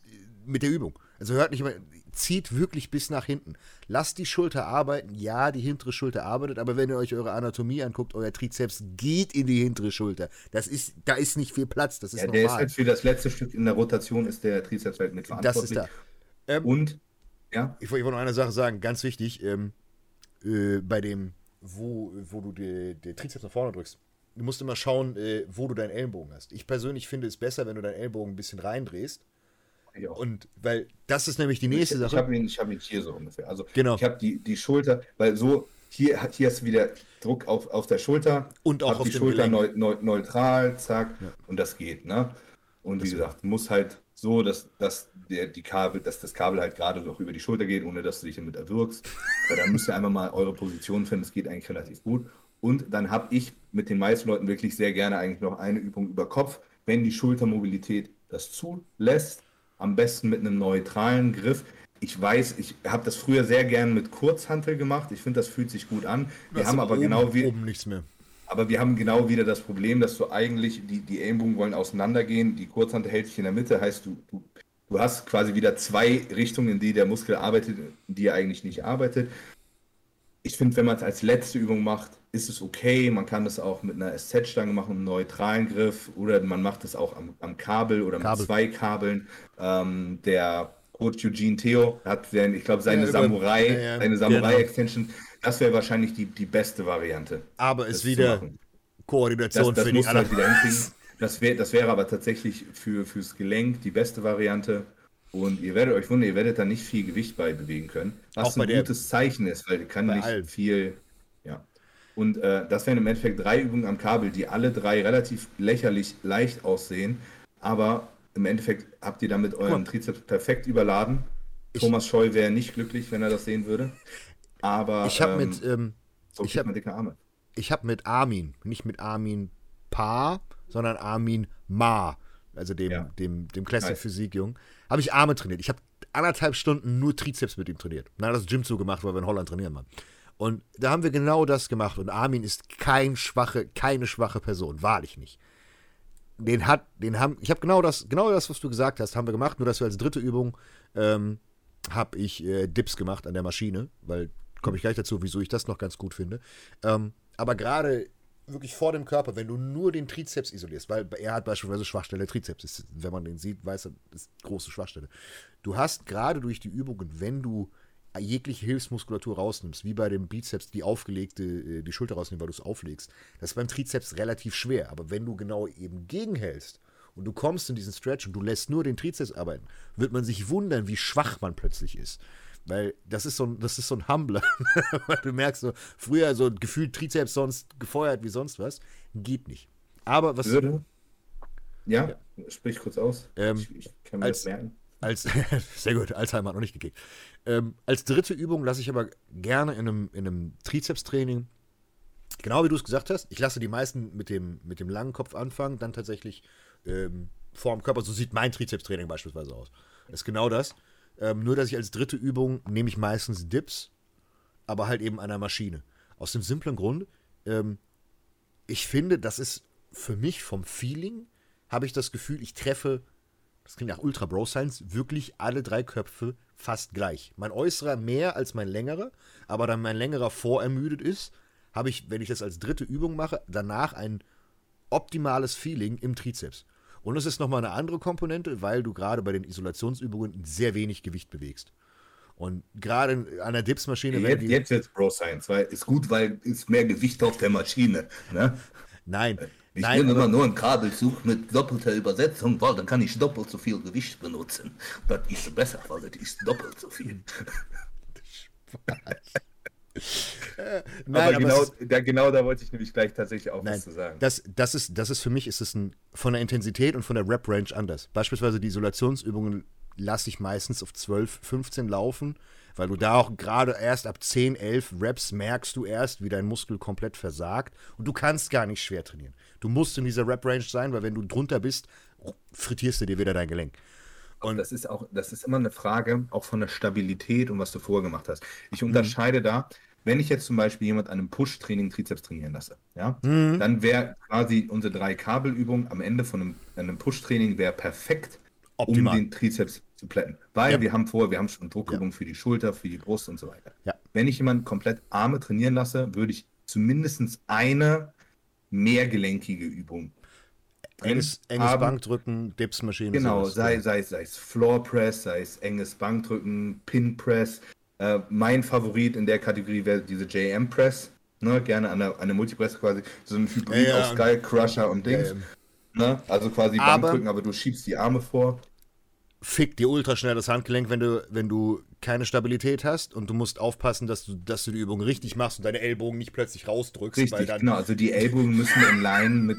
äh, mit der Übung. Also hört nicht immer, zieht wirklich bis nach hinten. Lasst die Schulter arbeiten. Ja, die hintere Schulter arbeitet, aber wenn ihr euch eure Anatomie anguckt, euer Trizeps geht in die hintere Schulter. Das ist, da ist nicht viel Platz, das ist Ja, der ist normal. halt für das letzte Stück in der Rotation ist der Trizeps halt mit das verantwortlich. ist da. Ähm, Und ja, Ich, wollte- ich wollte noch eine Sache sagen, ganz wichtig, ähm, äh, bei dem, wo, wo du die Trizeps nach vorne drückst. Du musst immer schauen, äh, wo du deinen Ellenbogen hast. Ich persönlich finde es besser, wenn du deinen Ellbogen ein bisschen reindrehst. ich auch. Und weil das ist nämlich die nächste ich, ich Sache. habe ihn, ich hab ihn hier so ungefähr. Also Genau. ich habe die, die Schulter, weil so, hier, hier hast du wieder Druck auf, auf der Schulter. Und auch auf die Schulter neu, neu, neutral, zack, und das geht, ne? Und wie gesagt, muss halt so, dass, dass, der, die Kabel, dass das Kabel halt gerade noch über die Schulter geht, ohne dass du dich damit erwürgst. Weil dann müsst ihr einfach mal eure Position finden, das geht eigentlich relativ gut. Und dann habe ich mit den meisten Leuten wirklich sehr gerne eigentlich noch eine Übung über Kopf, wenn die Schultermobilität das zulässt. Am besten mit einem neutralen Griff. Ich weiß, ich habe das früher sehr gern mit Kurzhantel gemacht. Ich finde, das fühlt sich gut an. Wir Das haben aber oben, genau wie, oben nichts mehr. Aber wir haben genau wieder das Problem, dass du eigentlich, die, die Ellenbogen wollen auseinandergehen, die Kurzhand hält sich in der Mitte, heißt du, du, du hast quasi wieder zwei Richtungen, in die der Muskel arbeitet, in die er eigentlich nicht arbeitet. Ich finde, wenn man es als letzte Übung macht, ist es okay. Man kann das auch mit einer SZ-Stange machen, einem neutralen Griff, oder man macht es auch am, am Kabel oder mit Kabel. zwei Kabeln. Ähm, der Coach Eugene Theo hat, ich glaube, seine Ja, Samurai, ja, ja, seine genau. Das wäre wahrscheinlich die, die beste Variante. Aber zu wieder. Koordination Das, das für die halt anderen. wieder hinkriegen. Das, wär, das wäre aber tatsächlich für, fürs Gelenk die beste Variante. Und ihr werdet euch wundern, ihr werdet da nicht viel Gewicht bei bewegen können. Was ein gutes Zeichen ist, weil ihr kann nicht allen. viel. Ja. Und äh, das wären im Endeffekt drei Übungen am Kabel, die alle drei relativ lächerlich leicht aussehen. Aber im Endeffekt habt ihr damit euren Trizeps perfekt überladen. Thomas Scheu wäre nicht glücklich, wenn er das sehen würde. Aber Ich habe ähm, mit, ähm, so ich kriegt hab- man dicke Arme. ich habe mit Armin, nicht mit Armin Pa, sondern Armin Ma, also dem, Ja. dem, dem Classic. Physik Jung, habe ich Arme trainiert. Ich habe anderthalb Stunden nur Trizeps mit ihm trainiert. Na, das Gym zugemacht, weil wir in Holland trainieren waren. Und da haben wir genau das gemacht. Und Armin ist kein schwache, keine schwache Person, wahrlich nicht. Den hat, den haben, ich habe genau das, genau das, was du gesagt hast, haben wir gemacht. Nur dass wir als dritte Übung ähm, habe ich äh, Dips gemacht an der Maschine, weil komme ich gleich dazu, wieso ich das noch ganz gut finde. Ähm, aber gerade wirklich vor dem Körper, wenn du nur den Trizeps isolierst, weil er hat beispielsweise Schwachstelle Trizeps, ist, wenn man den sieht, weiß er, ist große Schwachstelle. Du hast gerade durch die Übungen, wenn du jegliche Hilfsmuskulatur rausnimmst, wie bei dem Bizeps die aufgelegte, äh, die Schulter rausnehmen, weil du es auflegst, das ist beim Trizeps relativ schwer. Aber wenn du genau eben gegenhältst und du kommst in diesen Stretch und du lässt nur den Trizeps arbeiten, wird man sich wundern, wie schwach man plötzlich ist. Weil das ist so ein, das ist so ein Humbler. Weil du merkst so, früher so gefühlt Trizeps sonst gefeuert wie sonst was. Geht nicht. Aber was Würde. Ja, sprich kurz aus. Ähm, ich, ich kann mir als- das merken. als sehr gut, Alzheimer hat noch nicht gekickt. Ähm, als dritte Übung lasse ich aber gerne in einem, in einem Trizeps-Training, genau wie du es gesagt hast, ich lasse die meisten mit dem, mit dem langen Kopf anfangen, dann tatsächlich ähm, vor dem Körper. So sieht mein Trizeps-Training beispielsweise aus. Das ist genau das. Ähm, nur, dass ich als dritte Übung nehme ich meistens Dips, aber halt eben an der Maschine. Aus dem simplen Grund, ähm, ich finde, das ist für mich vom Feeling, habe ich das Gefühl, ich treffe das klingt nach Ultra Bro Science, wirklich alle drei Köpfe fast gleich. Mein äußerer mehr als mein längerer, aber da mein längerer vorermüdet ist, habe ich, wenn ich das als dritte Übung mache, danach ein optimales Feeling im Trizeps. Und es ist nochmal eine andere Komponente, weil du gerade bei den Isolationsübungen sehr wenig Gewicht bewegst. Und gerade an der Dipsmaschine, Jetzt, die. jetzt wird's Bro Science, weil ist gut, weil ist mehr Gewicht auf der Maschine. Ne? Nein, Ich nein, nehme immer nur einen Kabelzug mit doppelter Übersetzung, weil dann kann ich doppelt so viel Gewicht benutzen. Das ist besser, weil das ist doppelt so viel. nein, aber aber genau, es- da, genau da wollte ich nämlich gleich tatsächlich auch Nein, was zu sagen. Das, das, ist, das ist für mich ist es ein, von der Intensität und von der Rep-Range anders. Beispielsweise die Isolationsübungen lasse ich meistens auf 12, 15 laufen, weil du da auch gerade erst ab 10, 11 Reps merkst du erst, wie dein Muskel komplett versagt und du kannst gar nicht schwer trainieren. Du musst in dieser Rep-Range sein, weil wenn du drunter bist, frittierst du dir wieder dein Gelenk. Und das ist auch, das ist immer eine Frage auch von der Stabilität und was du vorher gemacht hast. Ich unterscheide da, wenn ich jetzt zum Beispiel jemand an einem Push-Training Trizeps trainieren lasse, ja, dann wäre quasi unsere drei Kabelübungen am Ende von einem, einem Push-Training wäre perfekt, Optimal. um den Trizeps zu plätten. Weil Ja. wir haben vorher, wir haben schon Druckübungen für die Schulter, für die Brust und so weiter. Ja. Wenn ich jemanden komplett Arme trainieren lasse, würde ich zumindest eine mehrgelenkige Übung Enges, enges. Bankdrücken, Dipsmaschine. Genau, sowas. sei, sei, sei es Floor Press, sei es enges Bankdrücken, Pin Press. Äh, mein Favorit in der Kategorie wäre diese JM Press. Ne, gerne an der, an der Multipress quasi. So ein Hybrid Ja, ja, aus Skull Crusher und Dings. ähm, ne? Also quasi aber- Bankdrücken, aber du schiebst die Arme vor. fick dir ultraschnell das Handgelenk, wenn du, wenn du keine Stabilität hast und du musst aufpassen, dass du, dass du die Übung richtig machst und deine Ellbogen nicht plötzlich rausdrückst, weil Richtig, dann, genau. Also die Ellbogen müssen in Line mit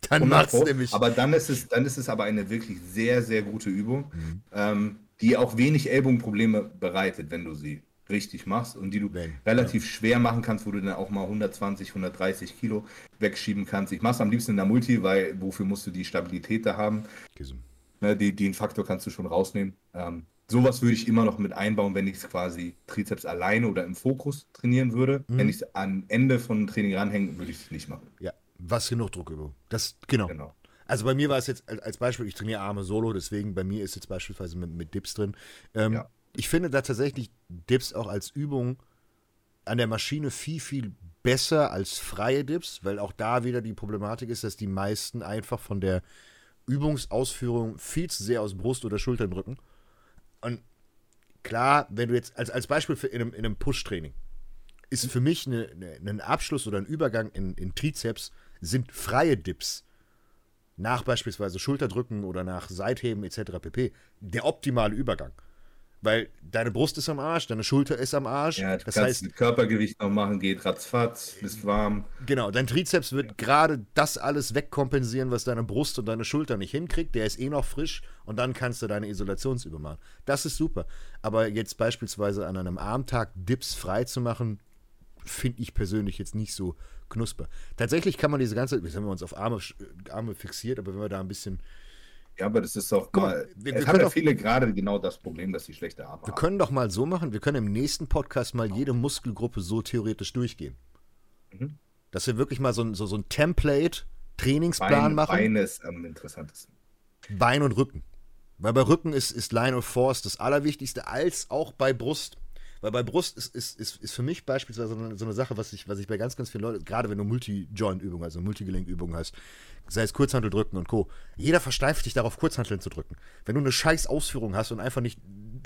dann 100 macht's Pro. nämlich. Aber dann ist es, dann ist es aber eine wirklich sehr, sehr gute Übung, Mhm. ähm, die auch wenig Ellbogenprobleme bereitet, wenn du sie richtig machst und die du Wenn, relativ schwer machen kannst, wo du dann auch mal 120, 130 Kilo wegschieben kannst. Ich mache es am liebsten in der Multi, weil wofür musst du die Stabilität da haben? Okay. Ne, die, den Faktor kannst du schon rausnehmen. Ähm, sowas würde ich immer noch mit einbauen, wenn ich es quasi Trizeps alleine oder im Fokus trainieren würde. Mhm. Wenn ich es am Ende von einem Training ranhänge, würde ich es nicht machen. Ja, was genug Druckübung. Das, genau. Genau. Also bei mir war es jetzt als- Beispiel, ich trainiere Arme solo, deswegen bei mir ist jetzt beispielsweise mit, mit Dips drin. Ähm, Ja. Ich finde da tatsächlich Dips auch als Übung an der Maschine viel, viel besser als freie Dips, weil auch da wieder die Problematik ist, dass die meisten einfach von der Übungsausführung viel zu sehr aus Brust oder Schultern drücken. Und klar, wenn du jetzt als, als Beispiel für in einem, in einem Push-Training ist für mich eine, eine, ein Abschluss oder ein Übergang in, in Trizeps sind freie Dips nach beispielsweise Schulterdrücken oder nach Seitheben etc. pp. der optimale Übergang. Weil deine Brust ist am Arsch, deine Schulter ist am Arsch. Ja, das heißt, mit Körpergewicht noch machen, geht ratzfatz, bist warm. genau, dein Trizeps wird gerade das alles wegkompensieren, was deine Brust und deine Schulter nicht hinkriegt. Der ist eh noch frisch und dann kannst du deine Isolationsübung machen. Das ist super. Aber jetzt beispielsweise an einem Armtag Dips frei zu machen, finde ich persönlich jetzt nicht so knusper. Tatsächlich kann man diese ganze, jetzt haben wir uns auf Arme, Arme fixiert, aber wenn wir da ein bisschen Ja, aber das ist auch Guck mal, wir- es wir haben ja viele gerade genau das Problem, dass sie schlechte Arme Wir haben. können doch mal so machen, wir können im nächsten Podcast mal jede Muskelgruppe so theoretisch durchgehen. Mhm. Dass wir wirklich mal so ein, so, so ein Template-Trainingsplan Bein, machen. Beine ist am interessantesten. Bein und Rücken. Weil bei Rücken ist, ist Line of Force das Allerwichtigste, als auch bei Brust. Weil bei Brust ist, ist, ist, ist für mich beispielsweise so eine, so eine Sache, was ich, was ich bei ganz, ganz vielen Leuten, gerade wenn du Multi-Joint-Übungen, also Multigelenkübungen hast, sei es Kurzhantel drücken und Co., jeder versteift dich darauf, Kurzhanteln zu drücken. Wenn du eine scheiß Ausführung hast und einfach nicht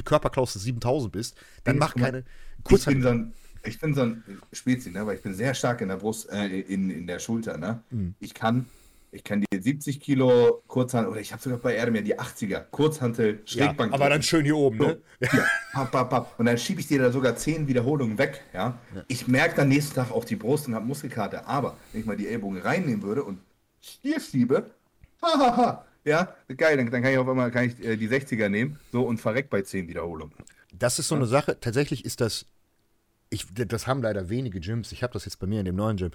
Körperklausel 7000 bist, dann mach Guck mal, keine Ich Kurzhantel. ich bin so ein Spezi, ne? weil ich bin sehr stark in der Brust, äh, in, in der Schulter. Ne? Mhm. Ich kann, ich kann die 70 Kilo Kurzhantel, oder ich habe sogar bei Erdem ja die 80er, Kurzhantel, Ja, Schrägbank. aber dann schön hier oben, ne? So, hier, papp, papp, papp. Und dann schiebe ich dir da sogar 10 Wiederholungen weg. Ja? Ich merke dann nächsten Tag auch die Brust und habe Muskelkater. Aber wenn ich mal die Ellbogen reinnehmen würde und hier schiebe, hahaha, ja, geil, dann, dann kann ich auf einmal kann ich, äh, die 60er nehmen so und verreck bei 10 Wiederholungen. Das ist so eine Sache, tatsächlich ist das, ich, das haben leider wenige Gyms, ich habe das jetzt bei mir in dem neuen Gym,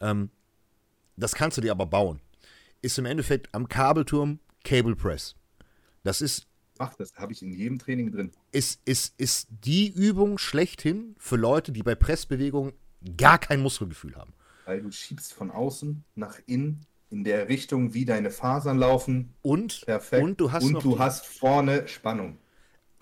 ähm, das kannst du dir aber bauen. Ist im Endeffekt am Kabelturm Cable Press. Das ist, Ach, das habe ich in jedem Training drin. ist, ist, ist die Übung schlechthin für Leute, die bei Pressbewegungen gar kein Muskelgefühl haben. Weil du schiebst von außen nach innen in der Richtung, wie deine Fasern laufen. Und, Perfekt. und du hast und du hast vorne Spannung.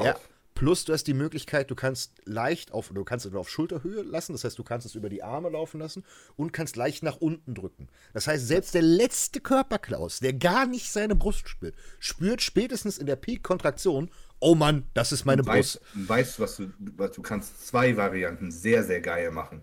Ja. Plus du hast die Möglichkeit, du kannst leicht auf, du kannst es auf Schulterhöhe lassen, das heißt, du kannst es über die Arme laufen lassen und kannst leicht nach unten drücken. Das heißt, selbst der letzte Körperklaus, der gar nicht seine Brust spürt, spürt spätestens in der Peak-Kontraktion, oh Mann, das ist meine Du weißt, Brust. du weißt was, du, was du kannst zwei Varianten sehr, sehr geil machen.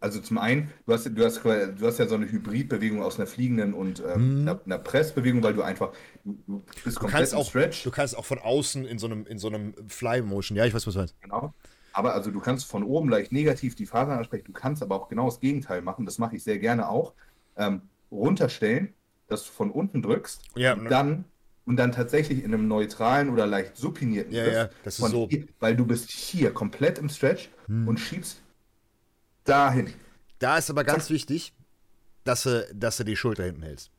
Also zum einen, du hast, du hast, du hast ja so eine Hybridbewegung aus einer fliegenden und ähm, einer, einer Pressbewegung, weil du einfach, du, du bist Mhm. Du komplett auch, Stretch. du kannst auch von außen in so einem, in so einem Fly-Motion, ja, ich weiß, was du meinst. Genau. Aber also du kannst von oben leicht negativ die Fasern ansprechen, du kannst aber auch genau das Gegenteil machen, das mache ich sehr gerne auch. Ähm, runterstellen, dass du von unten drückst Ja, und ne? dann und dann tatsächlich in einem neutralen oder leicht supinierten Ja, ja, das ist so. Hier, weil du bist hier komplett im Stretch Hm. und schiebst dahin. Da ist aber ganz wichtig, dass du, dass du die Schulter hinten hältst.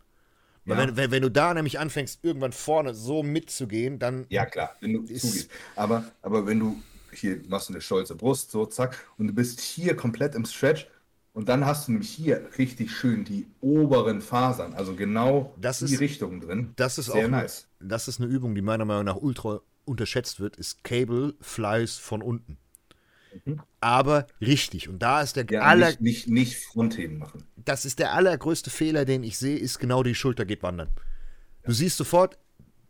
Weil Ja. wenn, wenn, wenn du da nämlich anfängst, irgendwann vorne so mitzugehen, dann Ja, klar, wenn du zugehst. Aber, aber wenn du hier machst du eine stolze Brust, so zack, und du bist hier komplett im Stretch und dann hast du nämlich hier richtig schön die oberen Fasern, also genau Das in die ist- Richtung drin. Das ist Sehr auch nice. Das ist eine Übung, die meiner Meinung nach ultra unterschätzt wird, ist Cable Flies von unten. Aber richtig. Und da ist der Mhm. Ja, aller, nicht, nicht, nicht Frontheben machen. das ist der allergrößte Fehler, den ich sehe, ist genau die Schulter geht wandern. Du siehst sofort,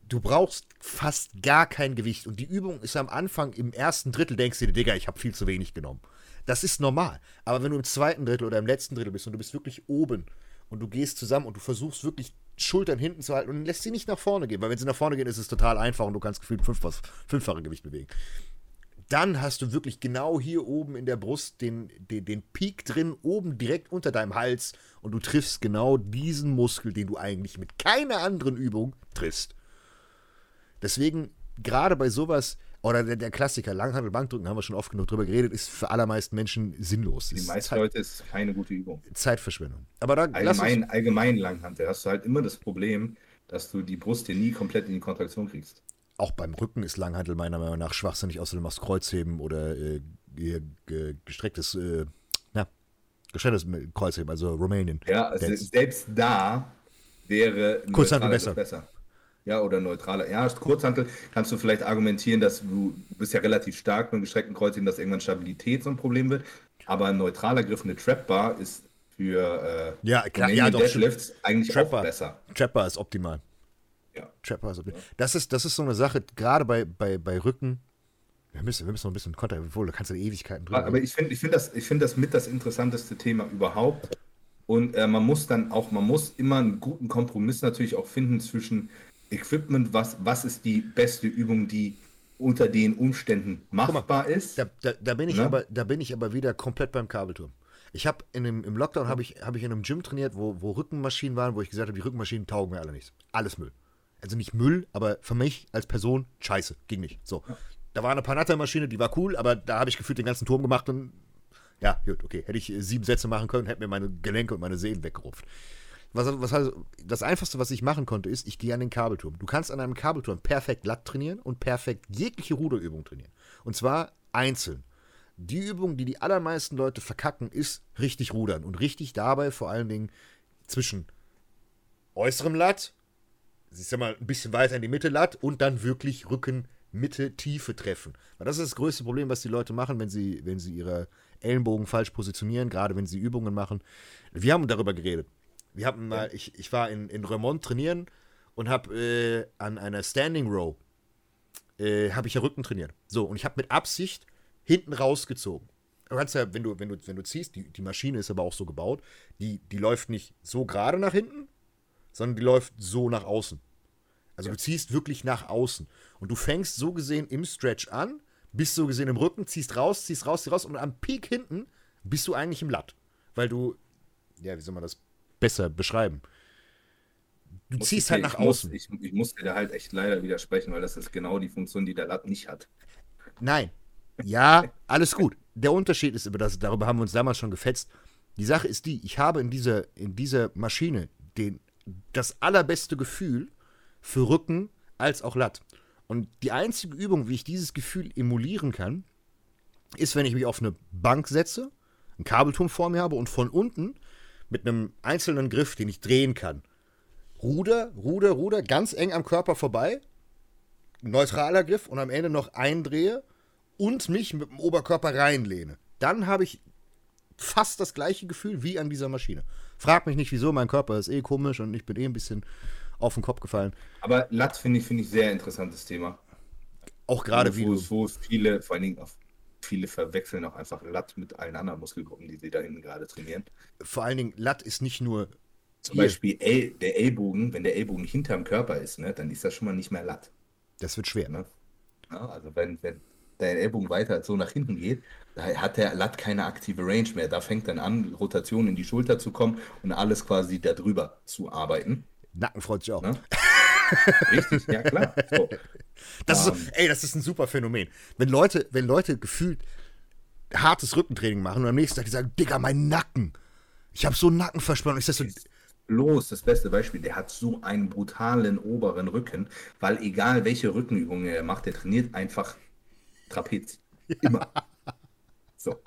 du brauchst fast gar kein Gewicht. Und die Übung ist am Anfang, im ersten Drittel denkst du dir, Digga, ich habe viel zu wenig genommen. Das ist normal. Aber wenn du im zweiten Drittel oder im letzten Drittel bist und du bist wirklich oben und du gehst zusammen und du versuchst wirklich Schultern hinten zu halten und lässt sie nicht nach vorne gehen, weil wenn sie nach vorne gehen, ist es total einfach und du kannst gefühlt fünffach, fünffache Gewicht bewegen. Dann hast du wirklich genau hier oben in der Brust den, den, den Peak drin, oben direkt unter deinem Hals und du triffst genau diesen Muskel, den du eigentlich mit keiner anderen Übung triffst. Deswegen, gerade bei sowas, Oder der, der Klassiker, Langhandel, Bankdrücken, haben wir schon oft genug drüber geredet, ist für allermeisten Menschen sinnlos. Für die Ist meisten Zeit- Leute ist es keine gute Übung. Zeitverschwendung. Aber da Allgemein, allgemein Langhantel hast du halt immer das Problem, dass du die Brust dir nie komplett in die Kontraktion kriegst. Auch beim Rücken ist Langhandel meiner Meinung nach schwachsinnig, außer du machst Kreuzheben oder äh, ge- ge- gestrecktes, äh, na, gestrecktes Kreuzheben, also Rumänien. Ja, also selbst da wäre ein Kurzhantel neutraler besser. Ja, oder neutraler. Ja, Kurzhantel kannst du vielleicht argumentieren, dass du, du bist ja relativ stark mit gestreckten Kreuzheben, dass irgendwann Stabilität so ein Problem wird. Aber ein neutraler Griff, eine Trap-Bar ist für äh, Ja, klar, ja, doch, Deadlifts eigentlich Trapper. auch besser. Trapper ist optimal. Ja. Trapper optimal. Das ist, das ist so eine Sache, gerade bei, bei, bei Rücken. Wir müssen, wir müssen noch ein bisschen Konter, obwohl, da kannst du Ewigkeiten drüber. Aber ich finde ich find das, ich find das mit das interessanteste Thema überhaupt. Und äh, man muss dann auch, man muss immer einen guten Kompromiss natürlich auch finden zwischen Equipment, was, was ist die beste Übung, die unter den Umständen machbar ist. Da, da, da, bin ich Ne? aber, da bin ich aber wieder komplett beim Kabelturm. Ich habe im Lockdown habe ich, hab ich in einem Gym trainiert, wo, wo Rückenmaschinen waren, wo ich gesagt habe, die Rückenmaschinen taugen mir alle nichts. Alles Müll. Also nicht Müll, aber für mich als Person scheiße. Ging nicht. So. Da war eine Panatta-Maschine, die war cool, aber da habe ich gefühlt den ganzen Turm gemacht und ja, gut, okay. Hätte ich äh, sieben Sätze machen können, hätte mir meine Gelenke und meine Sehnen weggerupft. Was, was heißt, das Einfachste, was ich machen konnte, ist, ich gehe an den Kabelturm. Du kannst an einem Kabelturm perfekt Latt trainieren und perfekt jegliche Ruderübung trainieren. Und zwar einzeln. Die Übung, die die allermeisten Leute verkacken, ist richtig rudern. Und richtig dabei vor allen Dingen zwischen äußerem Latt, ich sag mal, ein bisschen weiter in die Mitte Latt und dann wirklich Rücken, Mitte, Tiefe treffen. Weil das ist das größte Problem, was die Leute machen, wenn sie, wenn sie ihre Ellenbogen falsch positionieren, gerade wenn sie Übungen machen. Wir haben darüber geredet. Wir haben mal, ich, ich war in, in Remont trainieren und habe äh, an einer Standing Row äh, habe ich ja Rücken trainiert. So, und ich habe mit Absicht hinten rausgezogen. Du kannst ja, wenn du, wenn du, wenn du ziehst, die, die Maschine ist aber auch so gebaut, die, die läuft nicht so gerade nach hinten, sondern die läuft so nach außen. Also du ziehst wirklich nach außen. Und du fängst so gesehen im Stretch an, bist so gesehen im Rücken, ziehst raus, ziehst raus, ziehst raus und am Peak hinten bist du eigentlich im Latt. Weil du, ja, wie soll man das besser beschreiben? Du Muss ziehst ich, halt ich nach muss, außen. Ich, ich muss dir da halt echt leider widersprechen, weil das ist genau die Funktion, die der Lat nicht hat. Nein. Ja, alles gut. Der Unterschied ist aber, das, darüber haben wir uns damals schon gefetzt. Die Sache ist die, ich habe in dieser, in dieser Maschine den, das allerbeste Gefühl für Rücken als auch Latt. Und die einzige Übung, wie ich dieses Gefühl emulieren kann, ist, wenn ich mich auf eine Bank setze, einen Kabelturm vor mir habe und von unten mit einem einzelnen Griff, den ich drehen kann, Ruder, Ruder, Ruder, ganz eng am Körper vorbei, neutraler Griff und am Ende noch eindrehe und mich mit dem Oberkörper reinlehne. Dann habe ich fast das gleiche Gefühl wie an dieser Maschine. Frag mich nicht wieso, mein Körper ist eh komisch und ich bin eh ein bisschen auf den Kopf gefallen. Aber Lat finde ich, finde ich sehr interessantes Thema. Auch gerade wie wo, du. wo viele, vor allen Dingen auch viele verwechseln auch einfach Lat mit allen anderen Muskelgruppen, die sie da hinten gerade trainieren. Vor allen Dingen, Latt ist nicht nur. Zum Hier. Beispiel El, der Ellbogen, wenn der Ellbogen hinterm Körper ist, ne, dann ist das schon mal nicht mehr Lat. Das wird schwer. Ne? Ja, also wenn, wenn der Ellbogen weiter so nach hinten geht, da hat der Lat keine aktive Range mehr. Da fängt dann an, Rotation in die Schulter zu kommen und alles quasi darüber zu arbeiten. Nacken freut sich auch. Ne? Richtig, ja klar. So. Das ist Ähm. so, ey, das ist ein super Phänomen. Wenn Leute, wenn Leute gefühlt hartes Rückentraining machen und am nächsten Tag die sagen, Digga, mein Nacken. Ich habe so einen Nackenverspannung. Ich sag so, Bloß das beste Beispiel, der hat so einen brutalen oberen Rücken, weil egal welche Rückenübungen er macht, der trainiert einfach Trapez. Immer. So.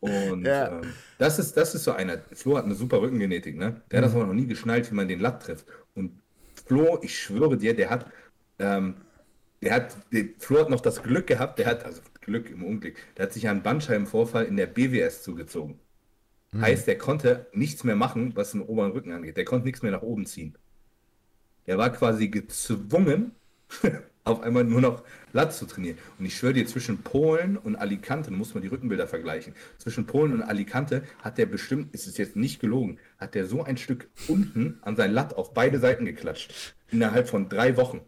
Und Ja. ähm, das, ist, das ist so einer. Flo hat eine super Rückengenetik, ne? Der hat das aber noch nie geschnallt, wie man den Latt trifft. Und Flo, ich schwöre dir, der hat, ähm, der hat, der, Flo hat noch das Glück gehabt, der hat, also Glück im Unglück, der hat sich einen Bandscheibenvorfall in der BWS zugezogen. Heißt, der konnte nichts mehr machen, was den oberen Rücken angeht. Der konnte nichts mehr nach oben ziehen. Der war quasi gezwungen, auf einmal nur noch Lat zu trainieren. Und ich schwöre dir, zwischen Polen und Alicante, du musst mal die Rückenbilder vergleichen, zwischen Polen und Alicante hat der bestimmt, ist es jetzt nicht gelogen, hat der so ein Stück unten an sein Lat auf beide Seiten geklatscht. Innerhalb von drei Wochen.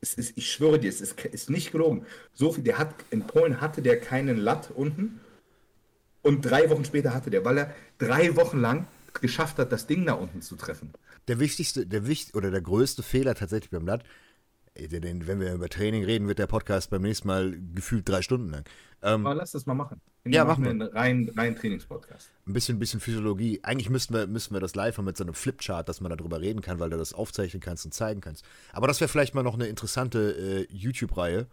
Es ist, ich schwöre dir, es ist, ist nicht gelogen. So viel, der hat, in Polen hatte der keinen Lat unten und drei Wochen später hatte der, weil er drei Wochen lang geschafft hat, das Ding da unten zu treffen. der wichtigste, der wichtig oder der größte Fehler tatsächlich beim Latt, wenn wir über Training reden, wird der Podcast beim nächsten Mal gefühlt drei Stunden lang. Ähm, Aber lass das mal machen. Ja, machen wir. einen reinen rein Trainingspodcast. Ein bisschen, bisschen Physiologie. Eigentlich müssten wir, müssten wir das live haben mit so einem Flipchart, dass man darüber reden kann, weil du das aufzeichnen kannst und zeigen kannst. Aber das wäre vielleicht mal noch eine interessante äh, YouTube-Reihe,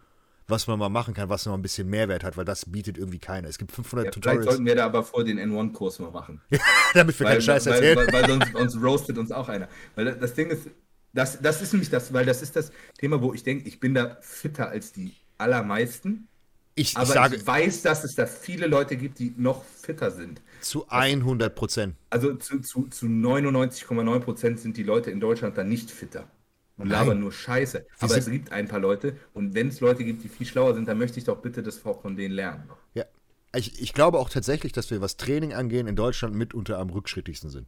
was man mal machen kann, was noch ein bisschen Mehrwert hat, weil das bietet irgendwie keiner. Es gibt 500 ja, Tutorials. Vielleicht sollten wir da aber vor den N1-Kurs mal machen. Damit wir keinen Scheiß erzählen. Weil, weil, sonst uns roastet uns auch einer. Weil das Ding ist, das, das ist nämlich das, weil das ist das Thema, wo ich denke, ich bin da fitter als die allermeisten. Ich, aber ich, sage, ich weiß, dass es da viele Leute gibt, die noch fitter sind. Zu 100 Prozent. Also zu, zu, zu 99,9 Prozent sind die Leute in Deutschland dann nicht fitter und labern nur Scheiße. Aber es gibt ein paar Leute und wenn es Leute gibt, die viel schlauer sind, dann möchte ich doch bitte das auch von denen lernen. Ja, ich, ich glaube auch tatsächlich, dass wir, was Training angehen, in Deutschland mitunter am rückschrittigsten sind.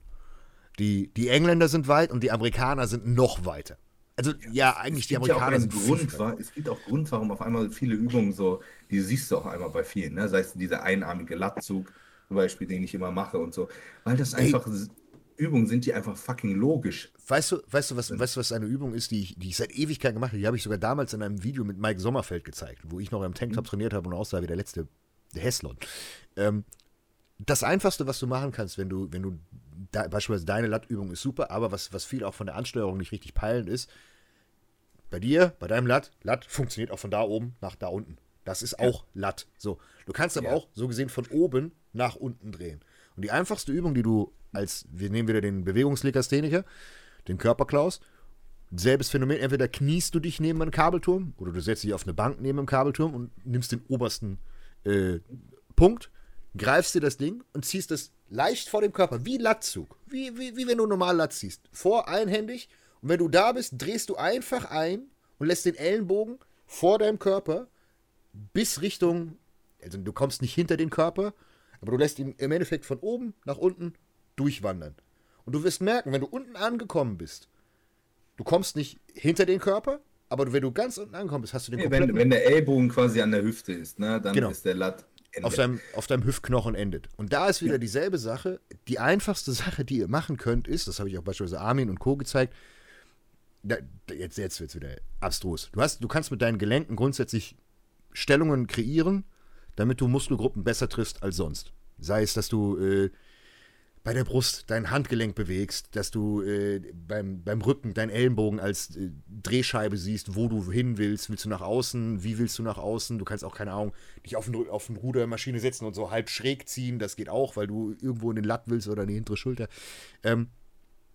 Die, die Engländer sind weit und die Amerikaner sind noch weiter. Also ja, ja eigentlich die Amerikaner ja sind Grund, war, Es gibt auch Grund, warum auf einmal viele Übungen so, die siehst du auch einmal bei vielen, ne? sei es dieser einarmige Lattzug zum Beispiel, den ich immer mache und so, weil das einfach Ey. Übungen sind, die einfach fucking logisch. Weißt du, weißt du, was, weißt du, was eine Übung ist, die ich, die ich seit Ewigkeit gemacht habe? Die habe ich sogar damals in einem Video mit Mike Sommerfeld gezeigt, wo ich noch im Tanktop mhm. trainiert habe und aussah wie der letzte Heslon. Ähm, das Einfachste, was du machen kannst, wenn du, wenn du da, beispielsweise deine Lattübung ist super, aber was, was viel auch von der Ansteuerung nicht richtig peilen ist, bei dir, bei deinem Latt, Latt funktioniert auch von da oben nach da unten. Das ist auch ja. Latt. So. Du kannst aber ja. auch so gesehen von oben nach unten drehen. Und die einfachste Übung, die du als, wir nehmen wieder den Bewegungslegastheniker, den Körperklaus, selbes Phänomen, entweder kniest du dich neben einem Kabelturm oder du setzt dich auf eine Bank neben einem Kabelturm und nimmst den obersten äh, Punkt, greifst dir das Ding und ziehst es leicht vor dem Körper, wie Lattzug, wie, wie, wie wenn du normal Latz ziehst. Vor einhändig und wenn du da bist, drehst du einfach ein und lässt den Ellenbogen vor deinem Körper bis Richtung, also du kommst nicht hinter den Körper, aber du lässt ihn im Endeffekt von oben nach unten durchwandern. Und du wirst merken, wenn du unten angekommen bist, du kommst nicht hinter den Körper, aber wenn du ganz unten angekommen bist, hast du den nee, wenn, wenn, der Ellbogen quasi an der Hüfte ist, ne, dann genau. ist der Latt auf deinem, auf deinem Hüftknochen endet. Und da ist wieder ja. dieselbe Sache. Die einfachste Sache, die ihr machen könnt, ist, das habe ich auch beispielsweise Armin und Co. gezeigt, da, jetzt, jetzt wird es wieder abstrus. Du, hast, du kannst mit deinen Gelenken grundsätzlich Stellungen kreieren, damit du Muskelgruppen besser triffst als sonst. Sei es, dass du äh, bei der Brust dein Handgelenk bewegst, dass du äh, beim, beim Rücken deinen Ellenbogen als äh, Drehscheibe siehst, wo du hin willst. Willst du nach außen? Wie willst du nach außen? Du kannst auch, keine Ahnung, dich auf, ein, auf eine Rudermaschine setzen und so halb schräg ziehen. Das geht auch, weil du irgendwo in den Latt willst oder in die hintere Schulter. Ähm,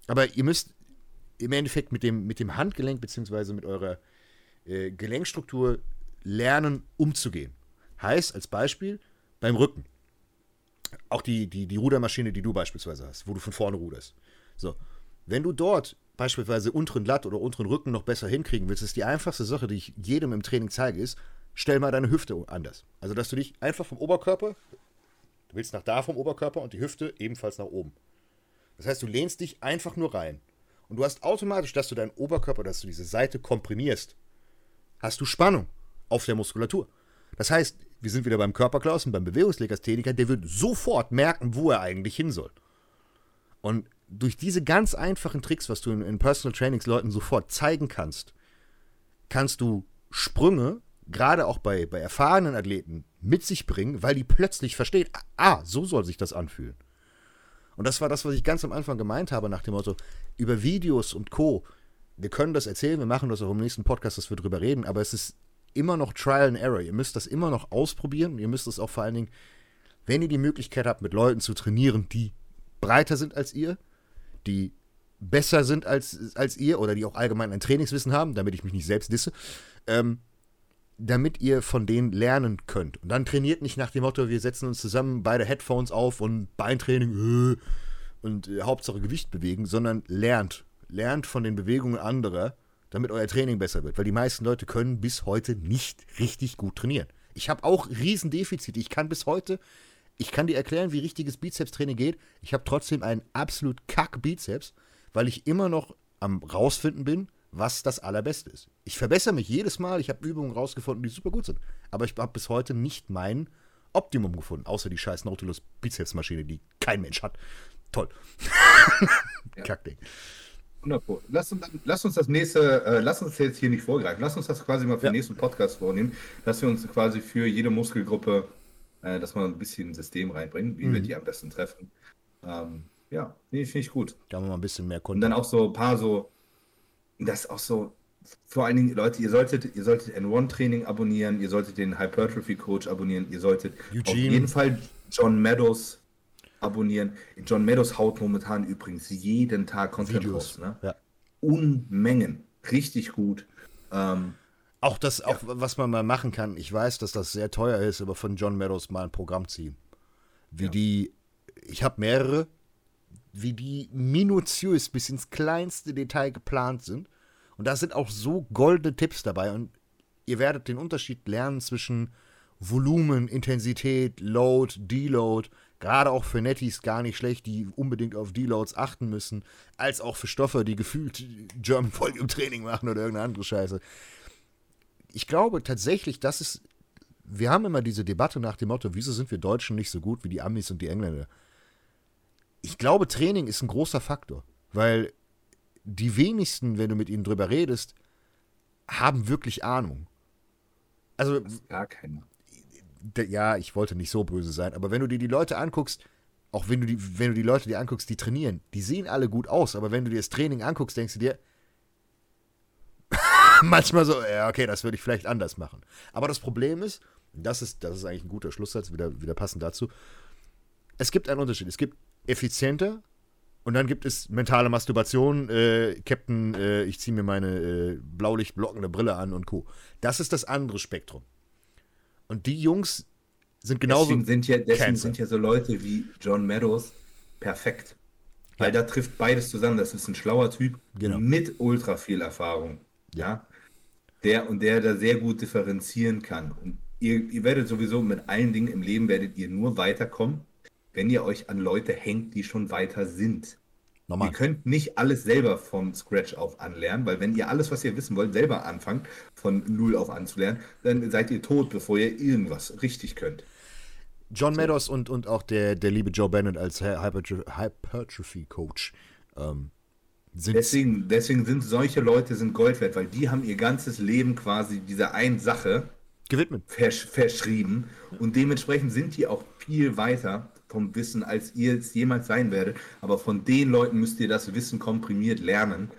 aber ihr müsst im Endeffekt mit dem, mit dem Handgelenk bzw. mit eurer äh, Gelenkstruktur lernen, umzugehen. Heißt, als Beispiel, beim Rücken auch die, die, die Rudermaschine, die du beispielsweise hast, wo du von vorne ruderst. So, wenn du dort beispielsweise unteren Latt oder unteren Rücken noch besser hinkriegen willst, ist die einfachste Sache, die ich jedem im Training zeige, ist, stell mal deine Hüfte anders. Also, dass du dich einfach vom Oberkörper, du willst nach da vom Oberkörper und die Hüfte ebenfalls nach oben. Das heißt, du lehnst dich einfach nur rein. Und du hast automatisch, dass du deinen Oberkörper, dass du diese Seite komprimierst, hast du Spannung auf der Muskulatur. Das heißt, wir sind wieder beim Körperklaus und beim Bewegungslegastheniker, der wird sofort merken, wo er eigentlich hin soll. Und durch diese ganz einfachen Tricks, was du in, in Personal Trainings Leuten sofort zeigen kannst, kannst du Sprünge, gerade auch bei, bei erfahrenen Athleten, mit sich bringen, weil die plötzlich verstehen, ah, so soll sich das anfühlen. Und das war das, was ich ganz am Anfang gemeint habe, nach dem Motto, über Videos und Co. Wir können das erzählen, wir machen das auch im nächsten Podcast, dass wir drüber reden, aber es ist immer noch Trial and Error. Ihr müsst das immer noch ausprobieren. Ihr müsst es auch vor allen Dingen, wenn ihr die Möglichkeit habt, mit Leuten zu trainieren, die breiter sind als ihr, die besser sind als, als ihr oder die auch allgemein ein Trainingswissen haben, damit ich mich nicht selbst disse, ähm, damit ihr von denen lernen könnt. Und dann trainiert nicht nach dem Motto, wir setzen uns zusammen beide Headphones auf und Beintraining äh, und äh, Hauptsache Gewicht bewegen, sondern lernt. Lernt von den Bewegungen anderer damit euer Training besser wird. Weil die meisten Leute können bis heute nicht richtig gut trainieren. Ich habe auch Riesendefizite. Ich kann bis heute, ich kann dir erklären, wie richtiges Bizeps-Training geht. Ich habe trotzdem einen absolut kack Bizeps, weil ich immer noch am rausfinden bin, was das allerbeste ist. Ich verbessere mich jedes Mal. Ich habe Übungen rausgefunden, die super gut sind. Aber ich habe bis heute nicht mein Optimum gefunden, außer die scheiß Nautilus Bizepsmaschine, die kein Mensch hat. Toll. Ja. Kackding. 100 Lass uns, lass uns das nächste, äh, lass uns jetzt hier nicht vorgreifen. Lass uns das quasi mal für ja. den nächsten Podcast vornehmen, dass wir uns quasi für jede Muskelgruppe, äh, dass wir ein bisschen ein System reinbringen, wie mhm. wir die am besten treffen. Ähm, ja, nee, finde ich gut. Da haben wir mal ein bisschen mehr Kunden. Und dann auch so ein paar so, das auch so, vor allen Dingen, Leute, ihr solltet, ihr solltet N1-Training abonnieren, ihr solltet den Hypertrophy-Coach abonnieren, ihr solltet Eugene. auf jeden Fall John Meadows abonnieren. John Meadows haut momentan übrigens jeden Tag Content Videos. raus. Ne? Ja. Unmengen. Richtig gut. Ähm, auch das, ja. auch was man mal machen kann, ich weiß, dass das sehr teuer ist, aber von John Meadows mal ein Programm ziehen. Wie ja. die, ich habe mehrere, wie die minutiös bis ins kleinste Detail geplant sind. Und da sind auch so goldene Tipps dabei. Und ihr werdet den Unterschied lernen zwischen Volumen, Intensität, Load, Deload. Gerade auch für Netties gar nicht schlecht, die unbedingt auf Deloads achten müssen. Als auch für Stoffe, die gefühlt German Volume Training machen oder irgendeine andere Scheiße. Ich glaube tatsächlich, dass es. Wir haben immer diese Debatte nach dem Motto, wieso sind wir Deutschen nicht so gut wie die Amis und die Engländer? Ich glaube, Training ist ein großer Faktor, weil die wenigsten, wenn du mit ihnen drüber redest, haben wirklich Ahnung. Also. Gar keiner. Ja, ich wollte nicht so böse sein, aber wenn du dir die Leute anguckst, auch wenn du die, wenn du die Leute dir anguckst, die trainieren, die sehen alle gut aus, aber wenn du dir das Training anguckst, denkst du dir, manchmal so, ja, okay, das würde ich vielleicht anders machen. Aber das Problem ist, das ist, das ist eigentlich ein guter Schlusssatz, wieder, wieder passend dazu. Es gibt einen Unterschied. Es gibt effizienter und dann gibt es mentale Masturbation, äh, Captain, äh, ich ziehe mir meine äh, blaulichtblockende Brille an und Co. Das ist das andere Spektrum. Und die Jungs sind genauso. Deswegen sind ja, deswegen sind ja so Leute wie John Meadows perfekt. Weil ja. da trifft beides zusammen. Das ist ein schlauer Typ genau. mit ultra viel Erfahrung. Ja. Der und der da sehr gut differenzieren kann. Und ihr, ihr werdet sowieso mit allen Dingen im Leben werdet ihr nur weiterkommen, wenn ihr euch an Leute hängt, die schon weiter sind. Normal. Ihr könnt nicht alles selber vom Scratch auf anlernen, weil wenn ihr alles, was ihr wissen wollt, selber anfangt, von Null auf anzulernen, dann seid ihr tot, bevor ihr irgendwas richtig könnt. John Meadows und, und auch der, der liebe Joe Bennett als Hypertrophy-Coach ähm, sind deswegen, deswegen sind solche Leute sind Gold wert, weil die haben ihr ganzes Leben quasi dieser einen Sache gewidmet. Versch verschrieben und dementsprechend sind die auch viel weiter vom Wissen, als ihr es jemals sein werdet. Aber von den Leuten müsst ihr das Wissen komprimiert lernen,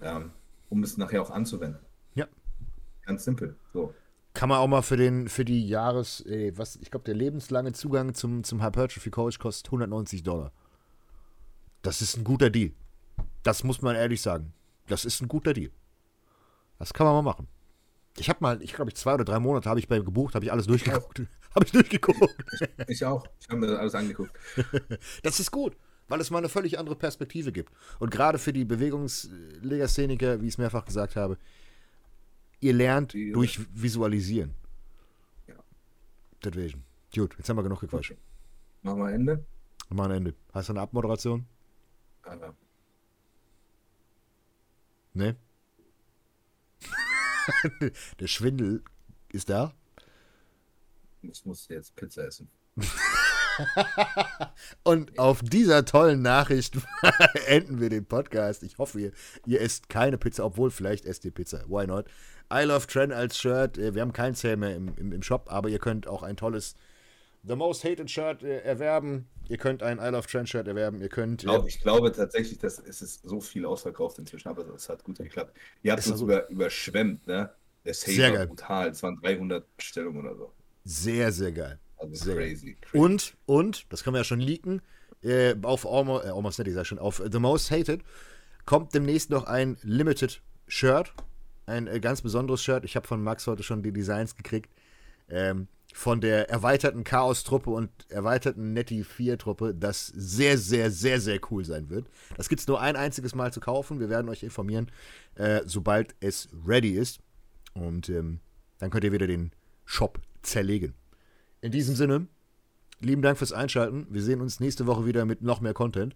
ähm, um es nachher auch anzuwenden. Ja. Ganz simpel. So. Kann man auch mal für den für die Jahres, ey, was, ich glaube, der lebenslange Zugang zum, zum Hypertrophy Coach kostet 190 Dollar. Das ist ein guter Deal. Das muss man ehrlich sagen. Das ist ein guter Deal. Das kann man mal machen. Ich habe mal, ich glaube, ich zwei oder drei Monate habe ich bei gebucht, habe ich alles durchgeguckt. habe ich durchgeguckt. Ich, auch. Ich habe mir alles angeguckt. das ist gut, weil es mal eine völlig andere Perspektive gibt. Und gerade für die Bewegungslegastheniker, wie ich es mehrfach gesagt habe, ihr lernt die, durch Visualisieren. Ja. Deswegen. Gut, jetzt haben wir genug gequatscht. Okay. Machen wir Ende? Machen wir Ende. Hast du eine Abmoderation? Ja. Nee? Der Schwindel ist da. Ich muss jetzt Pizza essen. Und auf dieser tollen Nachricht enden wir den Podcast. Ich hoffe, ihr, ihr esst keine Pizza, obwohl vielleicht esst ihr Pizza. Why not? I Love Trend als Shirt. Äh, wir haben keinen Sale mehr im, im, im, Shop, aber ihr könnt auch ein tolles The Most Hated Shirt äh, erwerben. Ihr könnt ein I Love Trend Shirt erwerben. Ihr könnt. Ich, glaub, ich glaube tatsächlich, dass es ist so viel ausverkauft inzwischen, aber es hat gut geklappt. Ihr habt es uns über, überschwemmt, ne? Der Sale war geil. brutal. Es waren 300 Bestellungen oder so. Sehr, sehr geil. Also sehr crazy, crazy, Und, und, das können wir ja schon leaken, äh, auf Almost, äh, Almost Net, ich sag schon, auf The Most Hated kommt demnächst noch ein Limited Shirt. Ein äh, ganz besonderes Shirt. Ich habe von Max heute schon die Designs gekriegt. Ähm, von der erweiterten Chaos-Truppe und erweiterten Netty 4-Truppe, das sehr, sehr, sehr, sehr cool sein wird. Das gibt es nur ein einziges Mal zu kaufen. Wir werden euch informieren, äh, sobald es ready ist. Und ähm, dann könnt ihr wieder den Shop zerlegen. In diesem Sinne, lieben Dank fürs Einschalten. Wir sehen uns nächste Woche wieder mit noch mehr Content.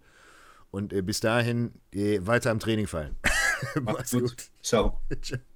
Und äh, bis dahin äh, weiter am Training fallen. Macht's gut. gut. Ciao. Ciao.